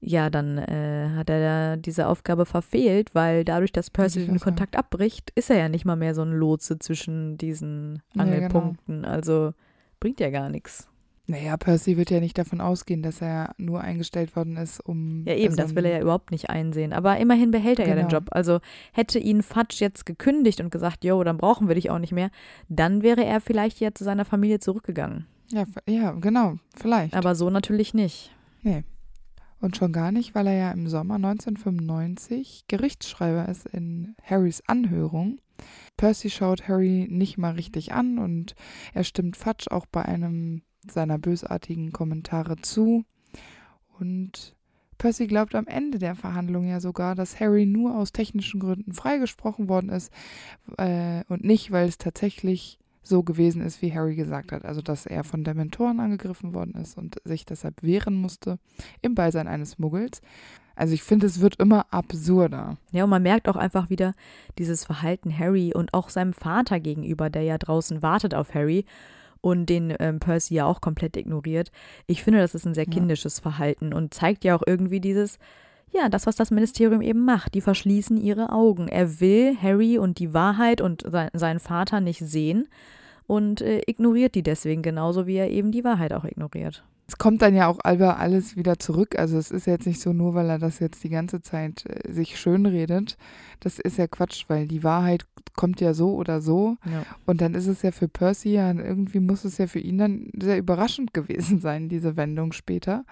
ja, dann äh, hat er da diese Aufgabe verfehlt, weil dadurch, dass Percy den Kontakt abbricht, ist er ja nicht mal mehr so ein Lotse zwischen diesen Angelpunkten. Ja, genau. Also bringt ja gar nichts. Naja, Percy wird ja nicht davon ausgehen, dass er nur eingestellt worden ist, um. Ja, eben, das will er ja überhaupt nicht einsehen. Aber immerhin behält er genau. ja den genau. Job. Also hätte ihn Fatsch jetzt gekündigt und gesagt, jo, dann brauchen wir dich auch nicht mehr, dann wäre er vielleicht ja zu seiner Familie zurückgegangen. Ja, ja, genau, vielleicht. Aber so natürlich nicht. Nee. Und schon gar nicht, weil er ja im Sommer 1995 Gerichtsschreiber ist in Harrys Anhörung. Percy schaut Harry nicht mal richtig an und er stimmt Fatsch auch bei einem seiner bösartigen Kommentare zu. Und Percy glaubt am Ende der Verhandlung ja sogar, dass Harry nur aus technischen Gründen freigesprochen worden ist äh, und nicht, weil es tatsächlich so gewesen ist, wie Harry gesagt hat. Also, dass er von Dementoren angegriffen worden ist und sich deshalb wehren musste im Beisein eines Muggels. Also ich finde, es wird immer absurder. Ja, und man merkt auch einfach wieder dieses Verhalten Harry und auch seinem Vater gegenüber, der ja draußen wartet auf Harry und den ähm, Percy ja auch komplett ignoriert. Ich finde, das ist ein sehr kindisches ja. Verhalten und zeigt ja auch irgendwie dieses, ja, das, was das Ministerium eben macht. Die verschließen ihre Augen. Er will Harry und die Wahrheit und sein, seinen Vater nicht sehen und äh, ignoriert die deswegen genauso, wie er eben die Wahrheit auch ignoriert. Es kommt dann ja auch Alba alles wieder zurück. Also es ist jetzt nicht so nur, weil er das jetzt die ganze Zeit äh, sich schönredet. Das ist ja Quatsch, weil die Wahrheit kommt ja so oder so. Ja. Und dann ist es ja für Percy ja, irgendwie muss es ja für ihn dann sehr überraschend gewesen sein, diese Wendung später.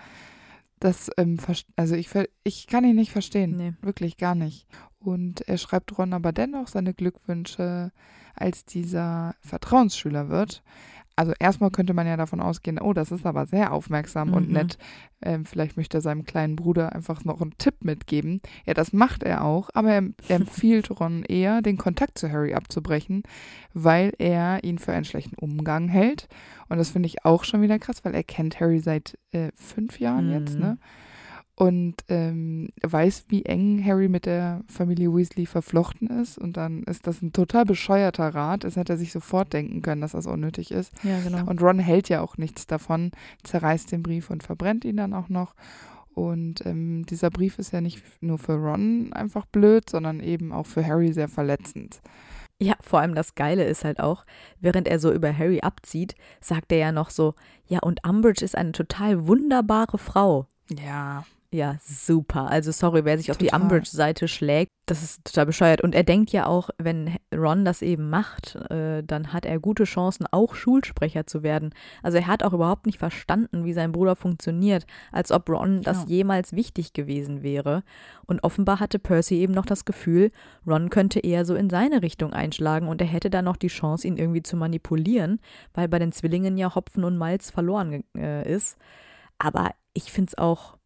Das, ähm, also ich, ich kann ihn nicht verstehen. Nee. Wirklich gar nicht. Und er schreibt Ron aber dennoch seine Glückwünsche, als dieser Vertrauensschüler wird. Also erstmal könnte man ja davon ausgehen, oh, das ist aber sehr aufmerksam mhm. und nett. Ähm, vielleicht möchte er seinem kleinen Bruder einfach noch einen Tipp mitgeben. Ja, das macht er auch, aber er, er *laughs* empfiehlt Ron eher, den Kontakt zu Harry abzubrechen, weil er ihn für einen schlechten Umgang hält. Und das finde ich auch schon wieder krass, weil er kennt Harry seit äh, fünf Jahren mhm. jetzt, ne? Und ähm, weiß, wie eng Harry mit der Familie Weasley verflochten ist. Und dann ist das ein total bescheuerter Rat. Es hätte er sich sofort denken können, dass das unnötig ist. Ja, genau. Und Ron hält ja auch nichts davon, zerreißt den Brief und verbrennt ihn dann auch noch. Und ähm, dieser Brief ist ja nicht nur für Ron einfach blöd, sondern eben auch für Harry sehr verletzend. Ja, vor allem das Geile ist halt auch, während er so über Harry abzieht, sagt er ja noch so, ja, und Umbridge ist eine total wunderbare Frau. Ja. Ja, super. Also sorry, wer sich total. auf die Umbridge-Seite schlägt, das ist total bescheuert. Und er denkt ja auch, wenn Ron das eben macht, äh, dann hat er gute Chancen, auch Schulsprecher zu werden. Also er hat auch überhaupt nicht verstanden, wie sein Bruder funktioniert, als ob Ron das genau. jemals wichtig gewesen wäre. Und offenbar hatte Percy eben noch das Gefühl, Ron könnte eher so in seine Richtung einschlagen und er hätte dann noch die Chance, ihn irgendwie zu manipulieren, weil bei den Zwillingen ja Hopfen und Malz verloren äh, ist. Aber ich finde es auch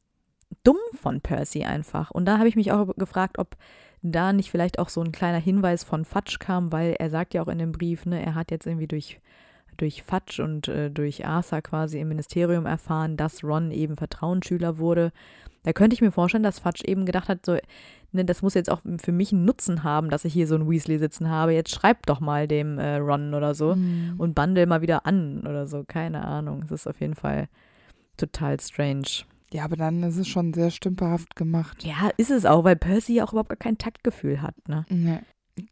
dumm von Percy einfach. Und da habe ich mich auch gefragt, ob da nicht vielleicht auch so ein kleiner Hinweis von Fatsch kam, weil er sagt ja auch in dem Brief, ne, er hat jetzt irgendwie durch, durch Fatsch und äh, durch Arthur quasi im Ministerium erfahren, dass Ron eben Vertrauensschüler wurde. Da könnte ich mir vorstellen, dass Fatsch eben gedacht hat, so, ne, das muss jetzt auch für mich einen Nutzen haben, dass ich hier so einen Weasley sitzen habe. Jetzt schreib doch mal dem äh, Ron oder so mhm. und bundle mal wieder an oder so. Keine Ahnung. Es ist auf jeden Fall total strange. Ja, aber dann ist es schon sehr stümperhaft gemacht. Ja, ist es auch, weil Percy ja auch überhaupt gar kein Taktgefühl hat, ne? Nee,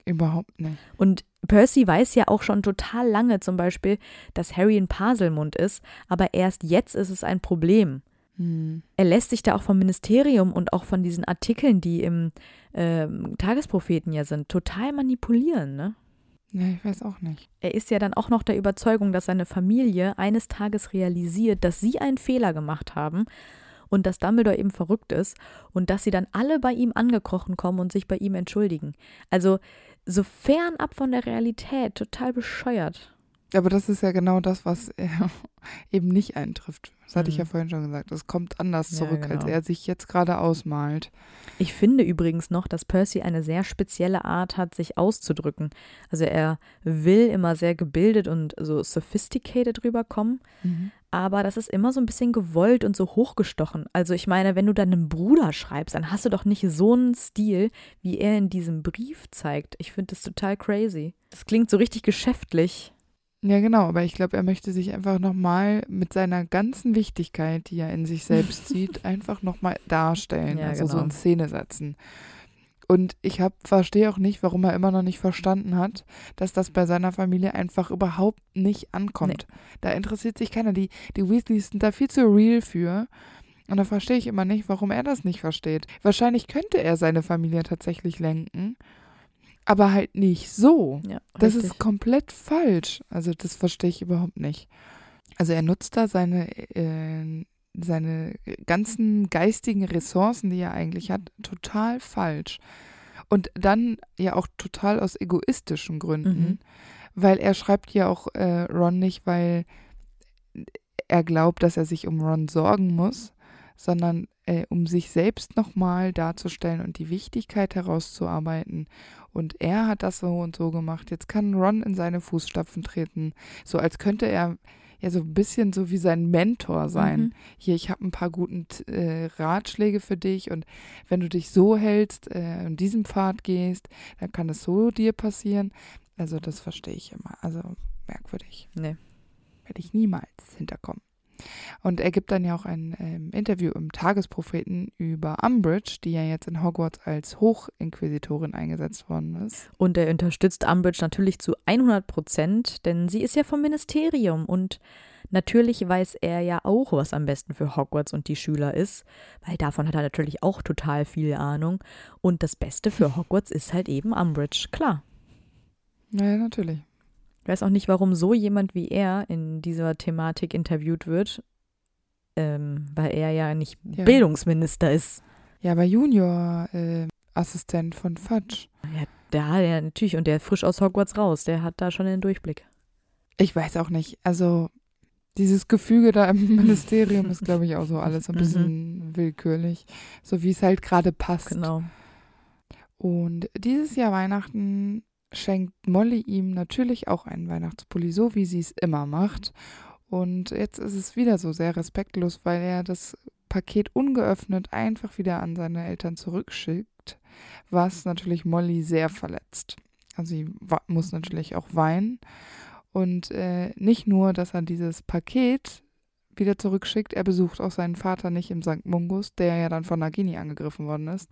überhaupt nicht. Und Percy weiß ja auch schon total lange zum Beispiel, dass Harry ein Paselmund ist, aber erst jetzt ist es ein Problem. Hm. Er lässt sich da auch vom Ministerium und auch von diesen Artikeln, die im äh, Tagespropheten ja sind, total manipulieren, ne? Ja, ich weiß auch nicht. Er ist ja dann auch noch der Überzeugung, dass seine Familie eines Tages realisiert, dass sie einen Fehler gemacht haben und dass Dumbledore eben verrückt ist und dass sie dann alle bei ihm angekrochen kommen und sich bei ihm entschuldigen. Also so fernab von der Realität, total bescheuert. Aber das ist ja genau das, was er *laughs* eben nicht eintrifft. Das hatte mhm. ich ja mhm. vorhin schon gesagt. Es kommt anders zurück, ja, genau. als er sich jetzt gerade ausmalt. Ich finde übrigens noch, dass Percy eine sehr spezielle Art hat, sich auszudrücken. Also er will immer sehr gebildet und so sophisticated rüberkommen, mhm. aber das ist immer so ein bisschen gewollt und so hochgestochen. Also ich meine, wenn du deinem Bruder schreibst, dann hast du doch nicht so einen Stil, wie er in diesem Brief zeigt. Ich finde das total crazy. Das klingt so richtig geschäftlich. Ja, genau, aber ich glaube, er möchte sich einfach nochmal mit seiner ganzen Wichtigkeit, die er in sich selbst *laughs* sieht, einfach nochmal darstellen, ja, also genau. so in Szene setzen. Und ich verstehe auch nicht, warum er immer noch nicht verstanden hat, dass das bei seiner Familie einfach überhaupt nicht ankommt. Nee. Da interessiert sich keiner. Die, die Weasleys sind da viel zu real für. Und da verstehe ich immer nicht, warum er das nicht versteht. Wahrscheinlich könnte er seine Familie tatsächlich lenken aber halt nicht so. Ja, das ist komplett falsch. Also das verstehe ich überhaupt nicht. Also er nutzt da seine, äh, seine ganzen geistigen Ressourcen, die er eigentlich hat, total falsch. Und dann ja auch total aus egoistischen Gründen, mhm. weil er schreibt ja auch äh, Ron nicht, weil er glaubt, dass er sich um Ron sorgen muss, sondern äh, um sich selbst nochmal darzustellen und die Wichtigkeit herauszuarbeiten. Und er hat das so und so gemacht. Jetzt kann Ron in seine Fußstapfen treten, so als könnte er ja so ein bisschen so wie sein Mentor sein. Mhm. Hier, ich habe ein paar guten äh, Ratschläge für dich und wenn du dich so hältst, äh, in diesem Pfad gehst, dann kann es so dir passieren. Also das verstehe ich immer. Also merkwürdig. Nee. Werde ich niemals hinterkommen. Und er gibt dann ja auch ein ähm, Interview im Tagespropheten über Umbridge, die ja jetzt in Hogwarts als Hochinquisitorin eingesetzt worden ist. Und er unterstützt Umbridge natürlich zu 100 Prozent, denn sie ist ja vom Ministerium und natürlich weiß er ja auch, was am besten für Hogwarts und die Schüler ist, weil davon hat er natürlich auch total viel Ahnung. Und das Beste für Hogwarts ist halt eben Umbridge, klar. Naja, natürlich. Ich weiß auch nicht, warum so jemand wie er in dieser Thematik interviewt wird, ähm, weil er ja nicht Ja. Bildungsminister ist. Ja, aber Junior-Assistent von Fudge. Der hat ja natürlich, und der frisch aus Hogwarts raus, der hat da schon den Durchblick. Ich weiß auch nicht. Also dieses Gefüge da im *laughs* Ministerium ist, glaube ich, auch so alles ein Mhm. bisschen willkürlich. So wie es halt gerade passt. Genau. Und dieses Jahr Weihnachten schenkt Molly ihm natürlich auch einen Weihnachtspulli, so wie sie es immer macht. Und jetzt ist es wieder so sehr respektlos, weil er das Paket ungeöffnet einfach wieder an seine Eltern zurückschickt, was natürlich Molly sehr verletzt. Also sie muss natürlich auch weinen. Und äh, nicht nur, dass er dieses Paket wieder zurückschickt, er besucht auch seinen Vater nicht im St. Mungus, der ja dann von Nagini angegriffen worden ist.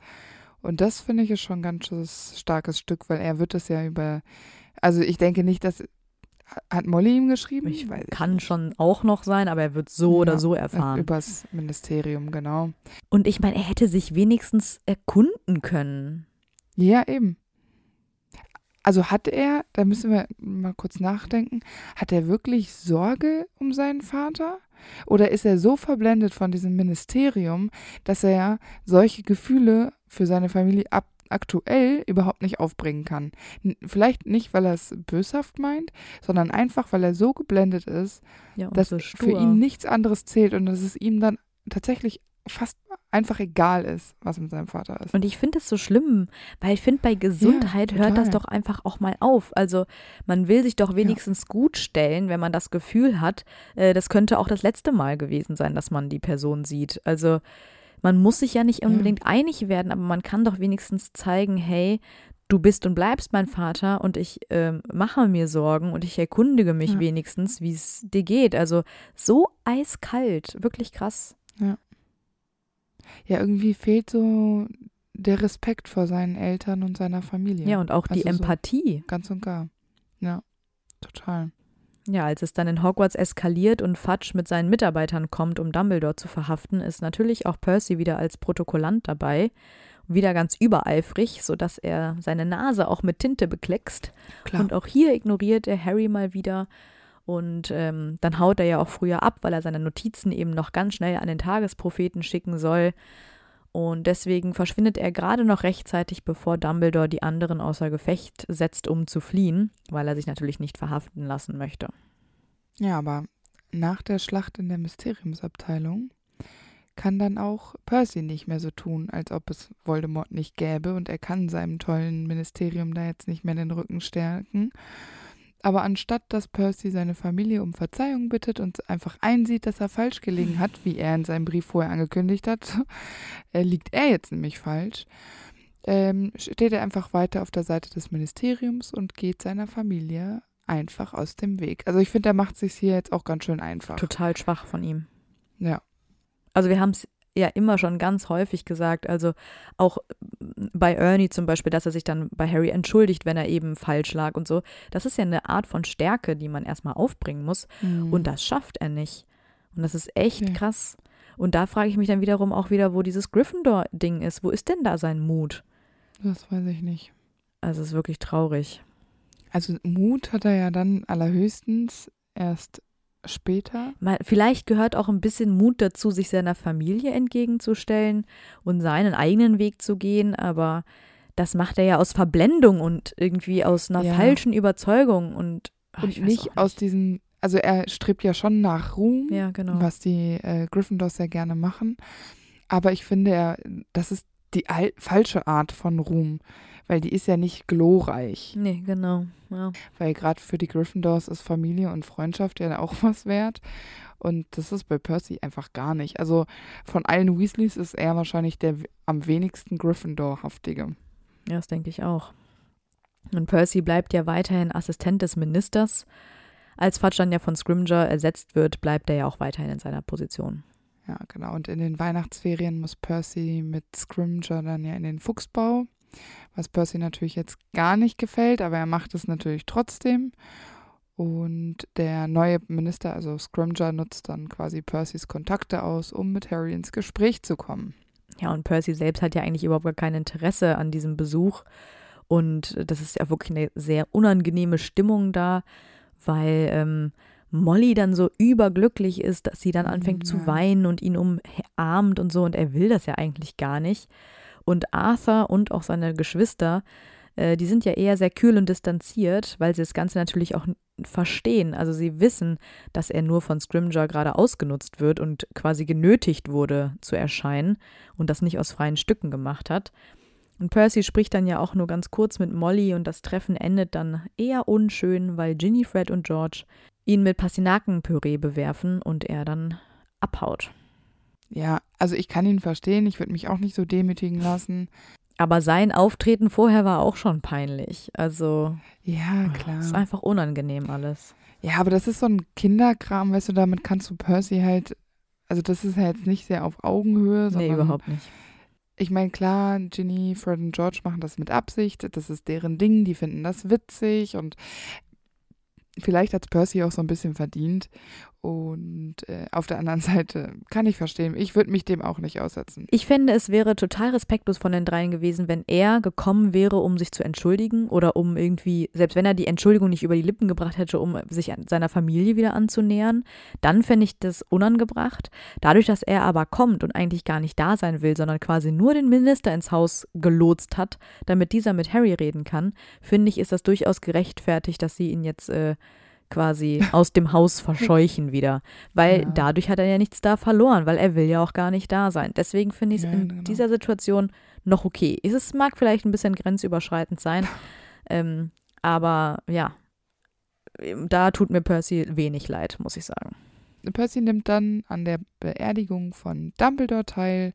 Und das finde ich ist schon ein ganz starkes Stück, weil er wird es ja über, also ich denke nicht, dass, hat Molly ihm geschrieben? Ich weiß kann nicht. schon auch noch sein, aber er wird so oder Ja, so erfahren. Übers Ministerium, genau. Und ich meine, er hätte sich wenigstens erkunden können. Ja, eben. Also hat er, da müssen wir mal kurz nachdenken, hat er wirklich Sorge um seinen Vater? Oder ist er so verblendet von diesem Ministerium, dass er solche Gefühle für seine Familie ab aktuell überhaupt nicht aufbringen kann? Vielleicht nicht, weil er es böshaft meint, sondern einfach, weil er so geblendet ist, Ja, dass so für ihn nichts anderes zählt und dass es ihm dann tatsächlich fast einfach egal ist, was mit seinem Vater ist. Und ich finde es so schlimm, weil ich finde, bei Gesundheit hört das doch einfach auch mal auf. Also man will sich doch wenigstens gut stellen, wenn man das Gefühl hat, äh, das könnte auch das letzte Mal gewesen sein, dass man die Person sieht. Also man muss sich ja nicht Ja. unbedingt einig werden, aber man kann doch wenigstens zeigen, hey, du bist und bleibst mein Vater und ich ähm, mache mir Sorgen und ich erkundige mich Ja. wenigstens, wie es dir geht. Also so eiskalt, wirklich krass. Ja, irgendwie fehlt so der Respekt vor seinen Eltern und seiner Familie. Ja, und auch die Also so- Empathie. Ganz und gar. Ja, total. Ja, als es dann in Hogwarts eskaliert und Fudge mit seinen Mitarbeitern kommt, um Dumbledore zu verhaften, ist natürlich auch Percy wieder als Protokollant dabei. Wieder ganz übereifrig, sodass er seine Nase auch mit Tinte bekleckst. Klar. Und auch hier ignoriert er Harry mal wieder. Und ähm, dann haut er ja auch früher ab, weil er seine Notizen eben noch ganz schnell an den Tagespropheten schicken soll. Und deswegen verschwindet er gerade noch rechtzeitig, bevor Dumbledore die anderen außer Gefecht setzt, um zu fliehen, weil er sich natürlich nicht verhaften lassen möchte. ja, aber nach der Schlacht in der Mysteriumsabteilung kann dann auch Percy nicht mehr so tun, als ob es Voldemort nicht gäbe und er kann seinem tollen Ministerium da jetzt nicht mehr den Rücken stärken. Aber anstatt dass Percy seine Familie um Verzeihung bittet und einfach einsieht, dass er falsch gelegen hat, wie er in seinem Brief vorher angekündigt hat, *laughs* äh, liegt er jetzt nämlich falsch, ähm, steht er einfach weiter auf der Seite des Ministeriums und geht seiner Familie einfach aus dem Weg. Also ich finde, er macht sich hier jetzt auch ganz schön einfach. Total schwach von ihm. Ja. Also wir haben es ja immer schon ganz häufig gesagt, also auch bei Ernie zum Beispiel, dass er sich dann bei Harry entschuldigt, wenn er eben falsch lag und so. Das ist ja eine Art von Stärke, die man erstmal aufbringen muss. Mhm. Und das schafft er nicht. Und das ist echt Nee. krass. Und da frage ich mich dann wiederum auch wieder, wo dieses Gryffindor-Ding ist. Wo ist denn da sein Mut? Das weiß ich nicht. Also es ist wirklich traurig. Also Mut hat er ja dann allerhöchstens erst später. Mal- Vielleicht gehört auch ein bisschen Mut dazu, sich seiner Familie entgegenzustellen und seinen eigenen Weg zu gehen, aber das macht er ja aus Verblendung und irgendwie aus einer Ja. falschen Überzeugung und, ach, und nicht auch aus diesem, also er strebt ja schon nach Ruhm, Ja, genau. was die äh, Gryffindors sehr gerne machen. Aber ich finde, er, das ist die al falsche Art von Ruhm, weil die ist ja nicht glorreich. Nee, genau. Ja. Weil gerade für die Gryffindors ist Familie und Freundschaft ja auch *laughs* was wert. Und das ist bei Percy einfach gar nicht. Also von allen Weasleys ist er wahrscheinlich der am wenigsten Gryffindor-haftige. Ja, das denke ich auch. Und Percy bleibt ja weiterhin Assistent des Ministers. Als Fudge dann ja von Scrimger ersetzt wird, bleibt er ja auch weiterhin in seiner Position. Ja, genau. Und in den Weihnachtsferien muss Percy mit Scrimger dann ja in den Fuchsbau, was Percy natürlich jetzt gar nicht gefällt, aber er macht es natürlich trotzdem. Und der neue Minister, also Scrimger, nutzt dann quasi Percys Kontakte aus, um mit Harry ins Gespräch zu kommen. Ja, und Percy selbst hat ja eigentlich überhaupt gar kein Interesse an diesem Besuch. Und das ist ja wirklich eine sehr unangenehme Stimmung da, weil ähm, Molly dann so überglücklich ist, dass sie dann anfängt ja. zu weinen und ihn umarmt und so. Und er will das ja eigentlich gar nicht. Und Arthur und auch seine Geschwister, äh, die sind ja eher sehr kühl und distanziert, weil sie das Ganze natürlich auch verstehen. Also sie wissen, dass er nur von Scrimger gerade ausgenutzt wird und quasi genötigt wurde zu erscheinen und das nicht aus freien Stücken gemacht hat. Und Percy spricht dann ja auch nur ganz kurz mit Molly und das Treffen endet dann eher unschön, weil Ginny, Fred und George ihn mit Pastinakenpüree bewerfen und er dann abhaut. Ja, also ich kann ihn verstehen, ich würde mich auch nicht so demütigen lassen. Aber sein Auftreten vorher war auch schon peinlich. Also. Ja, klar. Ist einfach unangenehm alles. Ja, aber das ist so ein Kinderkram, weißt du, damit kannst du Percy halt. Also, das ist ja jetzt nicht sehr auf Augenhöhe. Sondern, nee, überhaupt nicht. Ich meine, klar, Ginny, Fred und George machen das mit Absicht. Das ist deren Ding. Die finden das witzig und vielleicht hat Percy auch so ein bisschen verdient. Und äh, auf der anderen *laughs* Seite kann ich verstehen, ich würde mich dem auch nicht aussetzen. Ich fände, es wäre total respektlos von den dreien gewesen, wenn er gekommen wäre, um sich zu entschuldigen oder um irgendwie, selbst wenn er die Entschuldigung nicht über die Lippen gebracht hätte, um sich seiner Familie wieder anzunähern, dann fände ich das unangebracht. Dadurch, dass er aber kommt und eigentlich gar nicht da sein will, sondern quasi nur den Minister ins Haus gelotst hat, damit dieser mit Harry reden kann, finde ich, ist das durchaus gerechtfertigt, dass sie ihn jetzt äh, quasi aus dem Haus verscheuchen *laughs* wieder. Weil ja. dadurch hat er ja nichts da verloren, weil er will ja auch gar nicht da sein. Deswegen finde ich es ja, in genau. dieser Situation noch okay. Es mag vielleicht ein bisschen grenzüberschreitend sein, *laughs* ähm, aber ja, da tut mir Percy wenig leid, muss ich sagen. Percy nimmt dann an der Beerdigung von Dumbledore teil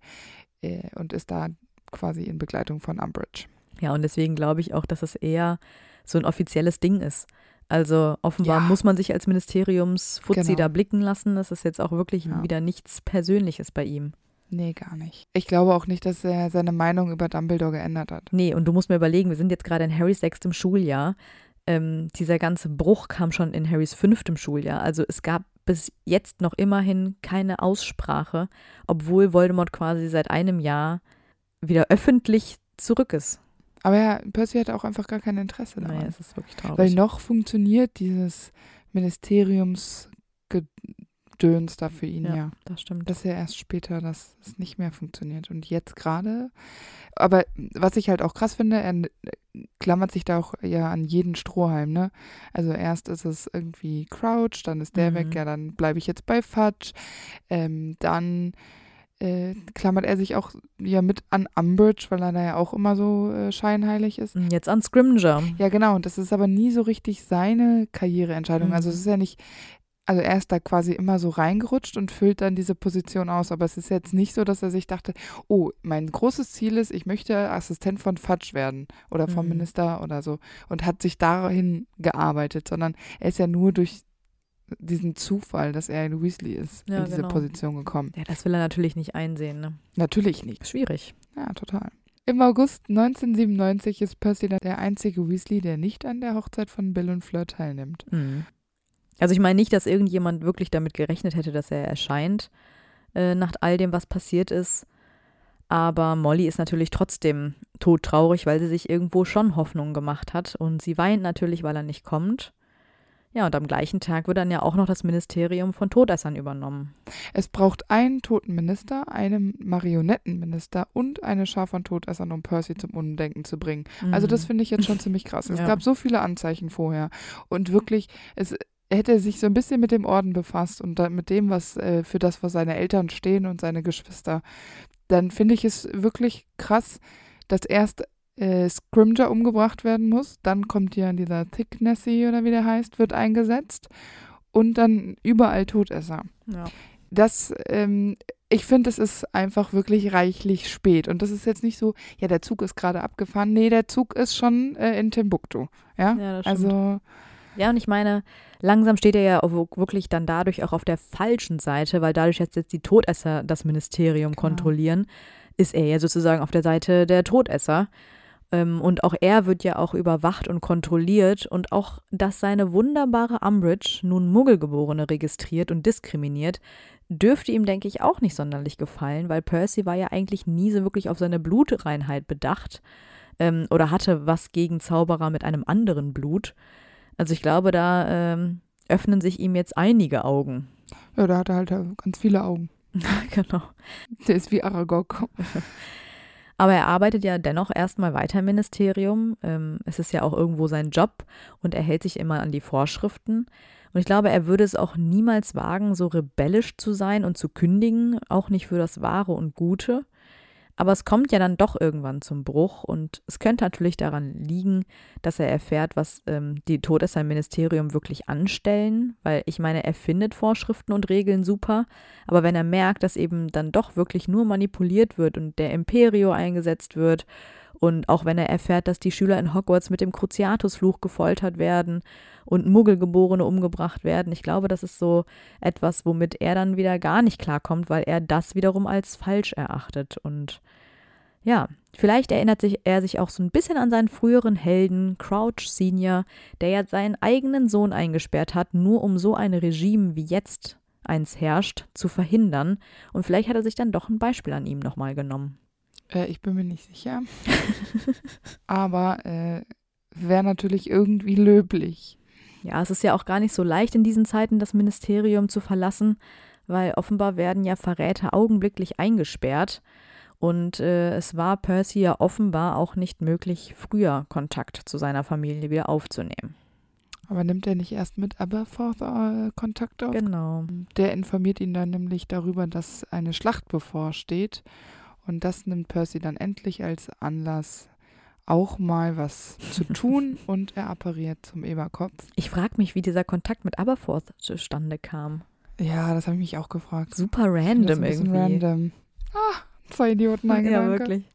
äh, und ist da quasi in Begleitung von Umbridge. Ja, und deswegen glaube ich auch, dass es eher so ein offizielles Ding ist. Also offenbar ja. muss man sich als Ministeriumsfuzzi genau. da blicken lassen. Das ist jetzt auch wirklich ja. wieder nichts Persönliches bei ihm. Nee, gar nicht. Ich glaube auch nicht, dass er seine Meinung über Dumbledore geändert hat. Nee, und du musst mir überlegen, wir sind jetzt gerade in Harrys sechstem Schuljahr. Ähm, dieser ganze Bruch kam schon in Harrys fünftem Schuljahr. Also es gab bis jetzt noch immerhin keine Aussprache, obwohl Voldemort quasi seit einem Jahr wieder öffentlich zurück ist. Aber ja, Percy hat auch einfach gar kein Interesse daran. Naja, es ist wirklich traurig. Weil noch funktioniert dieses Ministeriumsgedöns da für ihn, ja, ja. Das stimmt. Das ist ja erst später, dass es nicht mehr funktioniert. Und jetzt gerade. Aber was ich halt auch krass finde, er klammert sich da auch ja an jeden Strohhalm, ne? Also erst ist es irgendwie Crouch, dann ist der mhm. weg, ja, dann bleibe ich jetzt bei Fudge. Ähm, dann äh, klammert er sich auch ja mit an Umbridge, weil er da ja auch immer so äh, scheinheilig ist. Jetzt an Scrimger. Ja, genau. Und das ist aber nie so richtig seine Karriereentscheidung. Mhm. Also es ist ja nicht, also er ist da quasi immer so reingerutscht und füllt dann diese Position aus. Aber es ist jetzt nicht so, dass er sich dachte, oh, mein großes Ziel ist, ich möchte Assistent von Fudge werden oder vom mhm. Minister oder so und hat sich dahin gearbeitet, sondern er ist ja nur durch diesen Zufall, dass er ein Weasley ist, ja, in diese genau. Position gekommen. Ja, das will er natürlich nicht einsehen, ne? Natürlich nicht. Schwierig. Ja, total. Im August 1997 ist Percy der einzige Weasley, der nicht an der Hochzeit von Bill und Fleur teilnimmt. Mhm. Also ich meine nicht, dass irgendjemand wirklich damit gerechnet hätte, dass er erscheint, äh, nach all dem, was passiert ist. Aber Molly ist natürlich trotzdem todtraurig, weil sie sich irgendwo schon Hoffnung gemacht hat. Und sie weint natürlich, weil er nicht kommt. Ja, und am gleichen Tag wird dann ja auch noch das Ministerium von Todessern übernommen. Es braucht einen toten Minister, einen Marionettenminister und eine Schar von Todessern, um Percy zum Undenken zu bringen. Mhm. Also das finde ich jetzt schon *laughs* ziemlich krass. Es ja. gab so viele Anzeichen vorher. Und wirklich, es hätte sich so ein bisschen mit dem Orden befasst und mit dem, was äh, für das, was seine Eltern stehen und seine Geschwister dann finde ich es wirklich krass, dass erst äh, Scrimger umgebracht werden muss. Dann kommt ja dieser Thicknessy oder wie der heißt, wird eingesetzt. Und dann überall Todesser. Ja. Das, ähm, ich finde, es ist einfach wirklich reichlich spät. Und das ist jetzt nicht so, ja, der Zug ist gerade abgefahren. Nee, der Zug ist schon äh, in Timbuktu. Ja, Ja, das stimmt. also, Ja, und ich meine, langsam steht er ja auch wirklich dann dadurch auch auf der falschen Seite, weil dadurch, dass jetzt die Todesser das Ministerium Genau. kontrollieren, ist er ja sozusagen auf der Seite der Todesser. Ähm, und auch er wird ja auch überwacht und kontrolliert und auch, dass seine wunderbare Umbridge nun Muggelgeborene registriert und diskriminiert, dürfte ihm, denke ich, auch nicht sonderlich gefallen, weil Percy war ja eigentlich nie so wirklich auf seine Blutreinheit bedacht ähm, oder hatte was gegen Zauberer mit einem anderen Blut. Also ich glaube, da ähm, öffnen sich ihm jetzt einige Augen. ja, da hat er halt äh, ganz viele Augen. *laughs* genau. Der ist wie Aragog. *laughs* Aber er arbeitet ja dennoch erstmal weiter im Ministerium. Ähm, es ist ja auch irgendwo sein Job und er hält sich immer an die Vorschriften. Und ich glaube, er würde es auch niemals wagen, so rebellisch zu sein und zu kündigen, auch nicht für das Wahre und Gute. Aber es kommt ja dann doch irgendwann zum Bruch und es könnte natürlich daran liegen, dass er erfährt, was ähm, die Todesser im Ministerium wirklich anstellen, weil ich meine, er findet Vorschriften und Regeln super, aber wenn er merkt, dass eben dann doch wirklich nur manipuliert wird und der Imperio eingesetzt wird und auch wenn er erfährt, dass die Schüler in Hogwarts mit dem Cruciatusfluch gefoltert werden und Muggelgeborene umgebracht werden, ich glaube, das ist so etwas, womit er dann wieder gar nicht klarkommt, weil er das wiederum als falsch erachtet und ja, vielleicht erinnert sich er sich auch so ein bisschen an seinen früheren Helden, Crouch Senior, der ja seinen eigenen Sohn eingesperrt hat, nur um so ein Regime wie jetzt eins herrscht, zu verhindern. Und vielleicht hat er sich dann doch ein Beispiel an ihm nochmal genommen. Äh, ich bin mir nicht sicher. Aber äh, wäre natürlich irgendwie löblich. Ja, es ist ja auch gar nicht so leicht in diesen Zeiten, das Ministerium zu verlassen, weil offenbar werden ja Verräter augenblicklich eingesperrt. Und äh, es war Percy ja offenbar auch nicht möglich, früher Kontakt zu seiner Familie wieder aufzunehmen. Aber nimmt er nicht erst mit Aberforth äh, Kontakt auf? Genau. Der informiert ihn dann nämlich darüber, dass eine Schlacht bevorsteht. Und das nimmt Percy dann endlich als Anlass, auch mal was zu *laughs* tun. und er appariert zum Eberkopf. Ich frage mich, wie dieser Kontakt mit Aberforth zustande kam. Ja, das habe ich mich auch gefragt. Super random irgendwie. random. Ah, zwei Idioten, ein Ja, wirklich.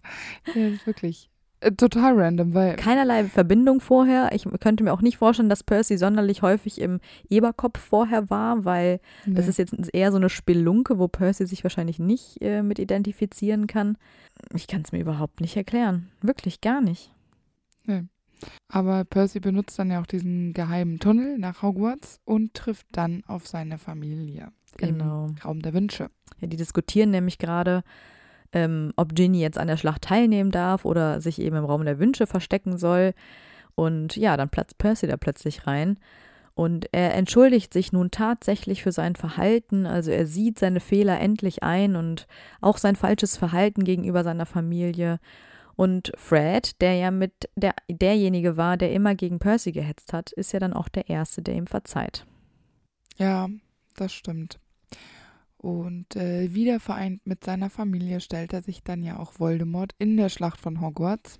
Ja, wirklich. Äh, total random, weil Keinerlei Verbindung vorher. Ich könnte mir auch nicht vorstellen, dass Percy sonderlich häufig im Eberkopf vorher war, weil das Nee. ist jetzt eher so eine Spelunke, wo Percy sich wahrscheinlich nicht äh, mit identifizieren kann. Ich kann es mir überhaupt nicht erklären. Wirklich gar nicht. Aber Percy benutzt dann ja auch diesen geheimen Tunnel nach Hogwarts und trifft dann auf seine Familie Genau. im Raum der Wünsche. Ja, die diskutieren nämlich gerade, ähm, ob Ginny jetzt an der Schlacht teilnehmen darf oder sich eben im Raum der Wünsche verstecken soll. Und ja, dann platzt Percy da plötzlich rein. Und er entschuldigt sich nun tatsächlich für sein Verhalten. Also er sieht seine Fehler endlich ein und auch sein falsches Verhalten gegenüber seiner Familie. Und Fred, der ja mit der, derjenige war, der immer gegen Percy gehetzt hat, ist ja dann auch der Erste, der ihm verzeiht. Ja, das stimmt. Und äh, wieder vereint mit seiner Familie stellt er sich dann ja auch Voldemort in der Schlacht von Hogwarts.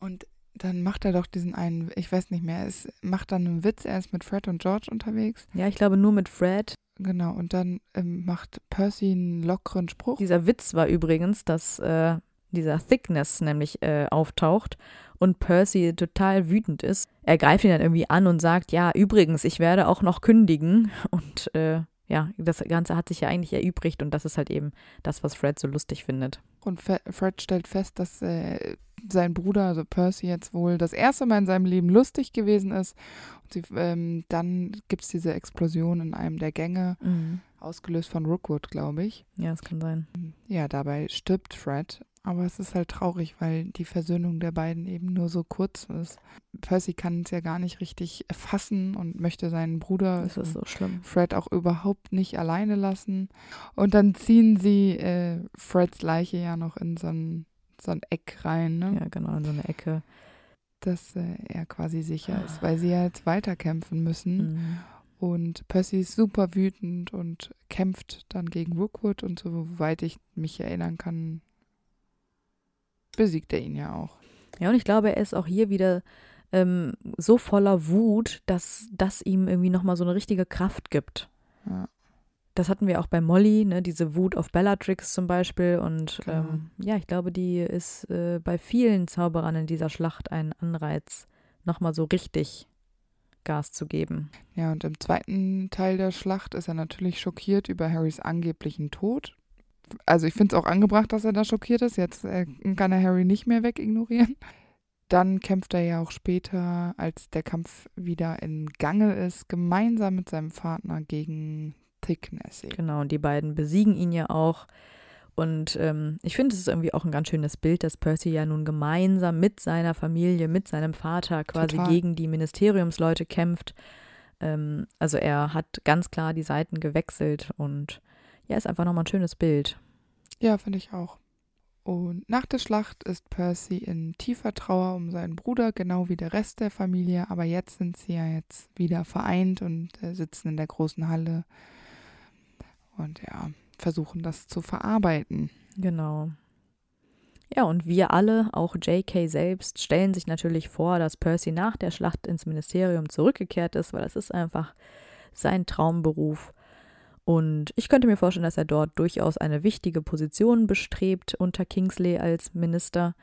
Und dann macht er doch diesen einen, ich weiß nicht mehr, es macht dann einen Witz, er ist mit Fred und George unterwegs. Ja, ich glaube nur mit Fred. Genau, und dann ähm, macht Percy einen lockeren Spruch. Dieser Witz war übrigens, dass äh, dieser Thickness nämlich äh, auftaucht und Percy total wütend ist. Er greift ihn dann irgendwie an und sagt, ja, übrigens, ich werde auch noch kündigen. Und äh, ja, das Ganze hat sich ja eigentlich erübrigt und das ist halt eben das, was Fred so lustig findet. Und Fe Fred stellt fest, dass äh, sein Bruder, also Percy, jetzt wohl das erste Mal in seinem Leben lustig gewesen ist. Und sie, ähm, dann gibt es diese Explosion in einem der Gänge, ausgelöst von Rookwood, glaube ich. Ja, das kann sein. Ja, dabei stirbt Fred. Aber es ist halt traurig, weil die Versöhnung der beiden eben nur so kurz ist. Percy kann es ja gar nicht richtig fassen und möchte seinen Bruder ist so schlimm. Fred auch überhaupt nicht alleine lassen. Und dann ziehen sie äh, Freds Leiche ja noch in so ein, so ein Eck rein, ne? Ja, genau, in so eine Ecke. dass äh, er quasi sicher ist, weil sie ja jetzt weiterkämpfen müssen. Mhm. Und Percy ist super wütend und kämpft dann gegen Rookwood und soweit ich mich erinnern kann, besiegt er ihn ja auch. Ja, und ich glaube, er ist auch hier wieder ähm, so voller Wut, dass das ihm irgendwie nochmal so eine richtige Kraft gibt. Ja. Das hatten wir auch bei Molly, ne, diese Wut auf Bellatrix zum Beispiel. Und Genau. ähm, ja, ich glaube, die ist äh, bei vielen Zauberern in dieser Schlacht ein Anreiz, nochmal so richtig Gas zu geben. Ja, und im zweiten Teil der Schlacht ist er natürlich schockiert über Harrys angeblichen Tod. Also ich finde es auch angebracht, dass er da schockiert ist. Jetzt äh, kann er Harry nicht mehr wegignorieren. *laughs* Dann kämpft er ja auch später, als der Kampf wieder in Gange ist, gemeinsam mit seinem Partner gegen Thicknessy. Genau, und die beiden besiegen ihn ja auch. Und ähm, ich finde, es ist irgendwie auch ein ganz schönes Bild, dass Percy ja nun gemeinsam mit seiner Familie, mit seinem Vater quasi Total. gegen die Ministeriumsleute kämpft. Ähm, also er hat ganz klar die Seiten gewechselt und ja, ist einfach nochmal ein schönes Bild. Ja, finde ich auch. Und nach der Schlacht ist Percy in tiefer Trauer um seinen Bruder, genau wie der Rest der Familie. Aber jetzt sind sie ja jetzt wieder vereint und äh, sitzen in der großen Halle und ja, versuchen das zu verarbeiten. Genau. Ja, und wir alle, auch JK selbst, stellen sich natürlich vor, dass Percy nach der Schlacht ins Ministerium zurückgekehrt ist, weil das ist einfach sein Traumberuf. Und ich könnte mir vorstellen, dass er dort durchaus eine wichtige Position bestrebt unter Kingsley als Minister.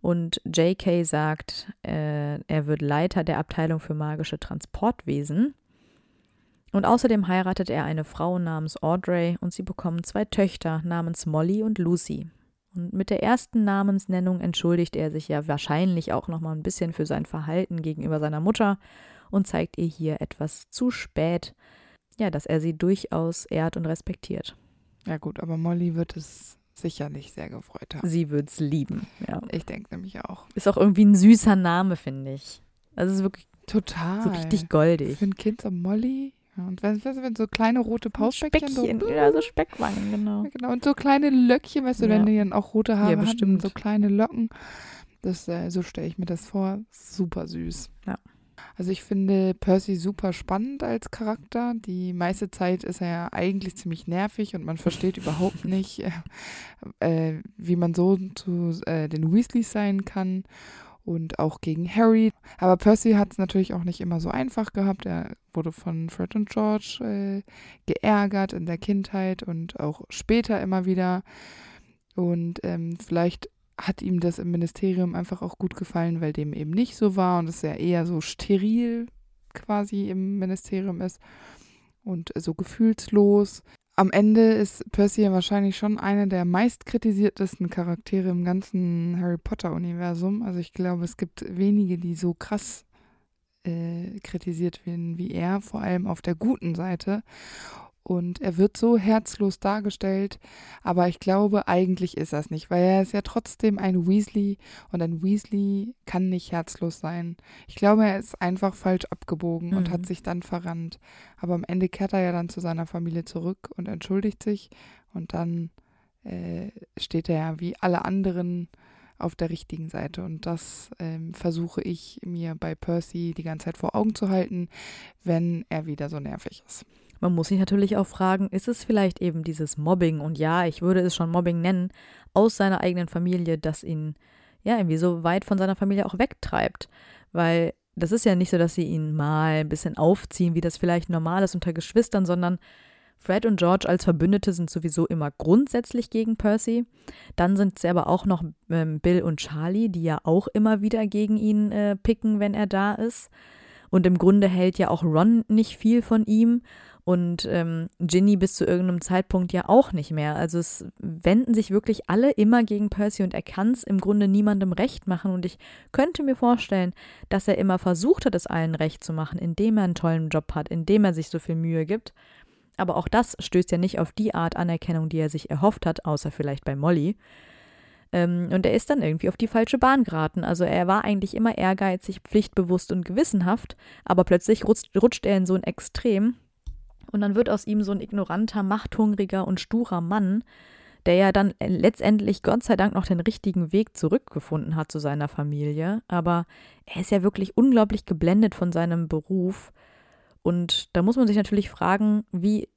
Und JK sagt, äh, er wird Leiter der Abteilung für magische Transportwesen. Und außerdem heiratet er eine Frau namens Audrey und sie bekommen zwei Töchter namens Molly und Lucy. Und mit der ersten Namensnennung entschuldigt er sich ja wahrscheinlich auch nochmal ein bisschen für sein Verhalten gegenüber seiner Mutter und zeigt ihr hier etwas zu spät, ja, dass er sie durchaus ehrt und respektiert. Ja gut, aber Molly wird es sicherlich sehr gefreut haben. Sie wird's lieben, ja. Ich denke nämlich auch. Ist auch irgendwie ein süßer Name, finde ich. Also es ist wirklich Total. so richtig goldig. Für ein Kind so Molly. Ja, und wenn, wenn so kleine rote Pausbäckchen Speckchen, so, ja, so Speckwangen, genau. Genau. Und so kleine Löckchen, weißt du, Ja. wenn die dann auch rote Haare Ja, hatten, bestimmt. so kleine Locken. Das, äh, so stelle ich mir das vor. Super süß. Ja. Also ich finde Percy super spannend als Charakter. Die meiste Zeit ist er ja eigentlich ziemlich nervig und man versteht überhaupt nicht, äh, äh, wie man so zu äh, den Weasleys sein kann. Und auch gegen Harry. Aber Percy hat es natürlich auch nicht immer so einfach gehabt. Er wurde von Fred und George äh, geärgert in der Kindheit und auch später immer wieder. Und ähm, vielleicht hat ihm das im Ministerium einfach auch gut gefallen, weil dem eben nicht so war und es ja eher so steril quasi im Ministerium ist und so gefühlslos. Am Ende ist Percy ja wahrscheinlich schon einer der meistkritisiertesten Charaktere im ganzen Harry Potter-Universum. Also ich glaube, es gibt wenige, die so krass äh, kritisiert werden wie er, vor allem auf der guten Seite. Und er wird so herzlos dargestellt, aber ich glaube, eigentlich ist er es nicht, weil er ist ja trotzdem ein Weasley und ein Weasley kann nicht herzlos sein. Ich glaube, er ist einfach falsch abgebogen und Mhm. hat sich dann verrannt. Aber am Ende kehrt er ja dann zu seiner Familie zurück und entschuldigt sich und dann äh, steht er ja wie alle anderen auf der richtigen Seite. Und das ähm, versuche ich mir bei Percy die ganze Zeit vor Augen zu halten, wenn er wieder so nervig ist. Man muss sich natürlich auch fragen, ist es vielleicht eben dieses Mobbing, und ja, ich würde es schon Mobbing nennen, aus seiner eigenen Familie, das ihn ja irgendwie so weit von seiner Familie auch wegtreibt. Weil das ist ja nicht so, dass sie ihn mal ein bisschen aufziehen, wie das vielleicht normal ist unter Geschwistern, sondern Fred und George als Verbündete sind sowieso immer grundsätzlich gegen Percy. Dann sind es aber auch noch ähm, Bill und Charlie, die ja auch immer wieder gegen ihn äh, picken, wenn er da ist. Und im Grunde hält ja auch Ron nicht viel von ihm und ähm, Ginny bis zu irgendeinem Zeitpunkt ja auch nicht mehr. Also es wenden sich wirklich alle immer gegen Percy und er kann es im Grunde niemandem recht machen. Und ich könnte mir vorstellen, dass er immer versucht hat, es allen recht zu machen, indem er einen tollen Job hat, indem er sich so viel Mühe gibt. Aber auch das stößt ja nicht auf die Art Anerkennung, die er sich erhofft hat, außer vielleicht bei Molly. Ähm, und er ist dann irgendwie auf die falsche Bahn geraten. Also er war eigentlich immer ehrgeizig, pflichtbewusst und gewissenhaft, aber plötzlich rutscht, rutscht er in so ein Extrem. Und dann wird aus ihm so ein ignoranter, machthungriger und sturer Mann, der ja dann letztendlich Gott sei Dank noch den richtigen Weg zurückgefunden hat zu seiner Familie. Aber er ist ja wirklich unglaublich geblendet von seinem Beruf Und da muss man sich natürlich fragen, wie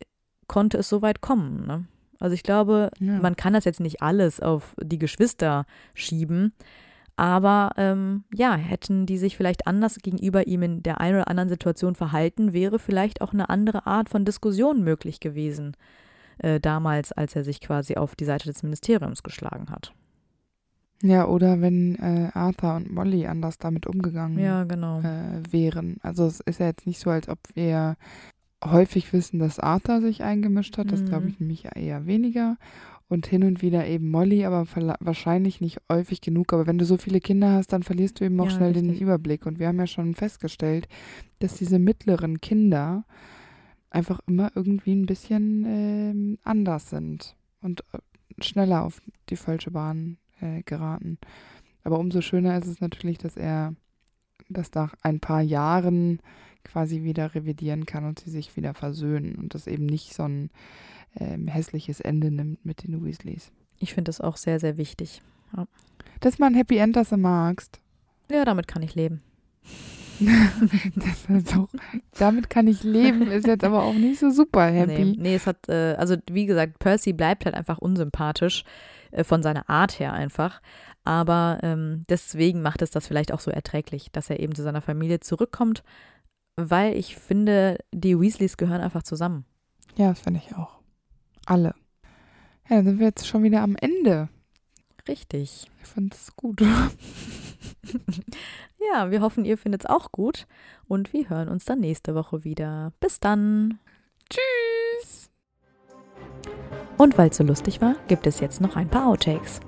konnte es so weit kommen? Ne? Also ich glaube, Ja. man kann das jetzt nicht alles auf die Geschwister schieben. Aber ähm, ja, hätten die sich vielleicht anders gegenüber ihm in der einen oder anderen Situation verhalten, wäre vielleicht auch eine andere Art von Diskussion möglich gewesen, äh, damals, als er sich quasi auf die Seite des Ministeriums geschlagen hat. Ja, oder wenn äh, Arthur und Molly anders damit umgegangen Ja, genau. äh, wären. Also es ist ja jetzt nicht so, als ob wir häufig wissen, dass Arthur sich eingemischt hat. Das Mhm. glaube ich nämlich eher weniger. Und hin und wieder eben Molly, aber wahrscheinlich nicht häufig genug. Aber wenn du so viele Kinder hast, dann verlierst du eben auch Ja, schnell den richtig. Überblick. Und wir haben ja schon festgestellt, dass diese mittleren Kinder einfach immer irgendwie ein bisschen ähm, anders sind und äh, schneller auf die falsche Bahn äh, geraten. Aber umso schöner ist es natürlich, dass er das nach ein paar Jahren quasi wieder revidieren kann und sie sich wieder versöhnen und das eben nicht so ein ähm, hässliches Ende nimmt mit den Weasleys. Ich finde das auch sehr, sehr wichtig. Das ist mal ein Happy End, das du magst. Ja, damit kann ich leben. *laughs* Doch, damit kann ich leben, ist jetzt aber auch nicht so super Nee, happy. nee, es hat, äh, also wie gesagt, Percy bleibt halt einfach unsympathisch, äh, von seiner Art her einfach. Aber ähm, deswegen macht es das vielleicht auch so erträglich, dass er eben zu seiner Familie zurückkommt, weil ich finde, die Weasleys gehören einfach zusammen. Ja, das finde ich auch. Alle. Ja, dann sind wir jetzt schon wieder am Ende. Richtig. Ich finde es gut. *laughs* Ja, wir hoffen, ihr findet es auch gut und wir hören uns dann nächste Woche wieder. Bis dann. Tschüss. Und weil es so lustig war, gibt es jetzt noch ein paar Outtakes.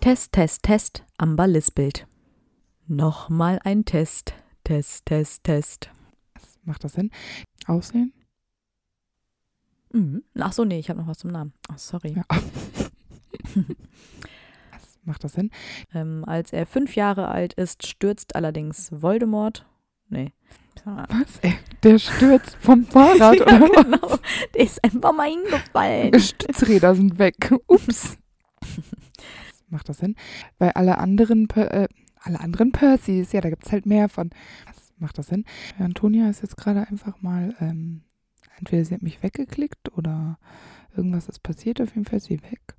Test, Test, Test, Amber Lispelt. Nochmal ein Test. Test, Test, Test. Macht das Sinn? Aussehen? Mhm. Ach so, nee, ich habe noch was zum Namen. Ach, sorry. Ja. *laughs* Macht das Sinn? Ähm, als er fünf Jahre alt ist, stürzt allerdings Voldemort. Nee. Was? Ey, der stürzt vom *laughs* Fahrrad ja, oder was? genau. Der ist einfach mal hingefallen. Die Stützräder sind weg. Ups. *laughs* Macht das Sinn? Weil alle anderen, Per- äh, alle anderen Percys, ja, da gibt es halt mehr von. Was macht das Sinn? Antonia ist jetzt gerade einfach mal, ähm, entweder sie hat mich weggeklickt oder irgendwas ist passiert. Auf jeden Fall ist sie weg.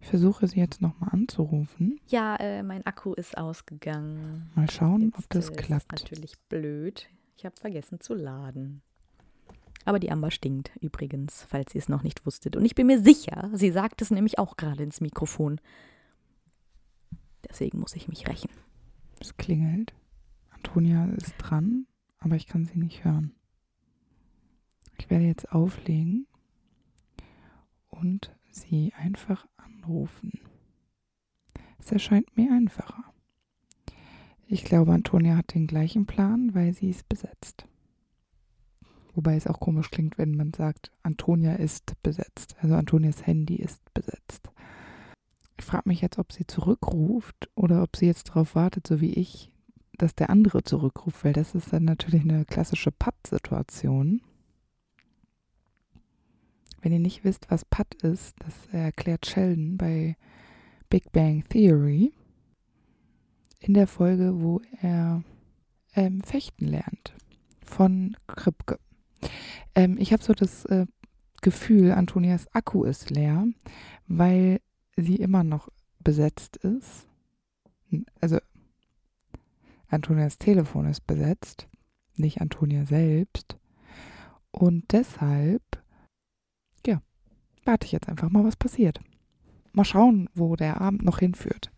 Ich versuche sie jetzt nochmal anzurufen. Ja, äh, mein Akku ist ausgegangen. Mal schauen, ob Jetzt, das äh, klappt. Ist natürlich blöd. Ich habe vergessen zu laden. Aber die Amber stinkt übrigens, falls ihr es noch nicht wusstet. Und ich bin mir sicher, sie sagt es nämlich auch gerade ins Mikrofon. Deswegen muss ich mich rächen. Es klingelt. Antonia ist dran, aber ich kann sie nicht hören. Ich werde jetzt auflegen und sie einfach anrufen. Es erscheint mir einfacher. Ich glaube, Antonia hat den gleichen Plan, weil sie ist besetzt. Wobei es auch komisch klingt, wenn man sagt, Antonia ist besetzt. Also Antonias Handy ist besetzt. Ich frage mich jetzt, ob sie zurückruft oder ob sie jetzt darauf wartet, so wie ich, dass der andere zurückruft, weil das ist dann natürlich eine klassische Patt-Situation. Wenn ihr nicht wisst, was Patt ist, das erklärt Sheldon bei Big Bang Theory in der Folge, wo er ähm, fechten lernt von Kripke. Ähm, ich habe so das äh, Gefühl, Antonias Akku ist leer, weil sie immer noch besetzt ist. Also Antonias Telefon ist besetzt, nicht Antonia selbst. Und deshalb, warte ich jetzt einfach mal, was passiert. Mal schauen, wo der Abend noch hinführt.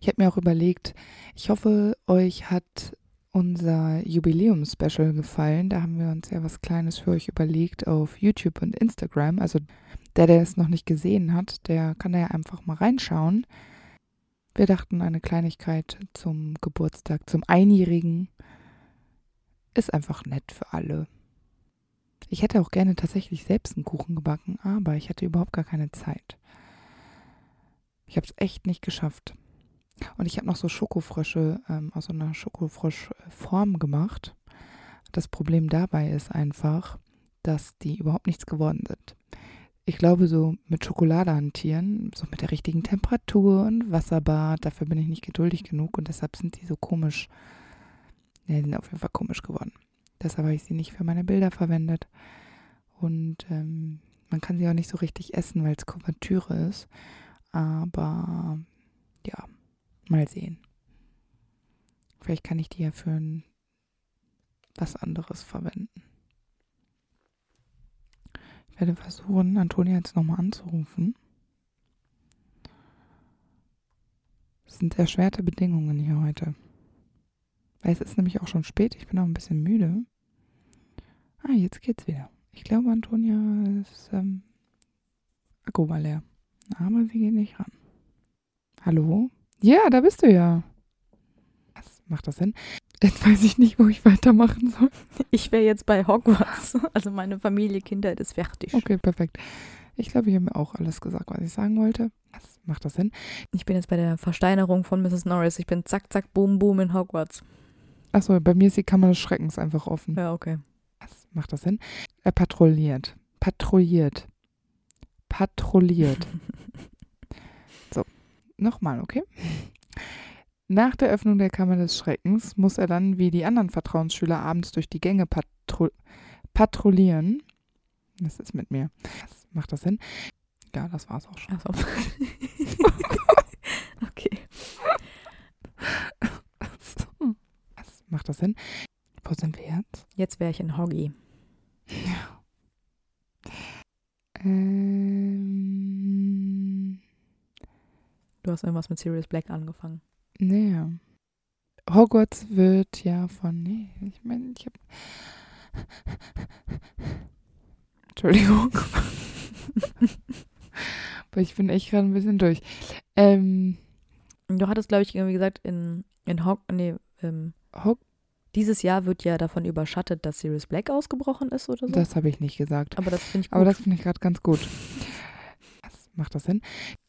Ich habe mir auch überlegt, ich hoffe, euch hat unser Jubiläum-Special gefallen. Da haben wir uns ja was Kleines für euch überlegt auf YouTube und Instagram. Also der, der es noch nicht gesehen hat, der kann da ja einfach mal reinschauen. Wir dachten, eine Kleinigkeit zum Geburtstag, zum Einjährigen ist einfach nett für alle. Ich hätte auch gerne tatsächlich selbst einen Kuchen gebacken, aber ich hatte überhaupt gar keine Zeit. Ich habe es echt nicht geschafft. Und ich habe noch so Schokofrösche ähm, aus so einer Schokofroschform gemacht. Das Problem dabei ist einfach, dass die überhaupt nichts geworden sind. Ich glaube, so mit Schokolade hantieren, so mit der richtigen Temperatur und Wasserbad, dafür bin ich nicht geduldig genug und deshalb sind die so komisch, Ja, die sind auf jeden Fall komisch geworden. Deshalb habe ich sie nicht für meine Bilder verwendet. Und ähm, man kann sie auch nicht so richtig essen, weil es Kuvertüre ist. Aber ja, mal sehen. Vielleicht kann ich die ja für ein, was anderes verwenden. Ich werde versuchen, Antonia jetzt nochmal anzurufen. Es sind erschwerte Bedingungen hier heute. Weil es ist nämlich auch schon spät. Ich bin auch ein bisschen müde. Ah, jetzt geht's wieder. Ich glaube, Antonia ist ähm, Akku war leer. Aber sie geht nicht ran. Hallo? Ja, da bist du ja. Was macht das Sinn? Jetzt weiß ich nicht, wo ich weitermachen soll. Ich wäre jetzt bei Hogwarts. Also meine Familie, Kindheit ist fertig. Okay, perfekt. Ich glaube, ich habe mir auch alles gesagt, was ich sagen wollte. Was macht das Sinn? Ich bin jetzt bei der Versteinerung von Mrs. Norris. Ich bin zack, zack, boom, boom in Hogwarts. Achso, bei mir ist die Kammer des Schreckens einfach offen. Ja, okay. Was macht das Sinn? Er patrouilliert. Patrouilliert. Patrouilliert. *laughs* so, nochmal, okay? Nach der Öffnung der Kammer des Schreckens muss er dann wie die anderen Vertrauensschüler abends durch die Gänge patru patrouillieren. Was ist mit mir? Was macht das Sinn? Ja, das war's auch schon. Ach so. *laughs* *laughs* okay. Macht das Sinn? Wo sind wir jetzt? Jetzt wäre ich in Hoggy. Ähm, Du hast irgendwas mit Sirius Black angefangen. naja. Hogwarts wird ja von. Nee, ich meine, ich habe. *laughs* Entschuldigung. *laughs* Aber ich bin echt gerade ein bisschen durch. Ähm, Du hattest, glaube ich, irgendwie gesagt, in, in Hog... Nee, ähm, Hog dieses Jahr wird ja davon überschattet, dass Sirius Black ausgebrochen ist oder so. das habe ich nicht gesagt. Aber das finde ich gut. Aber das finde ich gerade ganz gut. Was macht das Sinn?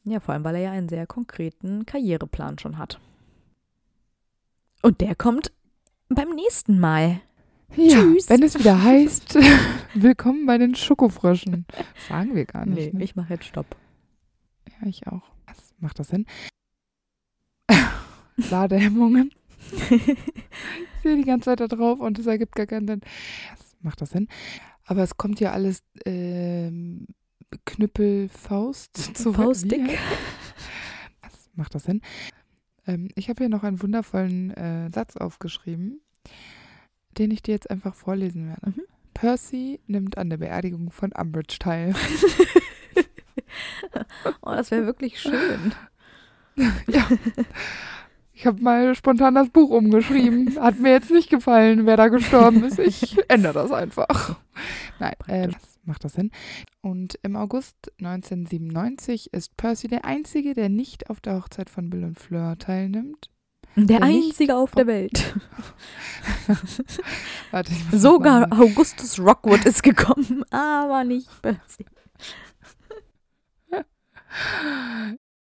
ja, vor allem, weil er ja einen sehr konkreten Karriereplan schon hat. Und der kommt beim nächsten Mal. Ja, Tschüss. wenn es wieder *laughs* heißt, *laughs* willkommen bei den Schokofröschen. Sagen wir gar nicht. Nee, ne? ich mache jetzt Stopp. Ja, ich auch. Was macht das Sinn? *laughs* Ladehemmungen. Ich sehe die ganze Zeit da drauf und es ergibt gar keinen Sinn. Was macht das Sinn? Aber es kommt ja alles ähm, Knüppel, Faust *laughs* zu Faustdick. Was macht das Sinn? Ähm, ich habe hier noch einen wundervollen äh, Satz aufgeschrieben, den ich dir jetzt einfach vorlesen werde. Mhm. Percy nimmt an der Beerdigung von Umbridge teil. *laughs* *laughs* Oh, das wäre wirklich schön. ja. Ich habe mal spontan das Buch umgeschrieben. Hat mir jetzt nicht gefallen, wer da gestorben ist. Ich ändere das einfach. Nein, äh, was macht das Sinn? Und im August 1997 ist Percy der Einzige, der nicht auf der Hochzeit von Bill und Fleur teilnimmt. Der Der einzige auf der Welt. *laughs* Warte, das Sogar Augustus Rockwood ist gekommen, aber nicht Percy. *laughs*